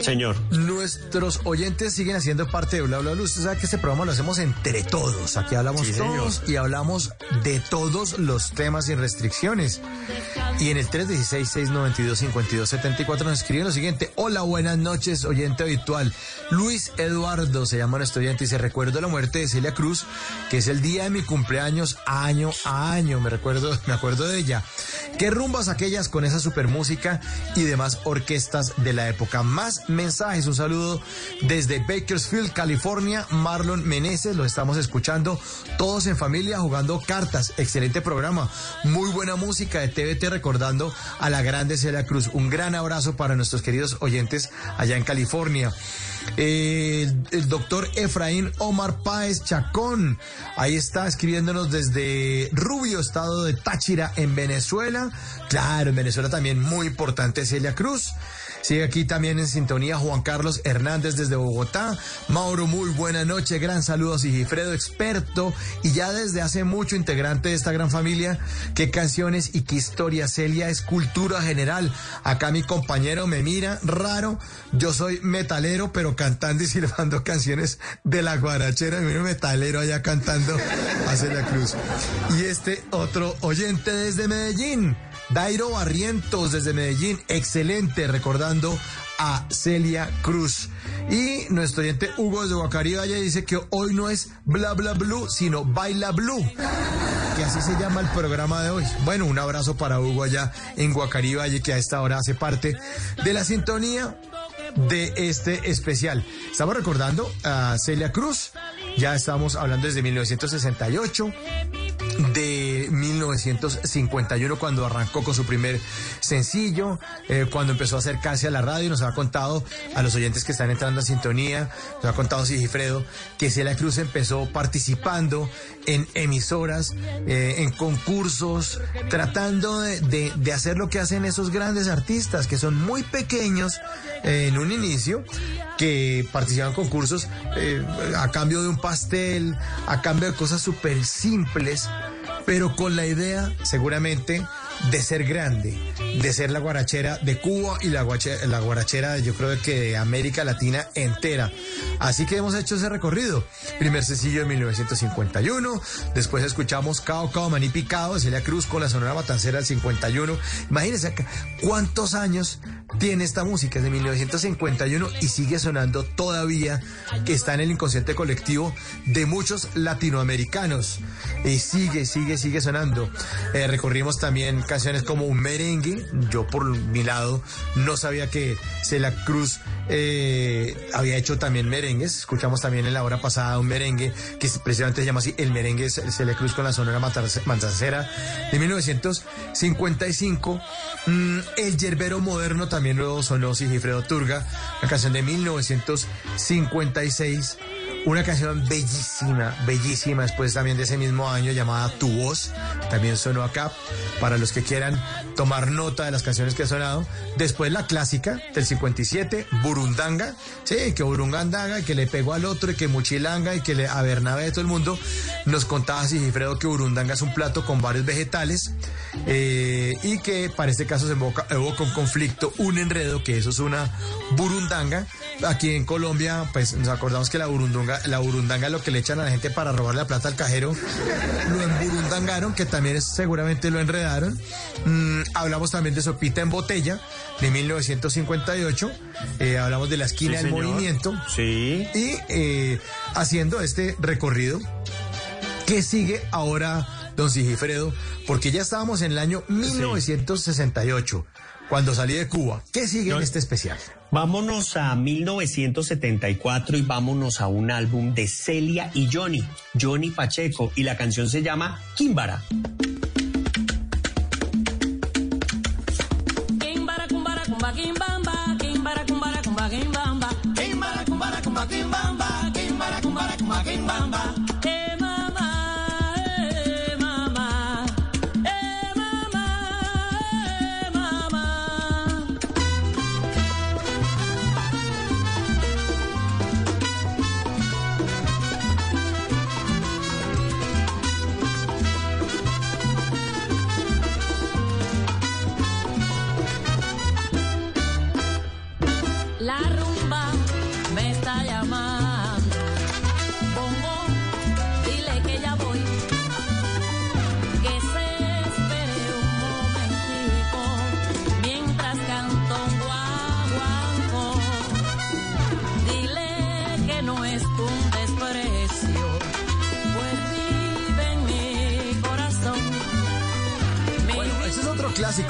Señor. Nuestros oyentes siguen haciendo parte de Bla Bla Bla. Usted sabe que este programa lo hacemos entre todos. Aquí hablamos todos y hablamos de todos los temas sin restricciones. Y en el 316-692-5274 nos escriben lo siguiente. Hola, buenas noches, oyente habitual. Luis Eduardo se llama nuestro oyente y se recuerda la muerte de Celia Cruz, que es el día de mi cumpleaños año a año. Me recuerdo, me acuerdo de ella. Qué rumbas aquellas con esa super música y demás orquestas de la época. Más mensajes, un saludo desde Bakersfield, California. Marlon Meneses, lo estamos escuchando todos en familia jugando cartas. Excelente programa. Muy buena música de TVT recordando a la grande Celia Cruz. Un gran abrazo para nuestros queridos oyentes allá en California. El, doctor Efraín Omar Páez Chacón. Ahí está escribiéndonos desde Rubio, estado de Táchira, en Venezuela. Claro, en Venezuela también muy importante Celia Cruz. Sigue aquí también en sintonía Juan Carlos Hernández desde Bogotá. Mauro, muy buena noche. Gran saludo a Sigifredo, experto y ya desde hace mucho integrante de esta gran familia. Qué canciones y qué historia. Celia es cultura general. Acá mi compañero me mira raro. Yo soy metalero, pero cantando y (laughs) silbando canciones de la guarachera. Mi metalero allá cantando a Celia Cruz. Y este otro oyente desde Medellín. Dairo Barrientos desde Medellín, excelente, recordando a Celia Cruz. Y nuestro oyente Hugo desde Guacaribaya dice que hoy no es bla bla blue, sino baila blue. Que así se llama el programa de hoy. Bueno, un abrazo para Hugo allá en Guacaribaya, que a esta hora hace parte de la sintonía de este especial. Estamos recordando a Celia Cruz, ya estamos hablando desde 1968 de 1951 cuando arrancó con su primer sencillo, eh, cuando empezó a acercarse a la radio, nos ha contado a los oyentes que están entrando a sintonía, nos ha contado Sigifredo, que Celia Cruz empezó participando en emisoras, eh, en concursos, tratando de, hacer lo que hacen esos grandes artistas, que son muy pequeños eh, en un inicio, que participan en concursos eh, a cambio de un pastel, a cambio de cosas súper simples, pero con la idea seguramente de ser grande, de ser la guarachera de Cuba y la, la guarachera yo creo que de América Latina entera. Así que hemos hecho ese recorrido. Primer sencillo de 1951, después escuchamos Cao Cao Maní Picado de Celia Cruz con la Sonora Matancera del 51. Imagínense cuántos años tiene esta música, es de 1951 y sigue sonando todavía, que está en el inconsciente colectivo de muchos latinoamericanos. Y sigue, sigue, sigue sonando. Eh, recorrimos también canciones como un merengue. Yo por mi lado no sabía que Celia Cruz eh, había hecho también merengues. Escuchamos también en la hora pasada un merengue que precisamente se llama así El merengue Celia Cruz con la sonora Manzacera de 1955. Mm, el yerbero moderno también lo sonó Sigifredo Turga, la canción de 1956. Una canción bellísima, bellísima, después también de ese mismo año llamada Tu Voz, también sonó acá, para los que quieran tomar nota de las canciones que ha sonado. Después la clásica del 57, Burundanga, sí, que Burundanga, que le pegó al otro, y que Muchilanga, y que le, a Bernabé de todo el mundo, nos contaba Sigifredo que Burundanga es un plato con varios vegetales, eh, y que para este caso se evoca, un conflicto, un enredo, que eso es una Burundanga. Aquí en Colombia, pues nos acordamos que la Burundanga la burundanga lo que le echan a la gente para robarle la plata al cajero, lo emburundangaron, que también es, seguramente lo enredaron. Mm, hablamos también de Sopita en Botella, de 1958. Eh, hablamos de la esquina Sí, del señor. movimiento. Sí. Y eh, haciendo este recorrido, ¿qué sigue ahora, don Sigifredo? Porque ya estábamos en el año 1968, cuando salí de Cuba. ¿Qué sigue en este especial? Vámonos a 1974 y vámonos a un álbum de Celia y Johnny, Johnny Pacheco, y la canción se llama. Kimbara, kimbamba.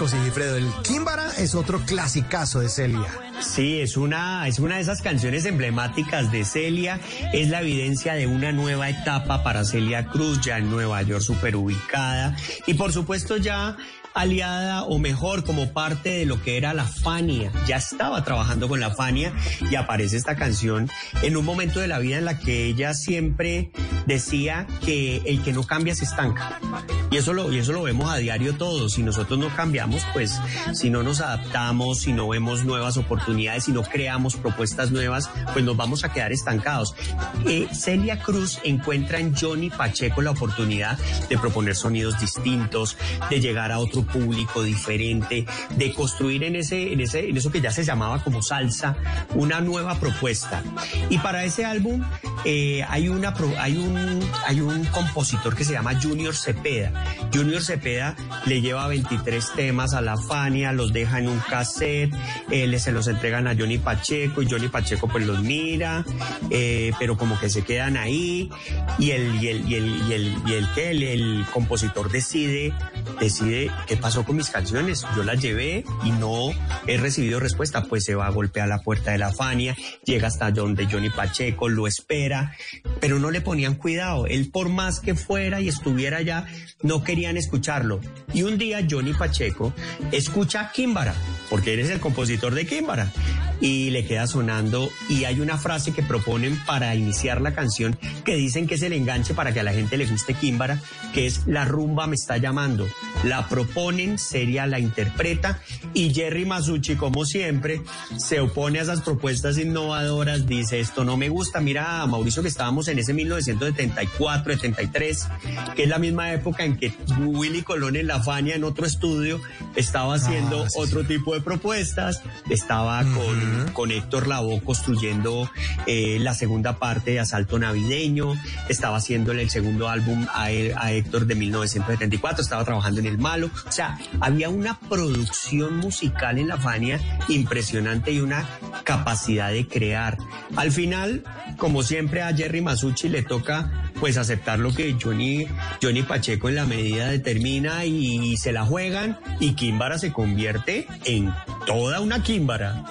Sigifredo. El Kimbara es otro clasicazo de Celia. Sí, es una, es una de esas canciones emblemáticas de Celia. Es la evidencia de una nueva etapa para Celia Cruz, ya en Nueva York, súper ubicada. Y por supuesto ya aliada o mejor como parte de lo que era la Fania. Ya estaba trabajando con la Fania y aparece esta canción en un momento de la vida en la que ella siempre decía que el que no cambia se estanca. Y eso lo, y eso lo vemos a diario todos. Si nosotros no cambiamos, pues si no nos adaptamos, si no vemos nuevas oportunidades, si no creamos propuestas nuevas, pues nos vamos a quedar estancados. Eh, Celia Cruz encuentra en Johnny Pacheco la oportunidad de proponer sonidos distintos, de llegar a otro público diferente, de construir en ese, en ese, en eso que ya se llamaba como salsa, una nueva propuesta. Y para ese álbum eh, hay una, hay un, hay un compositor que se llama Junior Cepeda. Junior Cepeda le lleva 23 temas a la Fania, los deja en un cassette, eh, se los entregan a Johnny Pacheco y Johnny Pacheco pues los mira, eh, pero como que se quedan ahí y el, y el, y el, y el, y el compositor decide, decide qué pasó con mis canciones. Yo las llevé y no he recibido respuesta, pues se va a golpear la puerta de la Fania, llega hasta donde Johnny Pacheco, lo espera, pero no le ponían cuidado. Él por más que fuera y estuviera allá, no querían escucharlo. Y un día Johnny Pacheco escucha Kimbara, porque él es el compositor de Kimbara, y le queda sonando y hay una frase que proponen para iniciar la canción que dicen que es el enganche para que a la gente le guste Kimbara, que es La rumba me está llamando. La proponen, Seria la interpreta y Jerry Masucci, como siempre, se opone a esas propuestas innovadoras, dice esto no me gusta. Mira, Mauricio, que estábamos en ese 1974, 73, que es la misma época en que Willy Colón en La Fania, en otro estudio, estaba haciendo otro tipo de propuestas, estaba con con Héctor Lavoe construyendo eh, la segunda parte de Asalto Navideño, estaba haciéndole el segundo álbum a, él- a Héctor de 1974, estaba trabajando en El Malo, o sea, había una producción musical en la Fania impresionante y una capacidad de crear. Al final, como siempre a Jerry Masucci le toca pues aceptar lo que Johnny, Johnny Pacheco en la medida determina y, se la juegan y Kimbara se convierte en toda una Kimbara.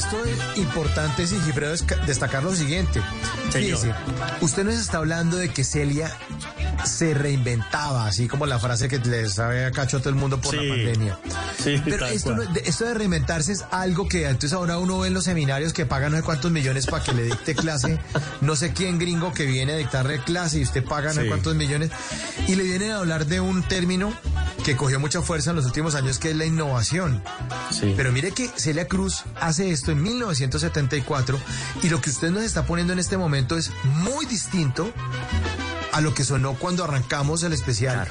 Esto es importante, Sigifredo, es ca- destacar lo siguiente. Señor. Fíjese, usted nos está hablando de que Celia se reinventaba, así como la frase que le sabe a cacho a todo el mundo por Sí. la pandemia. Sí, Pero esto, no- de, esto de reinventarse es algo que entonces ahora uno ve en los seminarios que pagan no sé cuántos millones para que le dicte clase, no sé quién gringo que viene a dictarle clase y usted paga no sé Sí. cuántos millones y le vienen a hablar de un término que cogió mucha fuerza en los últimos años que es la innovación. Pero mire que Celia Cruz hace esto en 1974 y lo que usted nos está poniendo en este momento es muy distinto a lo que sonó cuando arrancamos el especial,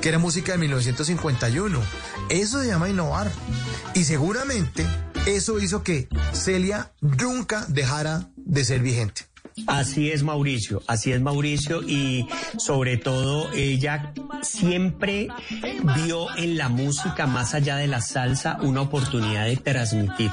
que era música de 1951. Eso se llama innovar. Y seguramente eso hizo que Celia nunca dejara de ser vigente. Así es Mauricio, así es Mauricio y sobre todo ella siempre vio en la música más allá de la salsa una oportunidad de transmitir.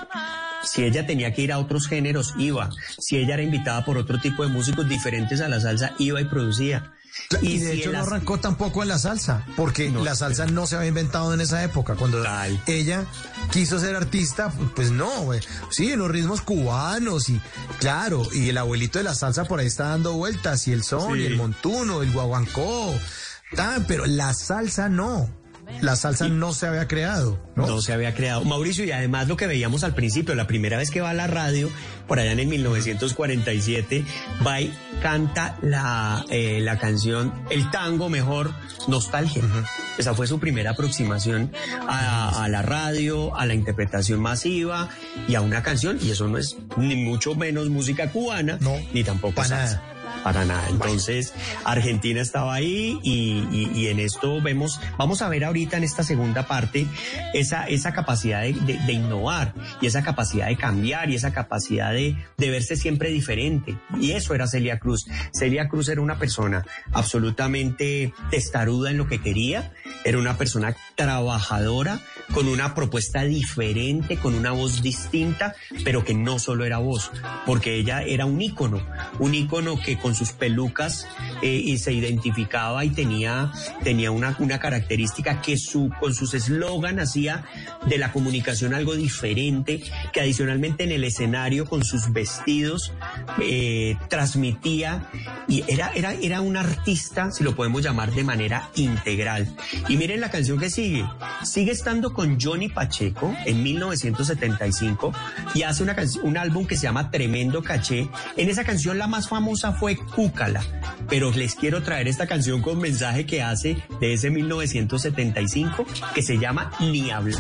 Si ella tenía que ir a otros géneros, iba. Si ella era invitada por otro tipo de músicos diferentes a la salsa, iba y producía. Y, de si hecho no arrancó tampoco en la salsa, porque la salsa no se había inventado en esa época. Cuando ella quiso ser artista, pues no, güey. Sí, los ritmos cubanos y claro, y el abuelito de la salsa por ahí está dando vueltas, y el son, Sí. y el montuno, el guaguancó, tan, pero la salsa no. La salsa no se había creado, ¿no? No se había creado. Mauricio, y además lo que veíamos al principio, la primera vez que va a la radio, por allá en el 1947, va y canta la, eh, la canción, el tango mejor, Nostalgia. Esa fue su primera aproximación a, a la radio, a la interpretación masiva y a una canción, y eso no es ni mucho menos música cubana, ni tampoco salsa. Para nada. Entonces, Argentina estaba ahí y, y- y en esto vemos, vamos a ver ahorita en esta segunda parte esa, esa capacidad de, de- de innovar y esa capacidad de cambiar y esa capacidad de, de verse siempre diferente. Y eso era Celia Cruz. Celia Cruz era una persona absolutamente testaruda en lo que quería, era una persona trabajadora, con una propuesta diferente, con una voz distinta, pero que no solo era voz, porque ella era un ícono, un ícono que con sus pelucas eh, y se identificaba y tenía, tenía una, una característica que su, con sus eslogan hacía de la comunicación algo diferente, que adicionalmente en el escenario con sus vestidos eh, transmitía y era, era, era un artista, si lo podemos llamar de manera integral. Y miren la canción que sigue, sigue estando con Johnny Pacheco en 1975 y hace una un álbum que se llama Tremendo Caché. En esa canción la más famosa fue Cúcala, pero les quiero traer esta canción con mensaje que hace de ese 1975 que se llama Ni hablar.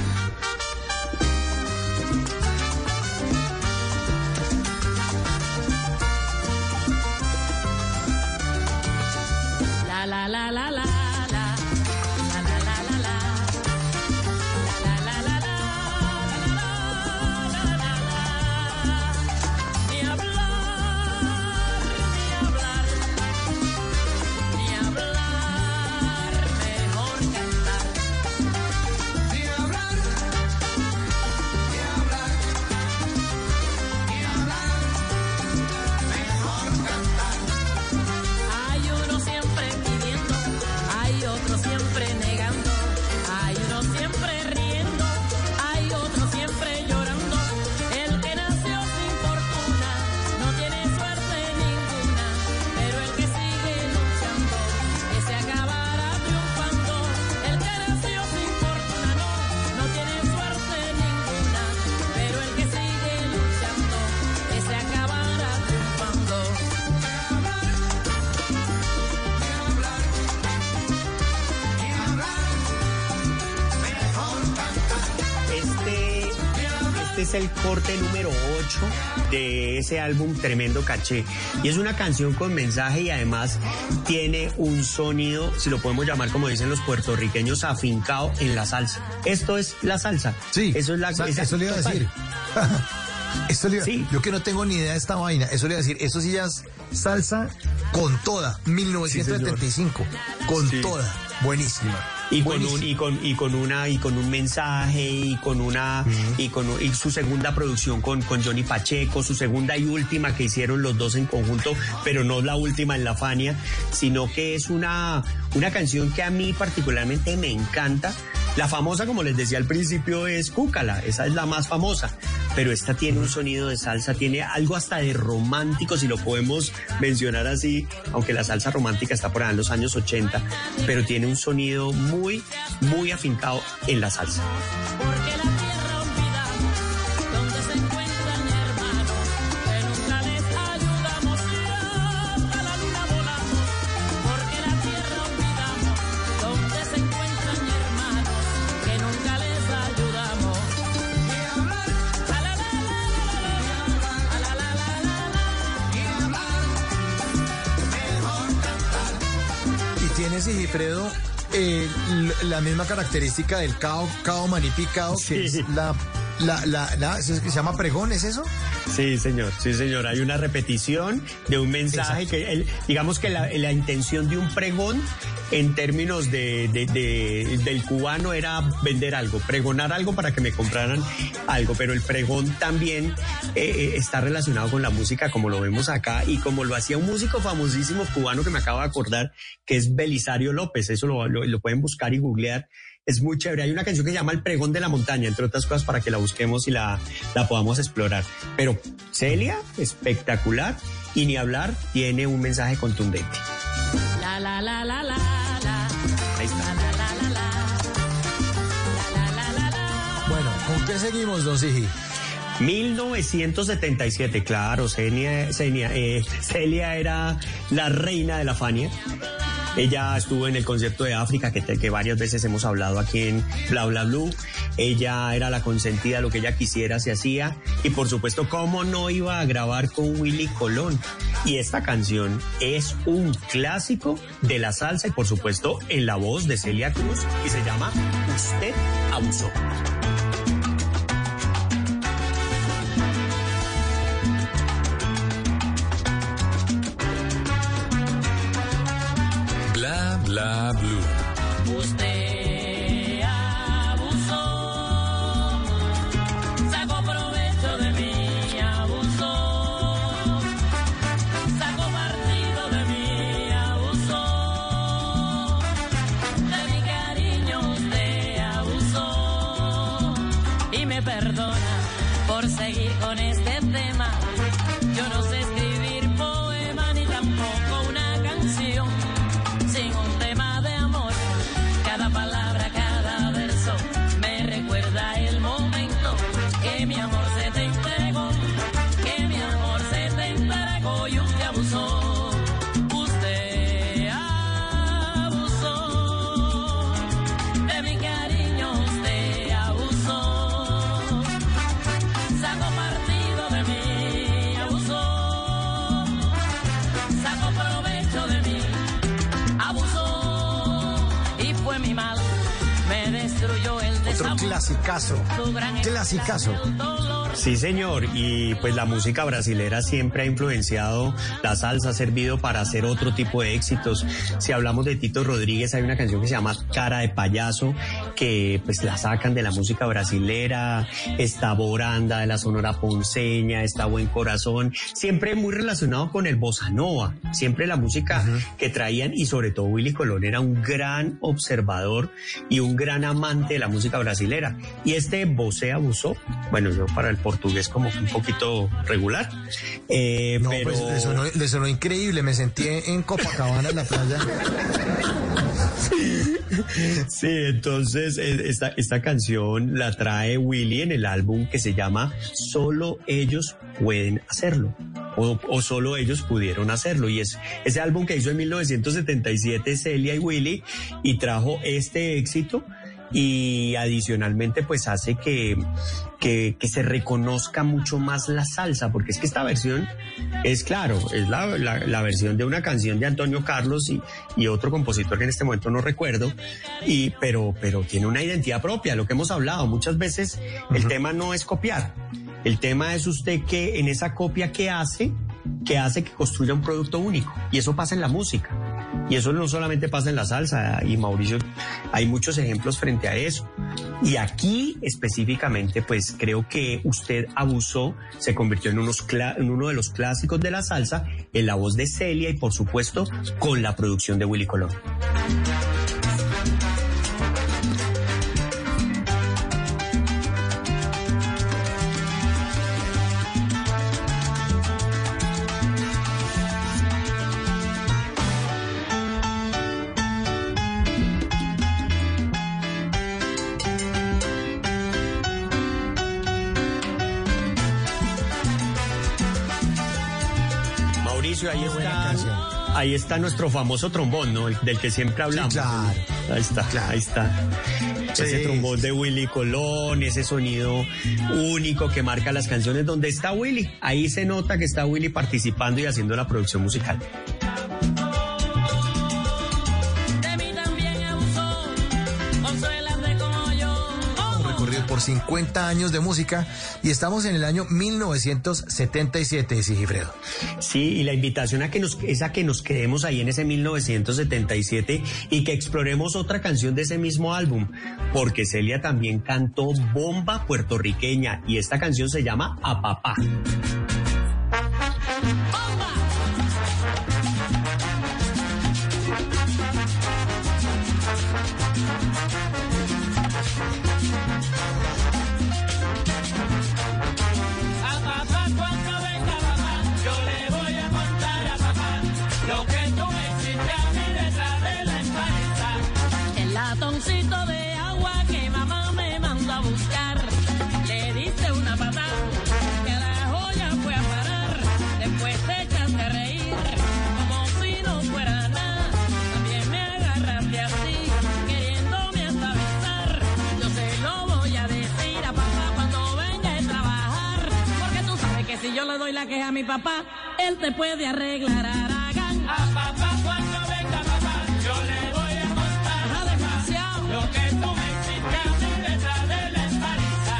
De ese álbum Tremendo Caché. Y es una canción con mensaje y además tiene un sonido, si lo podemos llamar como dicen los puertorriqueños, afincado en la salsa. Esto es la salsa. Sí, eso es la Sa- esa- eso le iba a decir. (laughs) Esto le iba- Yo que no tengo ni idea de esta vaina, eso le iba a decir, eso sí ya es salsa con toda, 1975, con Sí. toda, buenísima. Y con, un, y con y con una y con un mensaje y con una y con y su segunda producción con, con Johnny Pacheco, su segunda y última que hicieron los dos en conjunto, pero no la última en la Fania, sino que es una una canción que a mí particularmente me encanta. La famosa, como les decía al principio, es Cúcala, esa es la más famosa, pero esta tiene un sonido de salsa, tiene algo hasta de romántico, si lo podemos mencionar así, aunque la salsa romántica está por allá en los años 80, pero tiene un sonido muy, muy afincado en la salsa. Tiene Sigifredo eh, la misma característica del cao, cao manipicao, que es la, la, la, la- ¿eso es que se llama pregón, ¿es eso? Sí, señor, sí, señor. Hay una repetición de un mensaje que, el- digamos que la, la intención de un pregón en términos de, de- de- del cubano era vender algo, pregonar algo para que me compraran algo, pero el pregón también eh, eh, está relacionado con la música como lo vemos acá y como lo hacía un músico famosísimo cubano que me acabo de acordar, que es Belisario López, eso lo, lo- lo pueden buscar y googlear. Es muy chévere. Hay una canción que se llama El Pregón de la Montaña, entre otras cosas, para que la busquemos y la, la podamos explorar. Pero Celia, espectacular. Y ni hablar, tiene un mensaje contundente. La la la la la la. Ahí está. Bueno, ¿con qué seguimos, don Sigi? 1977, claro, Celia, Celia, eh, Celia era la reina de la Fania. Ella estuvo en el concierto de África, que, que varias veces hemos hablado aquí en Bla Bla Blue. Ella era la consentida, lo que ella quisiera se hacía. Y por supuesto, ¿cómo no iba a grabar con Willy Colón? Y esta canción es un clásico de la salsa y por supuesto en la voz de Celia Cruz y se llama Usted abusó. Clasicazo. Sí, señor, y pues la música brasilera siempre ha influenciado, la salsa ha servido para hacer otro tipo de éxitos. Si hablamos de Tito Rodríguez, hay una canción que se llama Cara de Payaso, que pues la sacan de la música brasilera, está Boranda de la Sonora Ponceña, está Buen Corazón, siempre muy relacionado con el bossa nova, siempre la música que traían y sobre todo Willy Colón era un gran observador y un gran amante de la música brasilera. Y este Bosé abusó, bueno, yo para el portugués como un poquito regular, eh, No, pero... pues le sonó, le sonó increíble, me sentí en Copacabana en la playa. (laughs) (laughs) Sí, entonces eh, esta, esta canción la trae Willy en el álbum que se llama Solo ellos pueden hacerlo. O, o solo ellos pudieron hacerlo. Y es ese álbum que hizo en 1977 Celia y Willy y trajo este éxito y adicionalmente pues hace que, que, que se reconozca mucho más la salsa, porque es que esta versión es claro, es la, la, la versión de una canción de Antonio Carlos y, y otro compositor que en este momento no recuerdo, y, pero, pero tiene una identidad propia, lo que hemos hablado, muchas veces el tema no es copiar, el tema es usted que en esa copia que hace, que hace que construya un producto único. Y eso pasa en la música. Y eso no solamente pasa en la salsa. Y Mauricio, hay muchos ejemplos frente a eso. Y aquí específicamente, pues creo que usted abusó, se convirtió en, en uno de los clásicos de la salsa, en la voz de Celia y por supuesto con la producción de Willy Colón. Ahí está, ahí está nuestro famoso trombón, ¿no? El del que siempre hablamos. claro. Ahí está, ahí está. Ese trombón de Willy Colón, ese sonido único que marca las canciones donde está Willy. Ahí se nota que está Willy participando y haciendo la producción musical. Por 50 años de música y estamos en el año 1977, Sigifredo. Sí, y la invitación a que nos, es a que nos quedemos ahí en ese 1977 y que exploremos otra canción de ese mismo álbum, porque Celia también cantó Bomba puertorriqueña y esta canción se llama A Papá. Doy la queja a mi papá, él te puede arreglar Aragán. A papá cuando venga papá, yo le voy a contar lo que tú me hiciste detrás de la espaliza.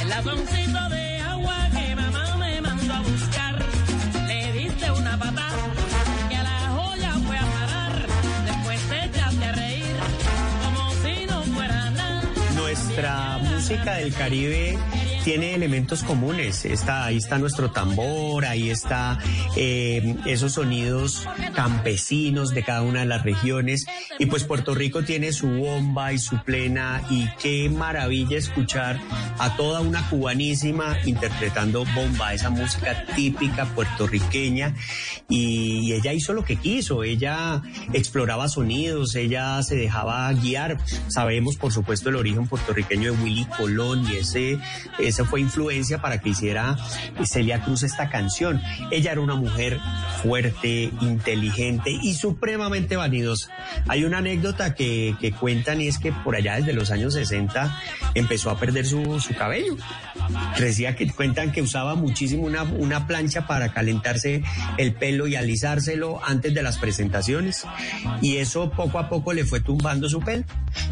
El latoncito de agua que mamá me mandó a buscar, le diste una patada que a la joya fue a parar. Después te echaste a reír como si no fuera nada. Nuestra música del Caribe tiene elementos comunes. Está, ahí está nuestro tambor, ahí está eh, esos sonidos campesinos de cada una de las regiones. Y pues Puerto Rico tiene su bomba y su plena. Y qué maravilla escuchar a toda una cubanísima interpretando bomba, esa música típica puertorriqueña. Y, ella hizo lo que quiso. Ella exploraba sonidos, ella se dejaba guiar. Sabemos, por supuesto, el origen puertorriqueño de Willy Colón y ese, esa fue influencia para que hiciera Celia Cruz esta canción. Ella era una mujer fuerte, inteligente y supremamente vanidosa. Hay una anécdota que, que cuentan y es que por allá desde los años 60 empezó a perder su, su cabello. Decía que cuentan que usaba muchísimo una, una plancha para calentarse el pelo y alisárselo antes de las presentaciones. Y eso poco a poco le fue tumbando su pelo.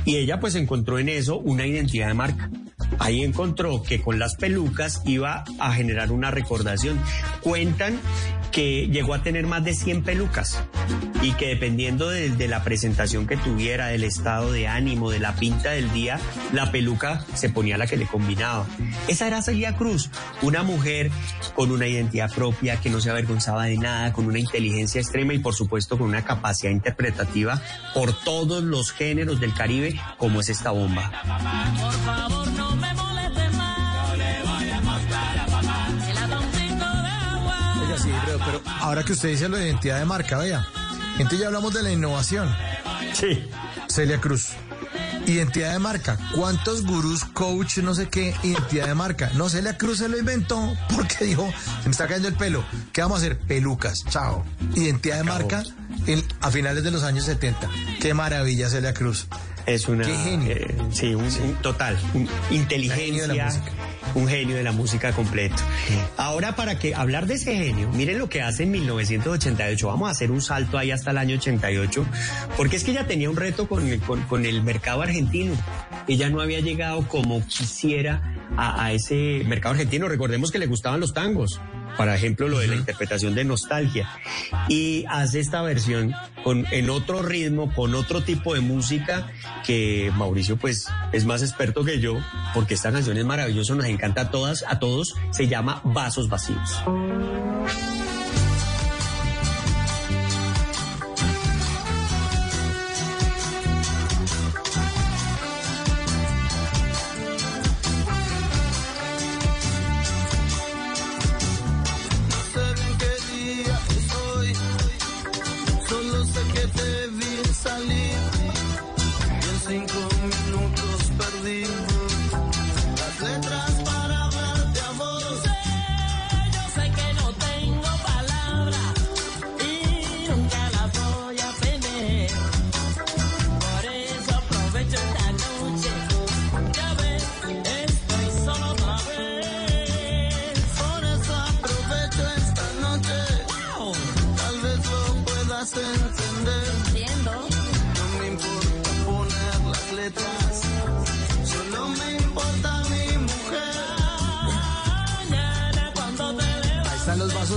Y ella pues encontró en eso una identidad de marca. Ahí encontró que con las pelucas iba a generar una recordación. Cuentan que llegó a tener más de 100 pelucas y que dependiendo de, de, la presentación que tuviera, del estado de ánimo, de la pinta del día, la peluca se ponía la que le combinaba. Esa era Celia Cruz, una mujer con una identidad propia, que no se avergonzaba de nada, con una inteligencia extrema y por supuesto con una capacidad interpretativa por todos los géneros del Caribe, como es esta bomba. Por favor, no me pero, ahora que usted dice lo de identidad de marca, vea. Entonces ya hablamos de la innovación. Sí. Celia Cruz. Identidad de marca. ¿Cuántos gurús, coach, no sé qué, identidad de marca? No, Celia Cruz se lo inventó porque dijo, se me está cayendo el pelo. ¿Qué vamos a hacer? Pelucas. Chao. Identidad de marca en- a finales de los años 70. Qué maravilla, Celia Cruz. Es una. Qué genio. eh, sí, un, un total. un- inteligencia. genio de la música. Un genio de la música completo. Ahora, para que hablar de ese genio, miren lo que hace en 1988. Vamos a hacer un salto ahí hasta el año 88, porque es que ella tenía un reto con, el- con, con el mercado argentino. Ella no había llegado como quisiera a, a ese mercado argentino. Recordemos que le gustaban los tangos. Por ejemplo, lo de la interpretación de nostalgia. Y hace esta versión con, en otro ritmo, con otro tipo de música, que Mauricio pues es más experto que yo, porque esta canción es maravillosa, nos encanta a todas, a todos, se llama Vasos Vacíos.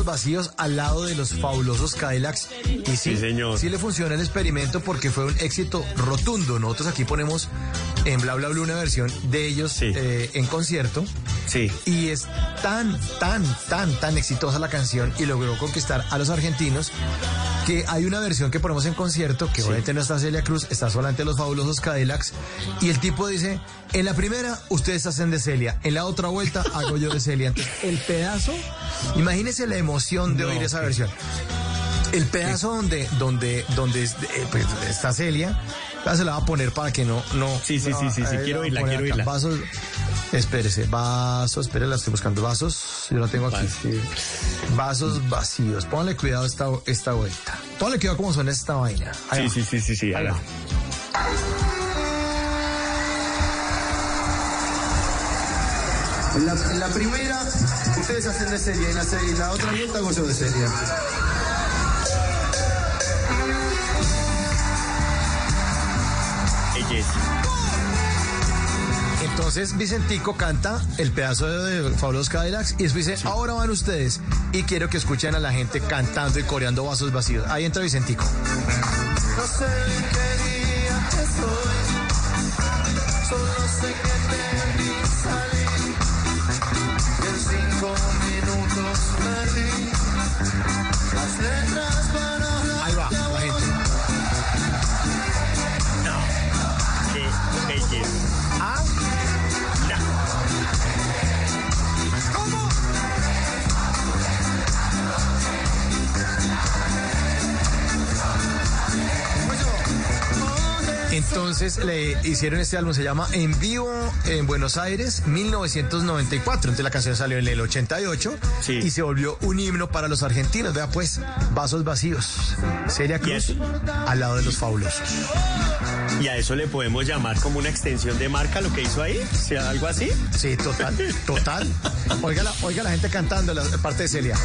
Vacíos al lado de los fabulosos Cadillacs. Y sí, Sí, señor. sí le funciona el experimento porque fue un éxito rotundo. Nosotros aquí ponemos en Bla Bla Bla una versión de ellos eh, en concierto. Sí. Y es tan, tan, tan, tan exitosa la canción y logró conquistar a los argentinos que hay una versión que ponemos en concierto, que obviamente no está Celia Cruz, está solamente los fabulosos Cadillacs, y el tipo dice, en la primera ustedes hacen de Celia, en la otra vuelta hago yo de Celia. Entonces, el pedazo, imagínense la emoción de No, oír esa versión. El pedazo donde, donde, donde eh, pues, está Celia, ya se la va a poner para que no, no. Sí, sí, sí, sí, sí, quiero la oírla, quiero oírla. Vasos, espérese, vasos, espere, la estoy buscando. Vasos, yo la tengo aquí. Vasos vacíos. Póngale cuidado esta, esta vuelta. Póngale cuidado cómo suena esta vaina. Sí, sí, sí, sí, sí. Hágale. En la, primera, ustedes hacen de serie, en la, serie, en la otra vuelta hago yo de serie. Entonces Vicentico canta el pedazo de Fabulosos Cadillacs y después dice, ahora van ustedes. Y quiero que escuchen a la gente cantando y coreando vasos vacíos. Ahí entra Vicentico. No sé qué día solo sé que te vi salir. En cinco minutos perdí las letras Entonces le hicieron este álbum, se llama En Vivo en Buenos Aires, 1994. Entonces la canción salió en el 88 y se volvió un himno para los argentinos. Vea pues, vasos vacíos. Celia Cruz al lado de los fabulosos. Y a eso le podemos llamar como una extensión de marca lo que hizo ahí, sea algo así. Sí, total, (laughs) total. Oiga la, oiga la gente cantando la parte de Celia.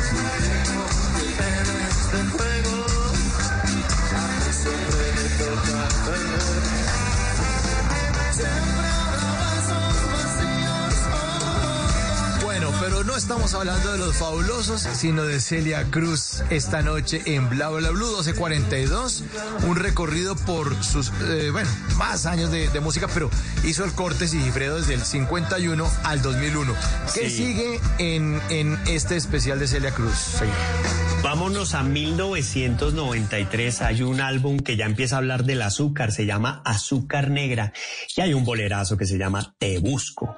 No estamos hablando de los fabulosos, sino de Celia Cruz esta noche en Bla Bla Blue 1242. Un recorrido por sus, eh, bueno, más años de, de música, pero hizo el corte Sigifredo desde el 51 al 2001. ¿Qué Sí. sigue en, en este especial de Celia Cruz? señor? Vámonos a 1993. Hay un álbum que ya empieza a hablar del azúcar, se llama Azúcar Negra. Y hay un bolerazo que se llama Te Busco.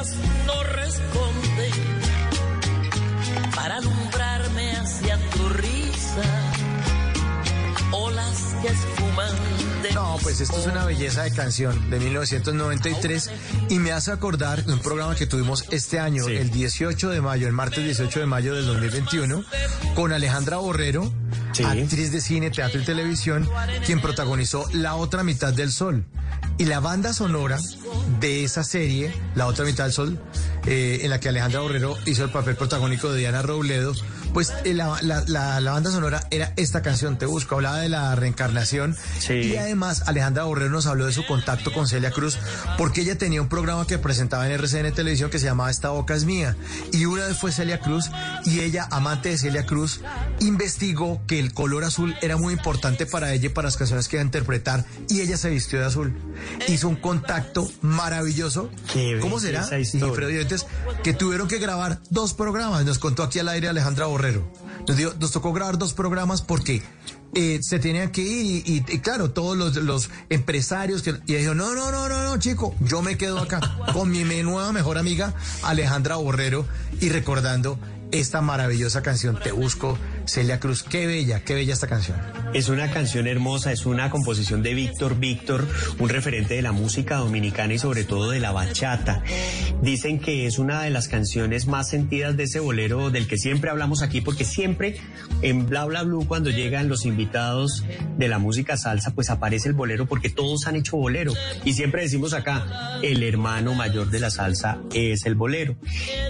Estrellas no responden para alumbrarme hacia tu risa. Olas que esfuman de No, pues esto es una belleza de canción de 1993 y me hace acordar de un programa que tuvimos este año, el 18 de mayo, el martes 18 de mayo del 2021, con Alejandra Borrero, actriz de cine, teatro y televisión, quien protagonizó La otra mitad del sol. Y la banda sonora de esa serie, La otra mitad del sol, eh, en la que Alejandra Borrero hizo el papel protagónico de Diana Robledo, pues eh, la, la- la- la banda sonora era esta canción, Te Busco, hablaba de la reencarnación. Y además Alejandra Borrero nos habló de su contacto con Celia Cruz, porque ella tenía un programa que presentaba en RCN Televisión que se llamaba Esta Boca es Mía. Y una vez fue Celia Cruz y ella, amante de Celia Cruz, investigó que el color azul era muy importante para ella y para las canciones que iba a interpretar y ella se vistió de azul. Hizo un contacto maravilloso. ¿Cómo será? Y que tuvieron que grabar dos programas. Nos contó aquí al aire Alejandra Borrero. Nos, tocó grabar dos programas porque eh, se tenían que ir y, claro, todos los, empresarios que y dijo, no, no, no, no, no, chico, yo me quedo acá con mi nueva mejor amiga Alejandra Borrero y recordando esta maravillosa canción Te Busco, Celia Cruz. Qué bella, qué bella esta canción. Es una canción hermosa, es una composición de Víctor Víctor, un referente de la música dominicana y sobre todo de la bachata. Dicen que es una de las canciones más sentidas de ese bolero del que siempre hablamos aquí, porque siempre en Bla Bla Blue cuando llegan los invitados de la música salsa, pues aparece el bolero porque todos han hecho bolero. Y siempre decimos acá, el hermano mayor de la salsa es el bolero.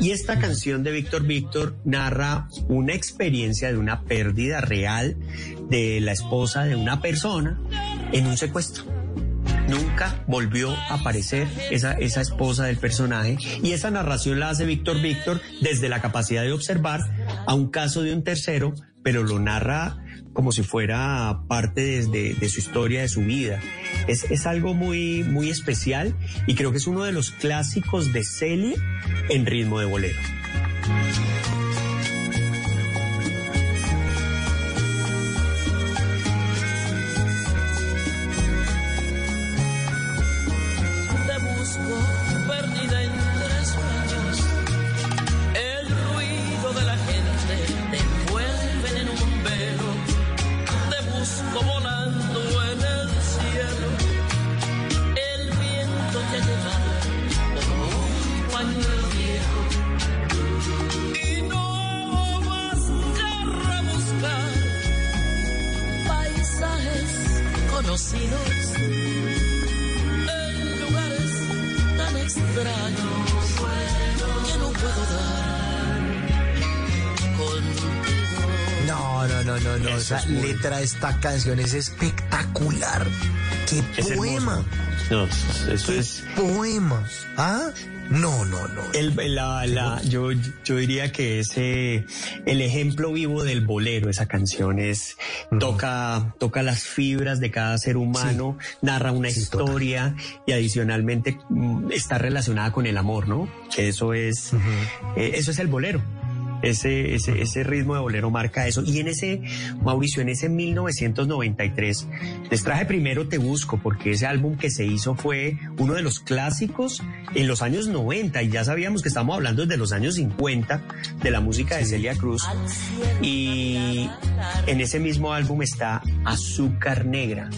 Y esta canción de Víctor Víctor narra una experiencia de una pérdida real de la esposa de una persona en un secuestro. Nunca volvió a aparecer esa, esa esposa del personaje y esa narración la hace Víctor Víctor desde la capacidad de observar a un caso de un tercero, pero lo narra como si fuera parte desde de su historia, de su vida. Es, es algo muy, muy especial y creo que es uno de los clásicos de Celia en ritmo de bolero. En lugares tan extraños que no puedo dar contigo. No, no, no, no, no. Esa es muy- letra de esta canción es espectacular. ¡Qué Es poema! No, eso es... Poema. ¿Ah? No, no, no. El, la, la, yo, yo diría que es eh, el ejemplo vivo del bolero, esa canción es, toca, toca las fibras de cada ser humano, narra una historia y adicionalmente mm, está relacionada con el amor, ¿no? Que eso es, eh, eso es el bolero. Ese, ese, ese ritmo de bolero marca eso. Y en ese, Mauricio, en ese 1993, les traje primero Te Busco, porque ese álbum que se hizo fue uno de los clásicos en los años 90, y ya sabíamos que estamos hablando desde los años 50 de la música de Celia Cruz. Y en ese mismo álbum está Azúcar Negra.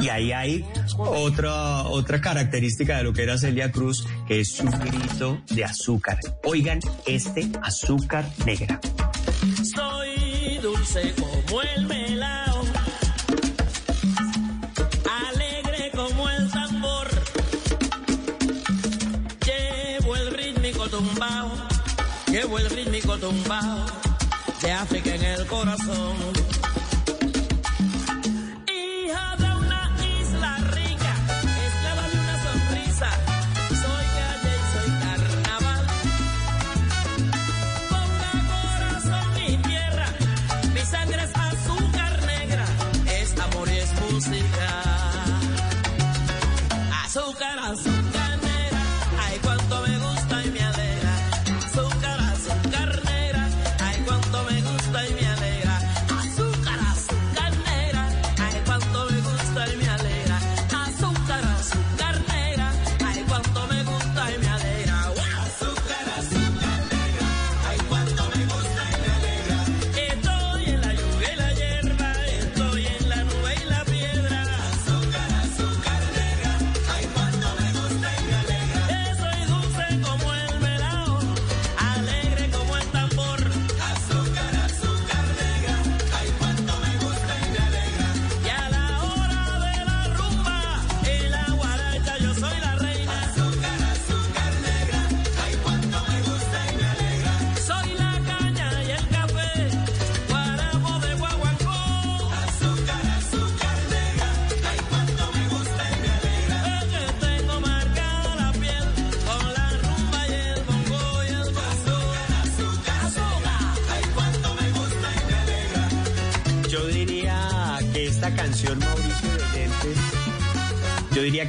Y ahí hay otra, otra característica de lo que era Celia Cruz, que es su grito de azúcar. Oigan este Azúcar Negra. Soy dulce como el melao, alegre como el tambor. Llevo el rítmico tumbao, llevo el rítmico tumbao de África en el corazón.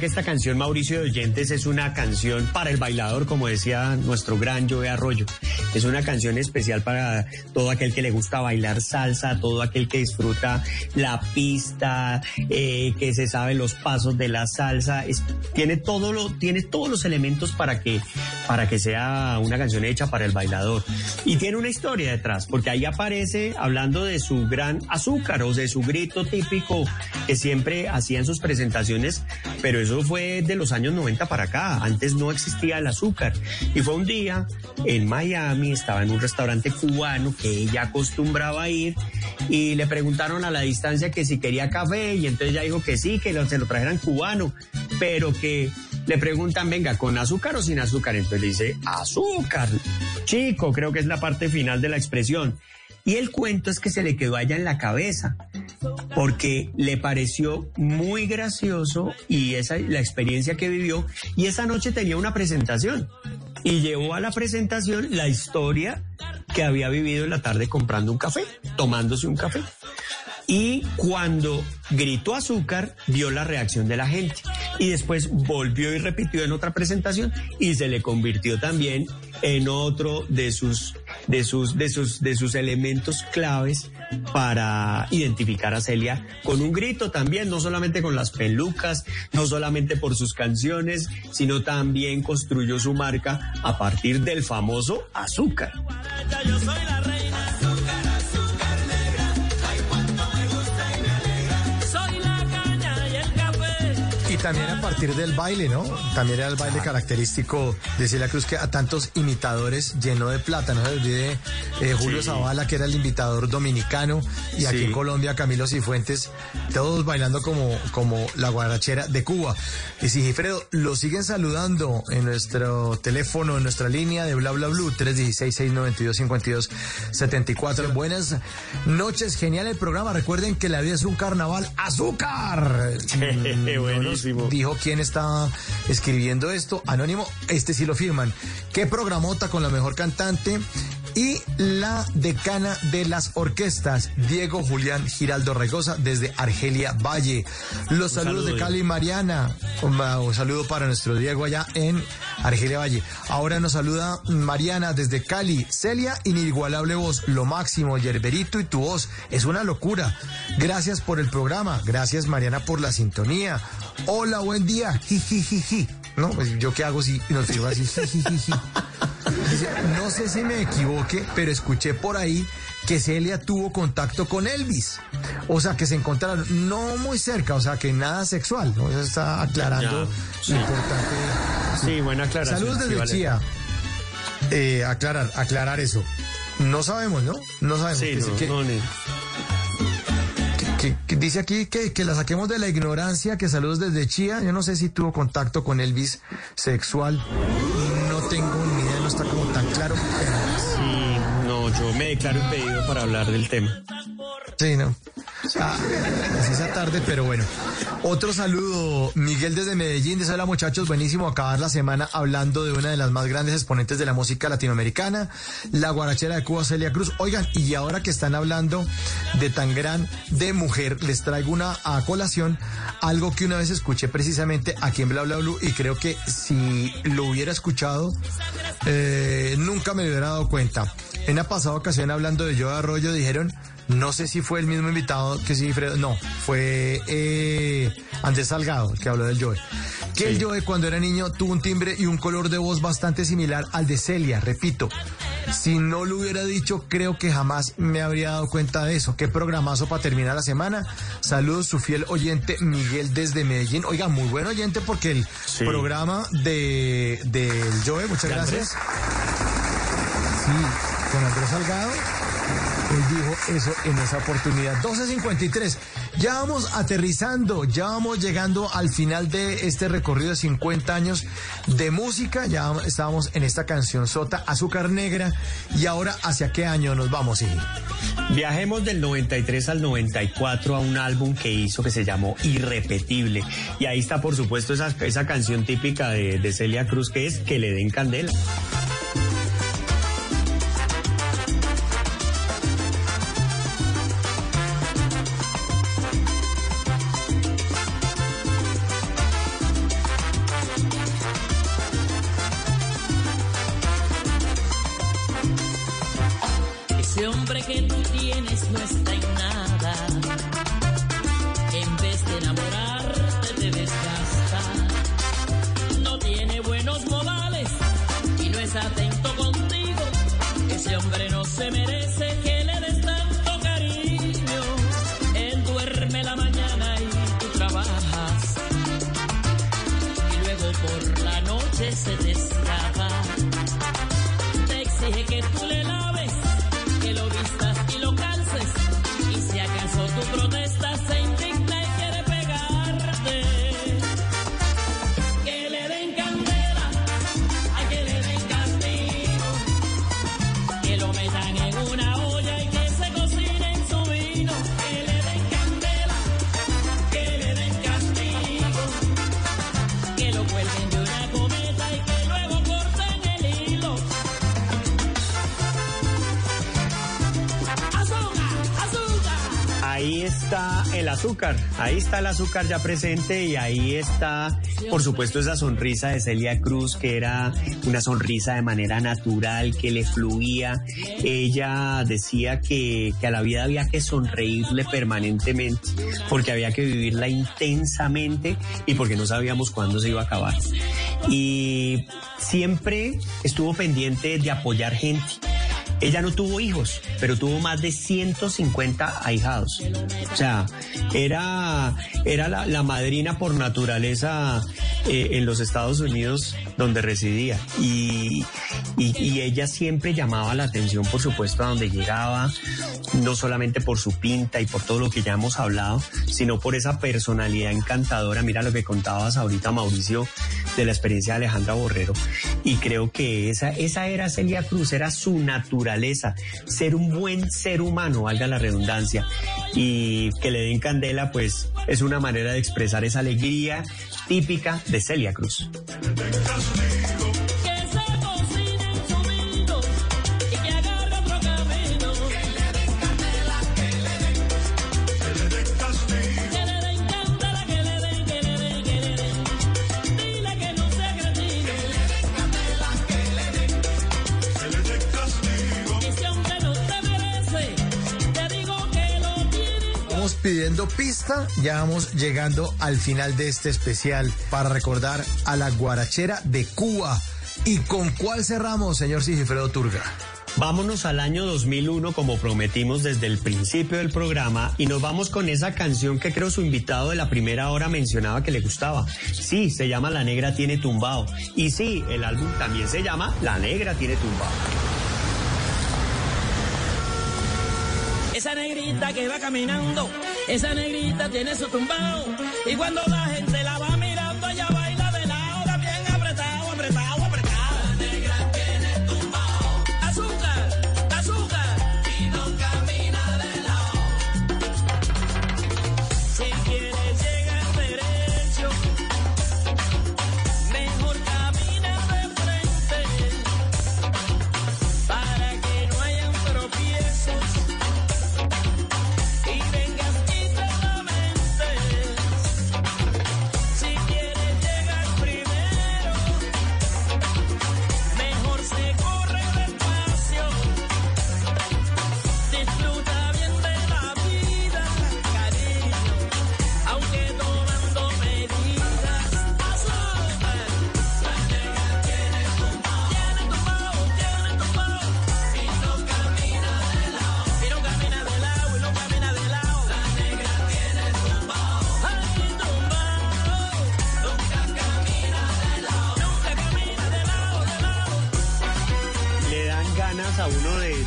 Esta canción, Mauricio de Oyentes, es una canción para el bailador, como decía nuestro gran Joe Arroyo. Es una canción especial para todo aquel que le gusta bailar salsa, todo aquel que disfruta la pista, eh, que se sabe los pasos de la salsa. Tiene todo lo, tiene todos los elementos para que, para que sea una canción hecha para el bailador. Y tiene una historia detrás, porque ahí aparece hablando de su gran azúcar o de su grito típico que siempre hacía en sus presentaciones, pero eso fue de los años 90 para acá. Antes no existía el azúcar. Y fue un día en Miami, estaba en un restaurante cubano que ella acostumbraba a ir y le preguntaron a la distancia que si quería café y entonces ella dijo que sí, que se lo trajeran cubano, pero que le preguntan, venga, ¿con azúcar o sin azúcar? Entonces le dice, azúcar. Chico, creo que es la parte final de la expresión. Y el cuento es que se le quedó allá en la cabeza, porque le pareció muy gracioso y esa la experiencia que vivió. Y esa noche tenía una presentación y llevó a la presentación la historia que había vivido en la tarde comprando un café, tomándose un café. Y cuando gritó azúcar, vio la reacción de la gente. Y después volvió y repitió en otra presentación y se le convirtió también en otro de sus, de sus, de sus, de sus elementos claves para identificar a Celia con un grito también, no solamente con las pelucas, no solamente por sus canciones, sino también construyó su marca a partir del famoso azúcar. Yo soy la también a partir del baile, ¿no? También era el baile característico de Celia Cruz que a tantos imitadores llenó de plata. No se olvide eh, Julio Sí. Zavala, que era el imitador dominicano, y aquí en Colombia Camilo Cifuentes, todos bailando como, como la guarachera de Cuba. Y Sigifredo, lo siguen saludando en nuestro teléfono, en nuestra línea de bla bla blue, 316-692-5274. Buenas noches, genial el programa. Recuerden que la vida es un carnaval. ¡Azúcar! (laughs) No nos Buenísimo. dijo quién está escribiendo esto. Anónimo, este sí lo firman. ¿Qué programota con la mejor cantante? Y la decana de las orquestas, Diego Julián Giraldo Regosa, desde Argelia Valle. Los Un saludos saludo, de. Cali Mariana. Un, un saludo para nuestro Diego allá en Argelia Valle. Ahora nos saluda Mariana desde Cali. Celia, inigualable voz, lo máximo, Yerberito y tu voz. Es una locura. Gracias por el programa. Gracias Mariana por la sintonía. Hola, buen día. Jijijiji. No, pues yo qué hago si nos firma así. Jijijiji. No sé si me equivoque, pero escuché por ahí que Celia tuvo contacto con Elvis. O sea, que se encontraron no muy cerca, o sea, que nada sexual. ¿no? Eso está aclarando sí. importante. Sí, buena aclaración. Saludos sí, desde vale. Chía. Eh, aclarar, aclarar eso. No sabemos, ¿no? No sabemos. Sí, Que- no, que- no, ni- que, dice aquí que, que la saquemos de la ignorancia, que saludos desde Chía. Yo no sé si tuvo contacto con Elvis sexual. No tengo ni idea, no está como tan claro. Me declaro impedido para hablar del tema. Sí, no. Ah, así esa tarde, pero bueno. Otro saludo, Miguel desde Medellín. Dice, hola muchachos, buenísimo acabar la semana hablando de una de las más grandes exponentes de la música latinoamericana, la guarachera de Cuba, Celia Cruz. Oigan, y ahora que están hablando de tan gran de mujer, les traigo una a colación, algo que una vez escuché precisamente aquí en Bla Bla Blue y creo que si lo hubiera escuchado, eh, nunca me hubiera dado cuenta. En una pasada ocasión hablando de Yo Arroyo dijeron, no sé si fue el mismo invitado que sí, Fredo, no, fue eh, Andrés Salgado el que habló del Joe. Que el Joe cuando era niño tuvo un timbre y un color de voz bastante similar al de Celia, repito. Si no lo hubiera dicho, creo que jamás me habría dado cuenta de eso. Qué programazo para terminar la semana. Saludos, su fiel oyente Miguel desde Medellín. Oiga, muy buen oyente porque el Sí. programa de del Joe, muchas ¿De Andrés? Sí, con Andrés Salgado. Él dijo eso en esa oportunidad. 12.53. Ya vamos aterrizando, ya vamos llegando al final de este recorrido de 50 años de música. Ya estábamos en esta canción Sota, Azúcar Negra. Y ahora, ¿hacia qué año nos vamos, Igi? Viajemos del 93 al 94 a un álbum que hizo que se llamó Irrepetible. Y ahí está, por supuesto, esa, esa canción típica de Celia Cruz que es Que le den candela. Se merece azúcar, ahí está el azúcar ya presente y ahí está, por supuesto, esa sonrisa de Celia Cruz, que era una sonrisa de manera natural, que le fluía. Ella decía que, que a la vida había que sonreírle permanentemente, porque había que vivirla intensamente y porque no sabíamos cuándo se iba a acabar. Y siempre estuvo pendiente de apoyar gente. Ella no tuvo hijos, pero tuvo más de 150 ahijados. O sea, era, era la, madrina por naturaleza eh, en los Estados Unidos donde residía. Y, y- y ella siempre llamaba la atención, por supuesto, a donde llegaba, no solamente por su pinta y por todo lo que ya hemos hablado, sino por esa personalidad encantadora. Mira lo que contabas ahorita, Mauricio, de la experiencia de Alejandra Borrero. Y creo que esa, esa era Celia Cruz, era su naturaleza, ser un buen ser humano, valga la redundancia. Y que le den candela, pues es una manera de expresar esa alegría típica de Celia Cruz. Pidiendo pista, ya vamos llegando al final de este especial para recordar a la guarachera de Cuba. ¿Y con cuál cerramos, señor Sigifredo Turga? Vámonos al año 2001 como prometimos desde el principio del programa y nos vamos con esa canción que creo su invitado de la primera hora mencionaba que le gustaba. Sí, se llama La Negra Tiene Tumbao. Y sí, el álbum también se llama La Negra Tiene Tumbao. Esa negrita que va caminando, esa negrita tiene su tumbao. Y cuando la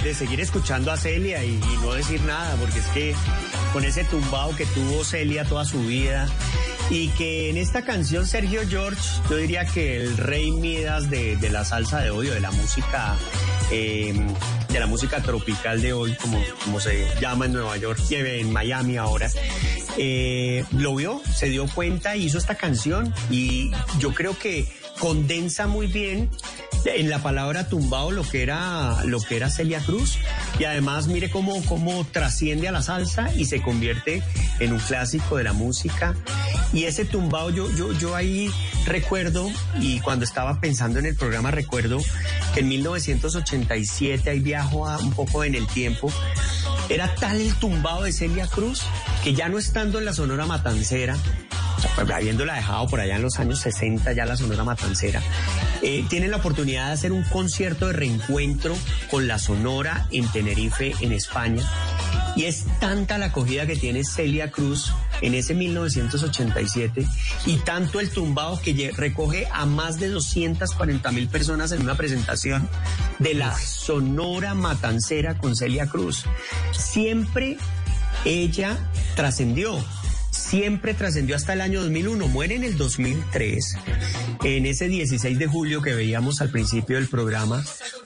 de, seguir escuchando a Celia y, no decir nada, porque es que con ese tumbao que tuvo Celia toda su vida y que en esta canción Sergio George, yo diría que el rey Midas de, la salsa de hoy de la música eh, de la música tropical de hoy, como, como se llama en Nueva York y en Miami ahora, eh, lo vio, se dio cuenta, hizo esta canción y yo creo que condensa muy bien en la palabra tumbao lo que era lo que era Celia Cruz. Y además mire cómo, cómo trasciende a la salsa y se convierte en un clásico de la música. Y ese tumbao yo yo yo ahí recuerdo, y cuando estaba pensando en el programa, recuerdo que en 1987, ahí viajo a, un poco en el tiempo, era tal el tumbado de Celia Cruz que ya no estando en la Sonora Matancera, habiéndola dejado por allá en los años 60, ya la Sonora Matancera, eh, tienen la oportunidad de hacer un concierto de reencuentro con la Sonora en Tenerife, en España. Y es tanta la acogida que tiene Celia Cruz en ese 1987 y tanto el tumbado que recoge a más de 240 mil personas en una presentación de la Sonora Matancera con Celia Cruz. Siempre ella trascendió. Siempre trascendió hasta el año 2001, muere en el 2003, en ese 16 de julio que veíamos al principio del programa,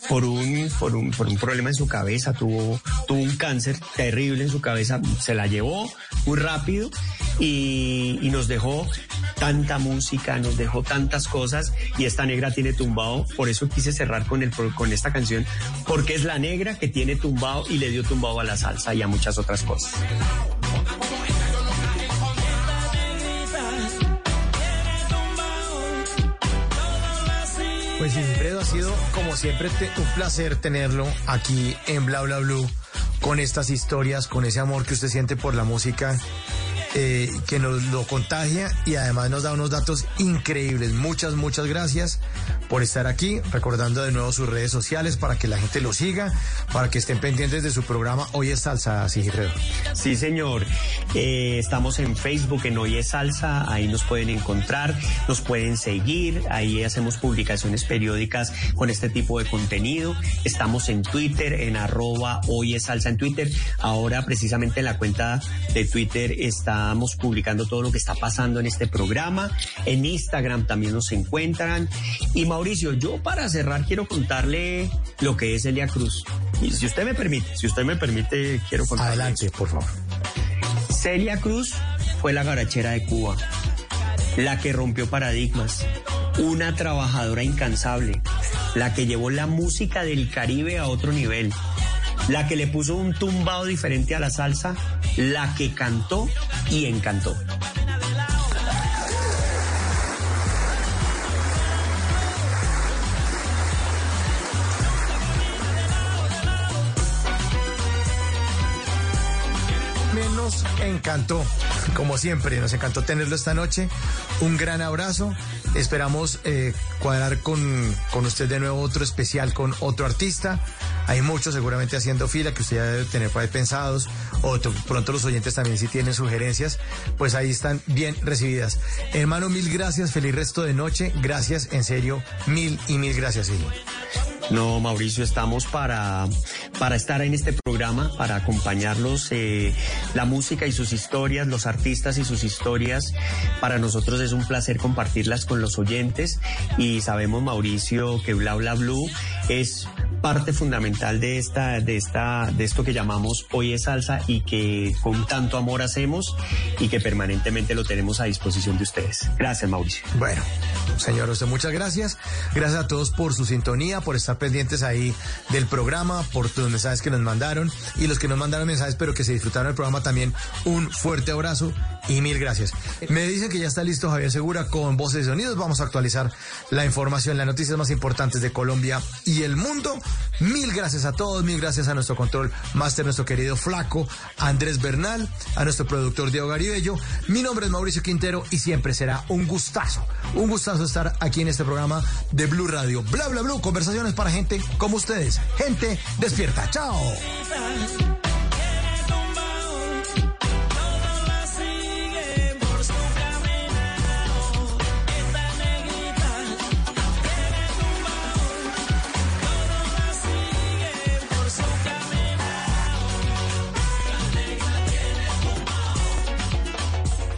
por un, por un, por un problema en su cabeza, tuvo, tuvo un cáncer terrible en su cabeza, se la llevó muy rápido y, nos dejó tanta música, nos dejó tantas cosas y esta negra tiene tumbado, por eso quise cerrar con, el, con esta canción, porque es la negra que tiene tumbado y le dio tumbado a la salsa y a muchas otras cosas. Pues Wilfredo, ha sido como siempre un placer tenerlo aquí en Bla Bla Blue con estas historias, con ese amor que usted siente por la música, eh, que nos lo contagia y además nos da unos datos increíbles. Muchas, muchas gracias por estar aquí, recordando de nuevo sus redes sociales para que la gente lo siga, para que estén pendientes de su programa Hoy es Salsa, Sigifredo. Sí, señor. Eh, estamos en Facebook, en Hoy es Salsa, ahí nos pueden encontrar, nos pueden seguir, ahí hacemos publicaciones periódicas con este tipo de contenido. Estamos en Twitter, en arroba Hoy es Salsa en Twitter. Ahora, precisamente en la cuenta de Twitter, estamos publicando todo lo que está pasando en este programa. En Instagram también nos encuentran. Y Mauricio, yo para cerrar quiero contarle lo que es Elia Cruz. Y si usted me permite, si usted me permite, quiero contarle. Adelante, por favor. Celia Cruz fue la garachera de Cuba, la que rompió paradigmas, una trabajadora incansable, la que llevó la música del Caribe a otro nivel, la que le puso un tumbado diferente a la salsa, la que cantó y encantó. Encantó, como siempre, nos encantó tenerlo esta noche. Un gran abrazo. Esperamos eh, cuadrar con, con usted de nuevo otro especial con otro artista. Hay muchos seguramente haciendo fila que usted ya debe tener por ahí pensados. O to- pronto los oyentes también si tienen sugerencias, pues ahí están bien recibidas. Hermano, mil gracias. Feliz resto de noche. Gracias, en serio. Mil y mil gracias, sí. No, Mauricio, estamos para, para estar en este programa, para acompañarlos, eh, la música y sus historias, los artistas y sus historias. Para nosotros es un placer compartirlas con los oyentes y sabemos, Mauricio, que Bla Bla Blue es parte fundamental de esta, de esta, de esto que llamamos Hoy es Salsa y que con tanto amor hacemos y que permanentemente lo tenemos a disposición de ustedes. Gracias, Mauricio. Bueno, señor, usted muchas gracias. Gracias a todos por su sintonía, por estar pendientes ahí del programa, por los mensajes que nos mandaron y los que nos mandaron mensajes, pero que se disfrutaron del programa también. Un fuerte abrazo y mil gracias. Me dicen que ya está listo Javier Segura con voces y sonidos. Vamos a actualizar la información, las noticias más importantes de Colombia y el mundo. Mil gracias a todos, mil gracias a nuestro control máster, nuestro querido Flaco, Andrés Bernal, a nuestro productor Diego Garibello. Mi nombre es Mauricio Quintero y siempre será un gustazo, un gustazo estar aquí en este programa de Blue Radio. Bla, bla, bla, conversaciones para gente como ustedes. Gente despierta. Chao.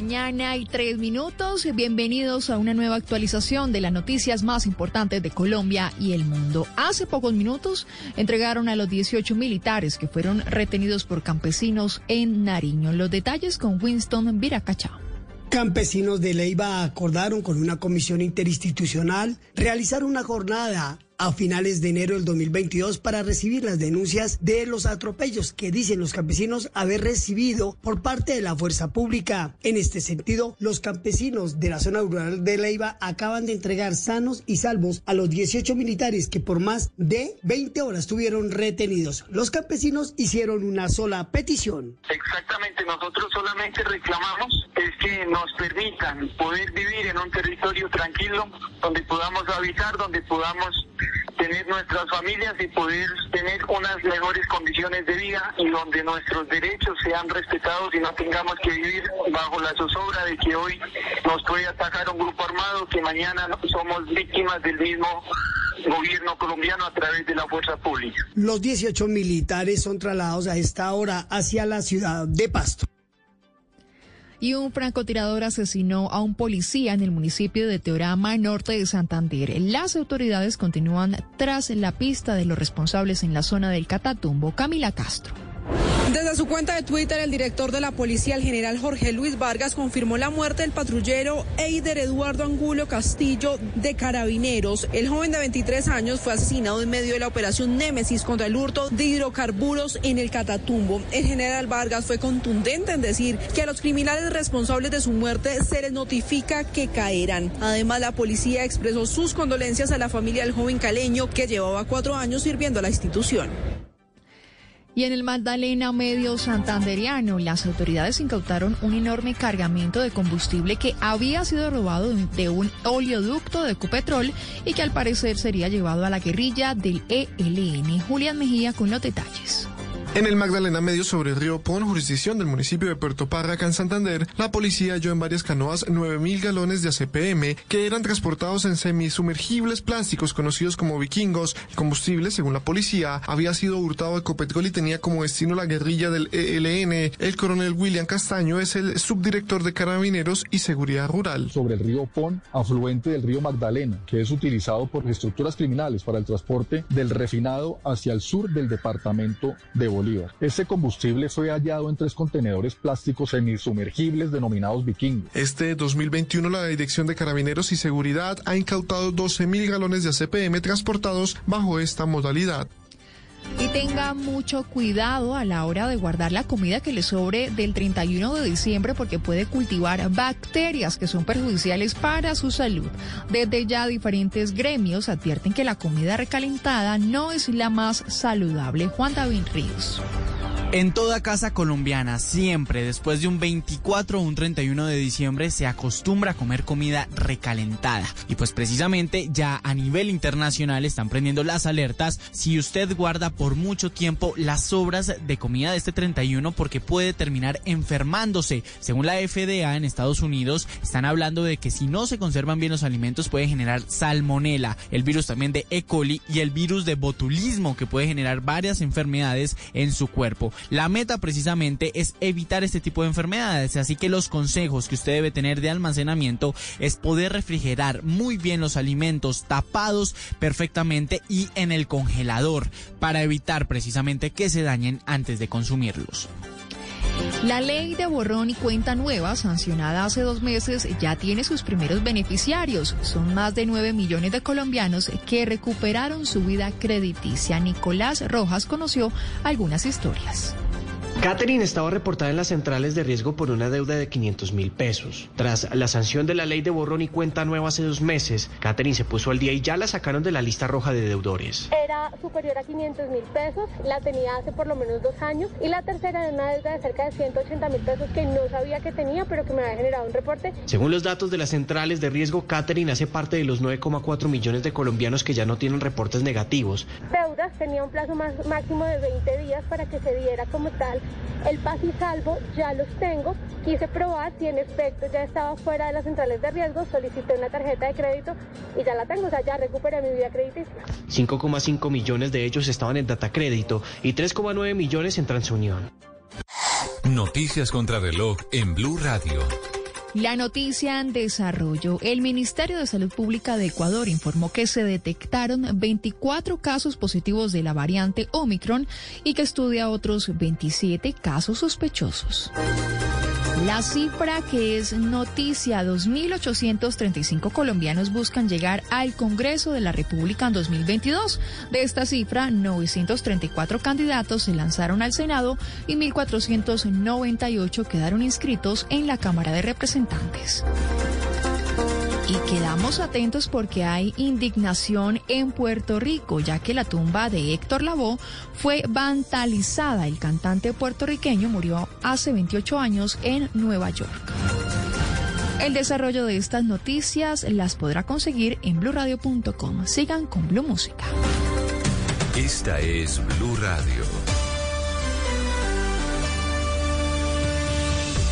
Mañana y tres minutos. Bienvenidos a una nueva actualización de las noticias más importantes de Colombia y el mundo. Hace pocos minutos entregaron a los 18 militares que fueron retenidos por campesinos en Nariño. Los detalles con Winston Viracachá. Campesinos de Leiva acordaron con una comisión interinstitucional realizar una jornada a finales de enero del 2022 para recibir las denuncias de los atropellos que dicen los campesinos haber recibido por parte de la fuerza pública. En este sentido, los campesinos de la zona rural de Leiva acaban de entregar sanos y salvos a los 18 militares que por más de 20 horas estuvieron retenidos. Los campesinos hicieron una sola petición. Exactamente, nosotros solamente reclamamos es que nos permitan poder vivir en un territorio tranquilo, donde podamos habitar, donde podamos tener nuestras familias y poder tener unas mejores condiciones de vida y donde nuestros derechos sean respetados y no tengamos que vivir bajo la zozobra de que hoy nos puede atacar un grupo armado, que mañana somos víctimas del mismo gobierno colombiano a través de la fuerza pública. Los 18 militares son trasladados a esta hora hacia la ciudad de Pasto y un francotirador asesinó a un policía en el municipio de Teorama, norte de Santander. Las autoridades continúan tras la pista de los responsables en la zona del Catatumbo. Camila Castro. Desde su cuenta de Twitter, el director de la policía, el general Jorge Luis Vargas, confirmó la muerte del patrullero Eider Eduardo Angulo Castillo de Carabineros. El joven de 23 años fue asesinado en medio de la operación Némesis contra el hurto de hidrocarburos en el Catatumbo. El general Vargas fue contundente en decir que a los criminales responsables de su muerte se les notifica que caerán. Además, la policía expresó sus condolencias a la familia del joven caleño que llevaba cuatro años sirviendo a la institución. Y en el Magdalena Medio Santanderiano, las autoridades incautaron un enorme cargamento de combustible que había sido robado de un oleoducto de Ecopetrol y que al parecer sería llevado a la guerrilla del ELN. Julián Mejía con los detalles. En el Magdalena Medio sobre el río Pon, jurisdicción del municipio de Puerto Parraca, en Santander, la policía halló en varias canoas 9.000 galones de ACPM que eran transportados en semisumergibles plásticos conocidos como vikingos. El combustible, según la policía, había sido hurtado a Ecopetrol y tenía como destino la guerrilla del ELN. El coronel William Castaño es el subdirector de Carabineros y Seguridad Rural. Sobre el río Pon, afluente del río Magdalena, que es utilizado por estructuras criminales para el transporte del refinado hacia el sur del departamento de Bolívar. Este combustible fue hallado en tres contenedores plásticos semisumergibles denominados Viking. Este 2021 la Dirección de Carabineros y Seguridad ha incautado 12.000 galones de ACPM transportados bajo esta modalidad. Y tenga mucho cuidado a la hora de guardar la comida que le sobre del 31 de diciembre porque puede cultivar bacterias que son perjudiciales para su salud. Desde ya diferentes gremios advierten que la comida recalentada no es la más saludable. Juan David Ríos. En toda casa colombiana, siempre después de un 24 o un 31 de diciembre se acostumbra a comer comida recalentada. Y pues precisamente ya a nivel internacional están prendiendo las alertas si usted guarda por mucho tiempo las sobras de comida de este 31 porque puede terminar enfermándose. Según la FDA en Estados Unidos, están hablando de que si no se conservan bien los alimentos puede generar salmonela, el virus también de E. coli y el virus de botulismo que puede generar varias enfermedades en su cuerpo. La meta precisamente es evitar este tipo de enfermedades, así que los consejos que usted debe tener de almacenamiento es poder refrigerar muy bien los alimentos tapados perfectamente y en el congelador para evitar precisamente que se dañen antes de consumirlos. La ley de borrón y cuenta nueva, sancionada hace dos meses, ya tiene sus primeros beneficiarios. Son más de 9 millones de colombianos que recuperaron su vida crediticia. Nicolás Rojas conoció algunas historias. Catherine estaba reportada en las centrales de riesgo por una deuda de 500 mil pesos. Tras la sanción de la ley de borrón y cuenta nueva hace dos meses, Catherine se puso al día y ya la sacaron de la lista roja de deudores. Era superior a 500 mil pesos, la tenía hace por lo menos dos años y la tercera era una deuda de cerca de 180 mil pesos que no sabía que tenía, pero que me había generado un reporte. Según los datos de las centrales de riesgo, Catherine hace parte de los 9,4 millones de colombianos que ya no tienen reportes negativos. Deudas tenía un plazo más, máximo de 20 días para que se diera como tal el paz y salvo ya los tengo. Quise probar si en efecto ya estaba fuera de las centrales de riesgo, solicité una tarjeta de crédito y ya la tengo, o sea, ya recuperé mi vida crediticia. 5,5 millones de ellos estaban en Data Crédito y 3,9 millones en Transunión. Noticias contra reloj en Blue Radio. La noticia en desarrollo. El Ministerio de Salud Pública de Ecuador informó que se detectaron 24 casos positivos de la variante Omicron y que estudia otros 27 casos sospechosos. La cifra que es noticia, 2.835 colombianos buscan llegar al Congreso de la República en 2022. De esta cifra, 934 candidatos se lanzaron al Senado y 1.498 quedaron inscritos en la Cámara de Representantes. Y quedamos atentos porque hay indignación en Puerto Rico, ya que la tumba de Héctor Lavoe fue vandalizada. El cantante puertorriqueño murió hace 28 años en Nueva York. El desarrollo de estas noticias las podrá conseguir en blurradio.com. Sigan con Blue Música. Esta es Blue Radio.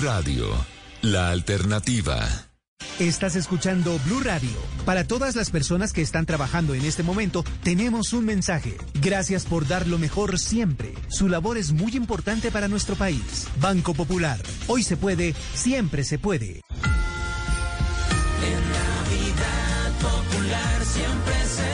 Radio, la alternativa. Estás escuchando Blue Radio. Para todas las personas que están trabajando en este momento, tenemos un mensaje. Gracias por dar lo mejor siempre. Su labor es muy importante para nuestro país. Banco Popular. Hoy se puede, siempre se puede. En Navidad Popular siempre se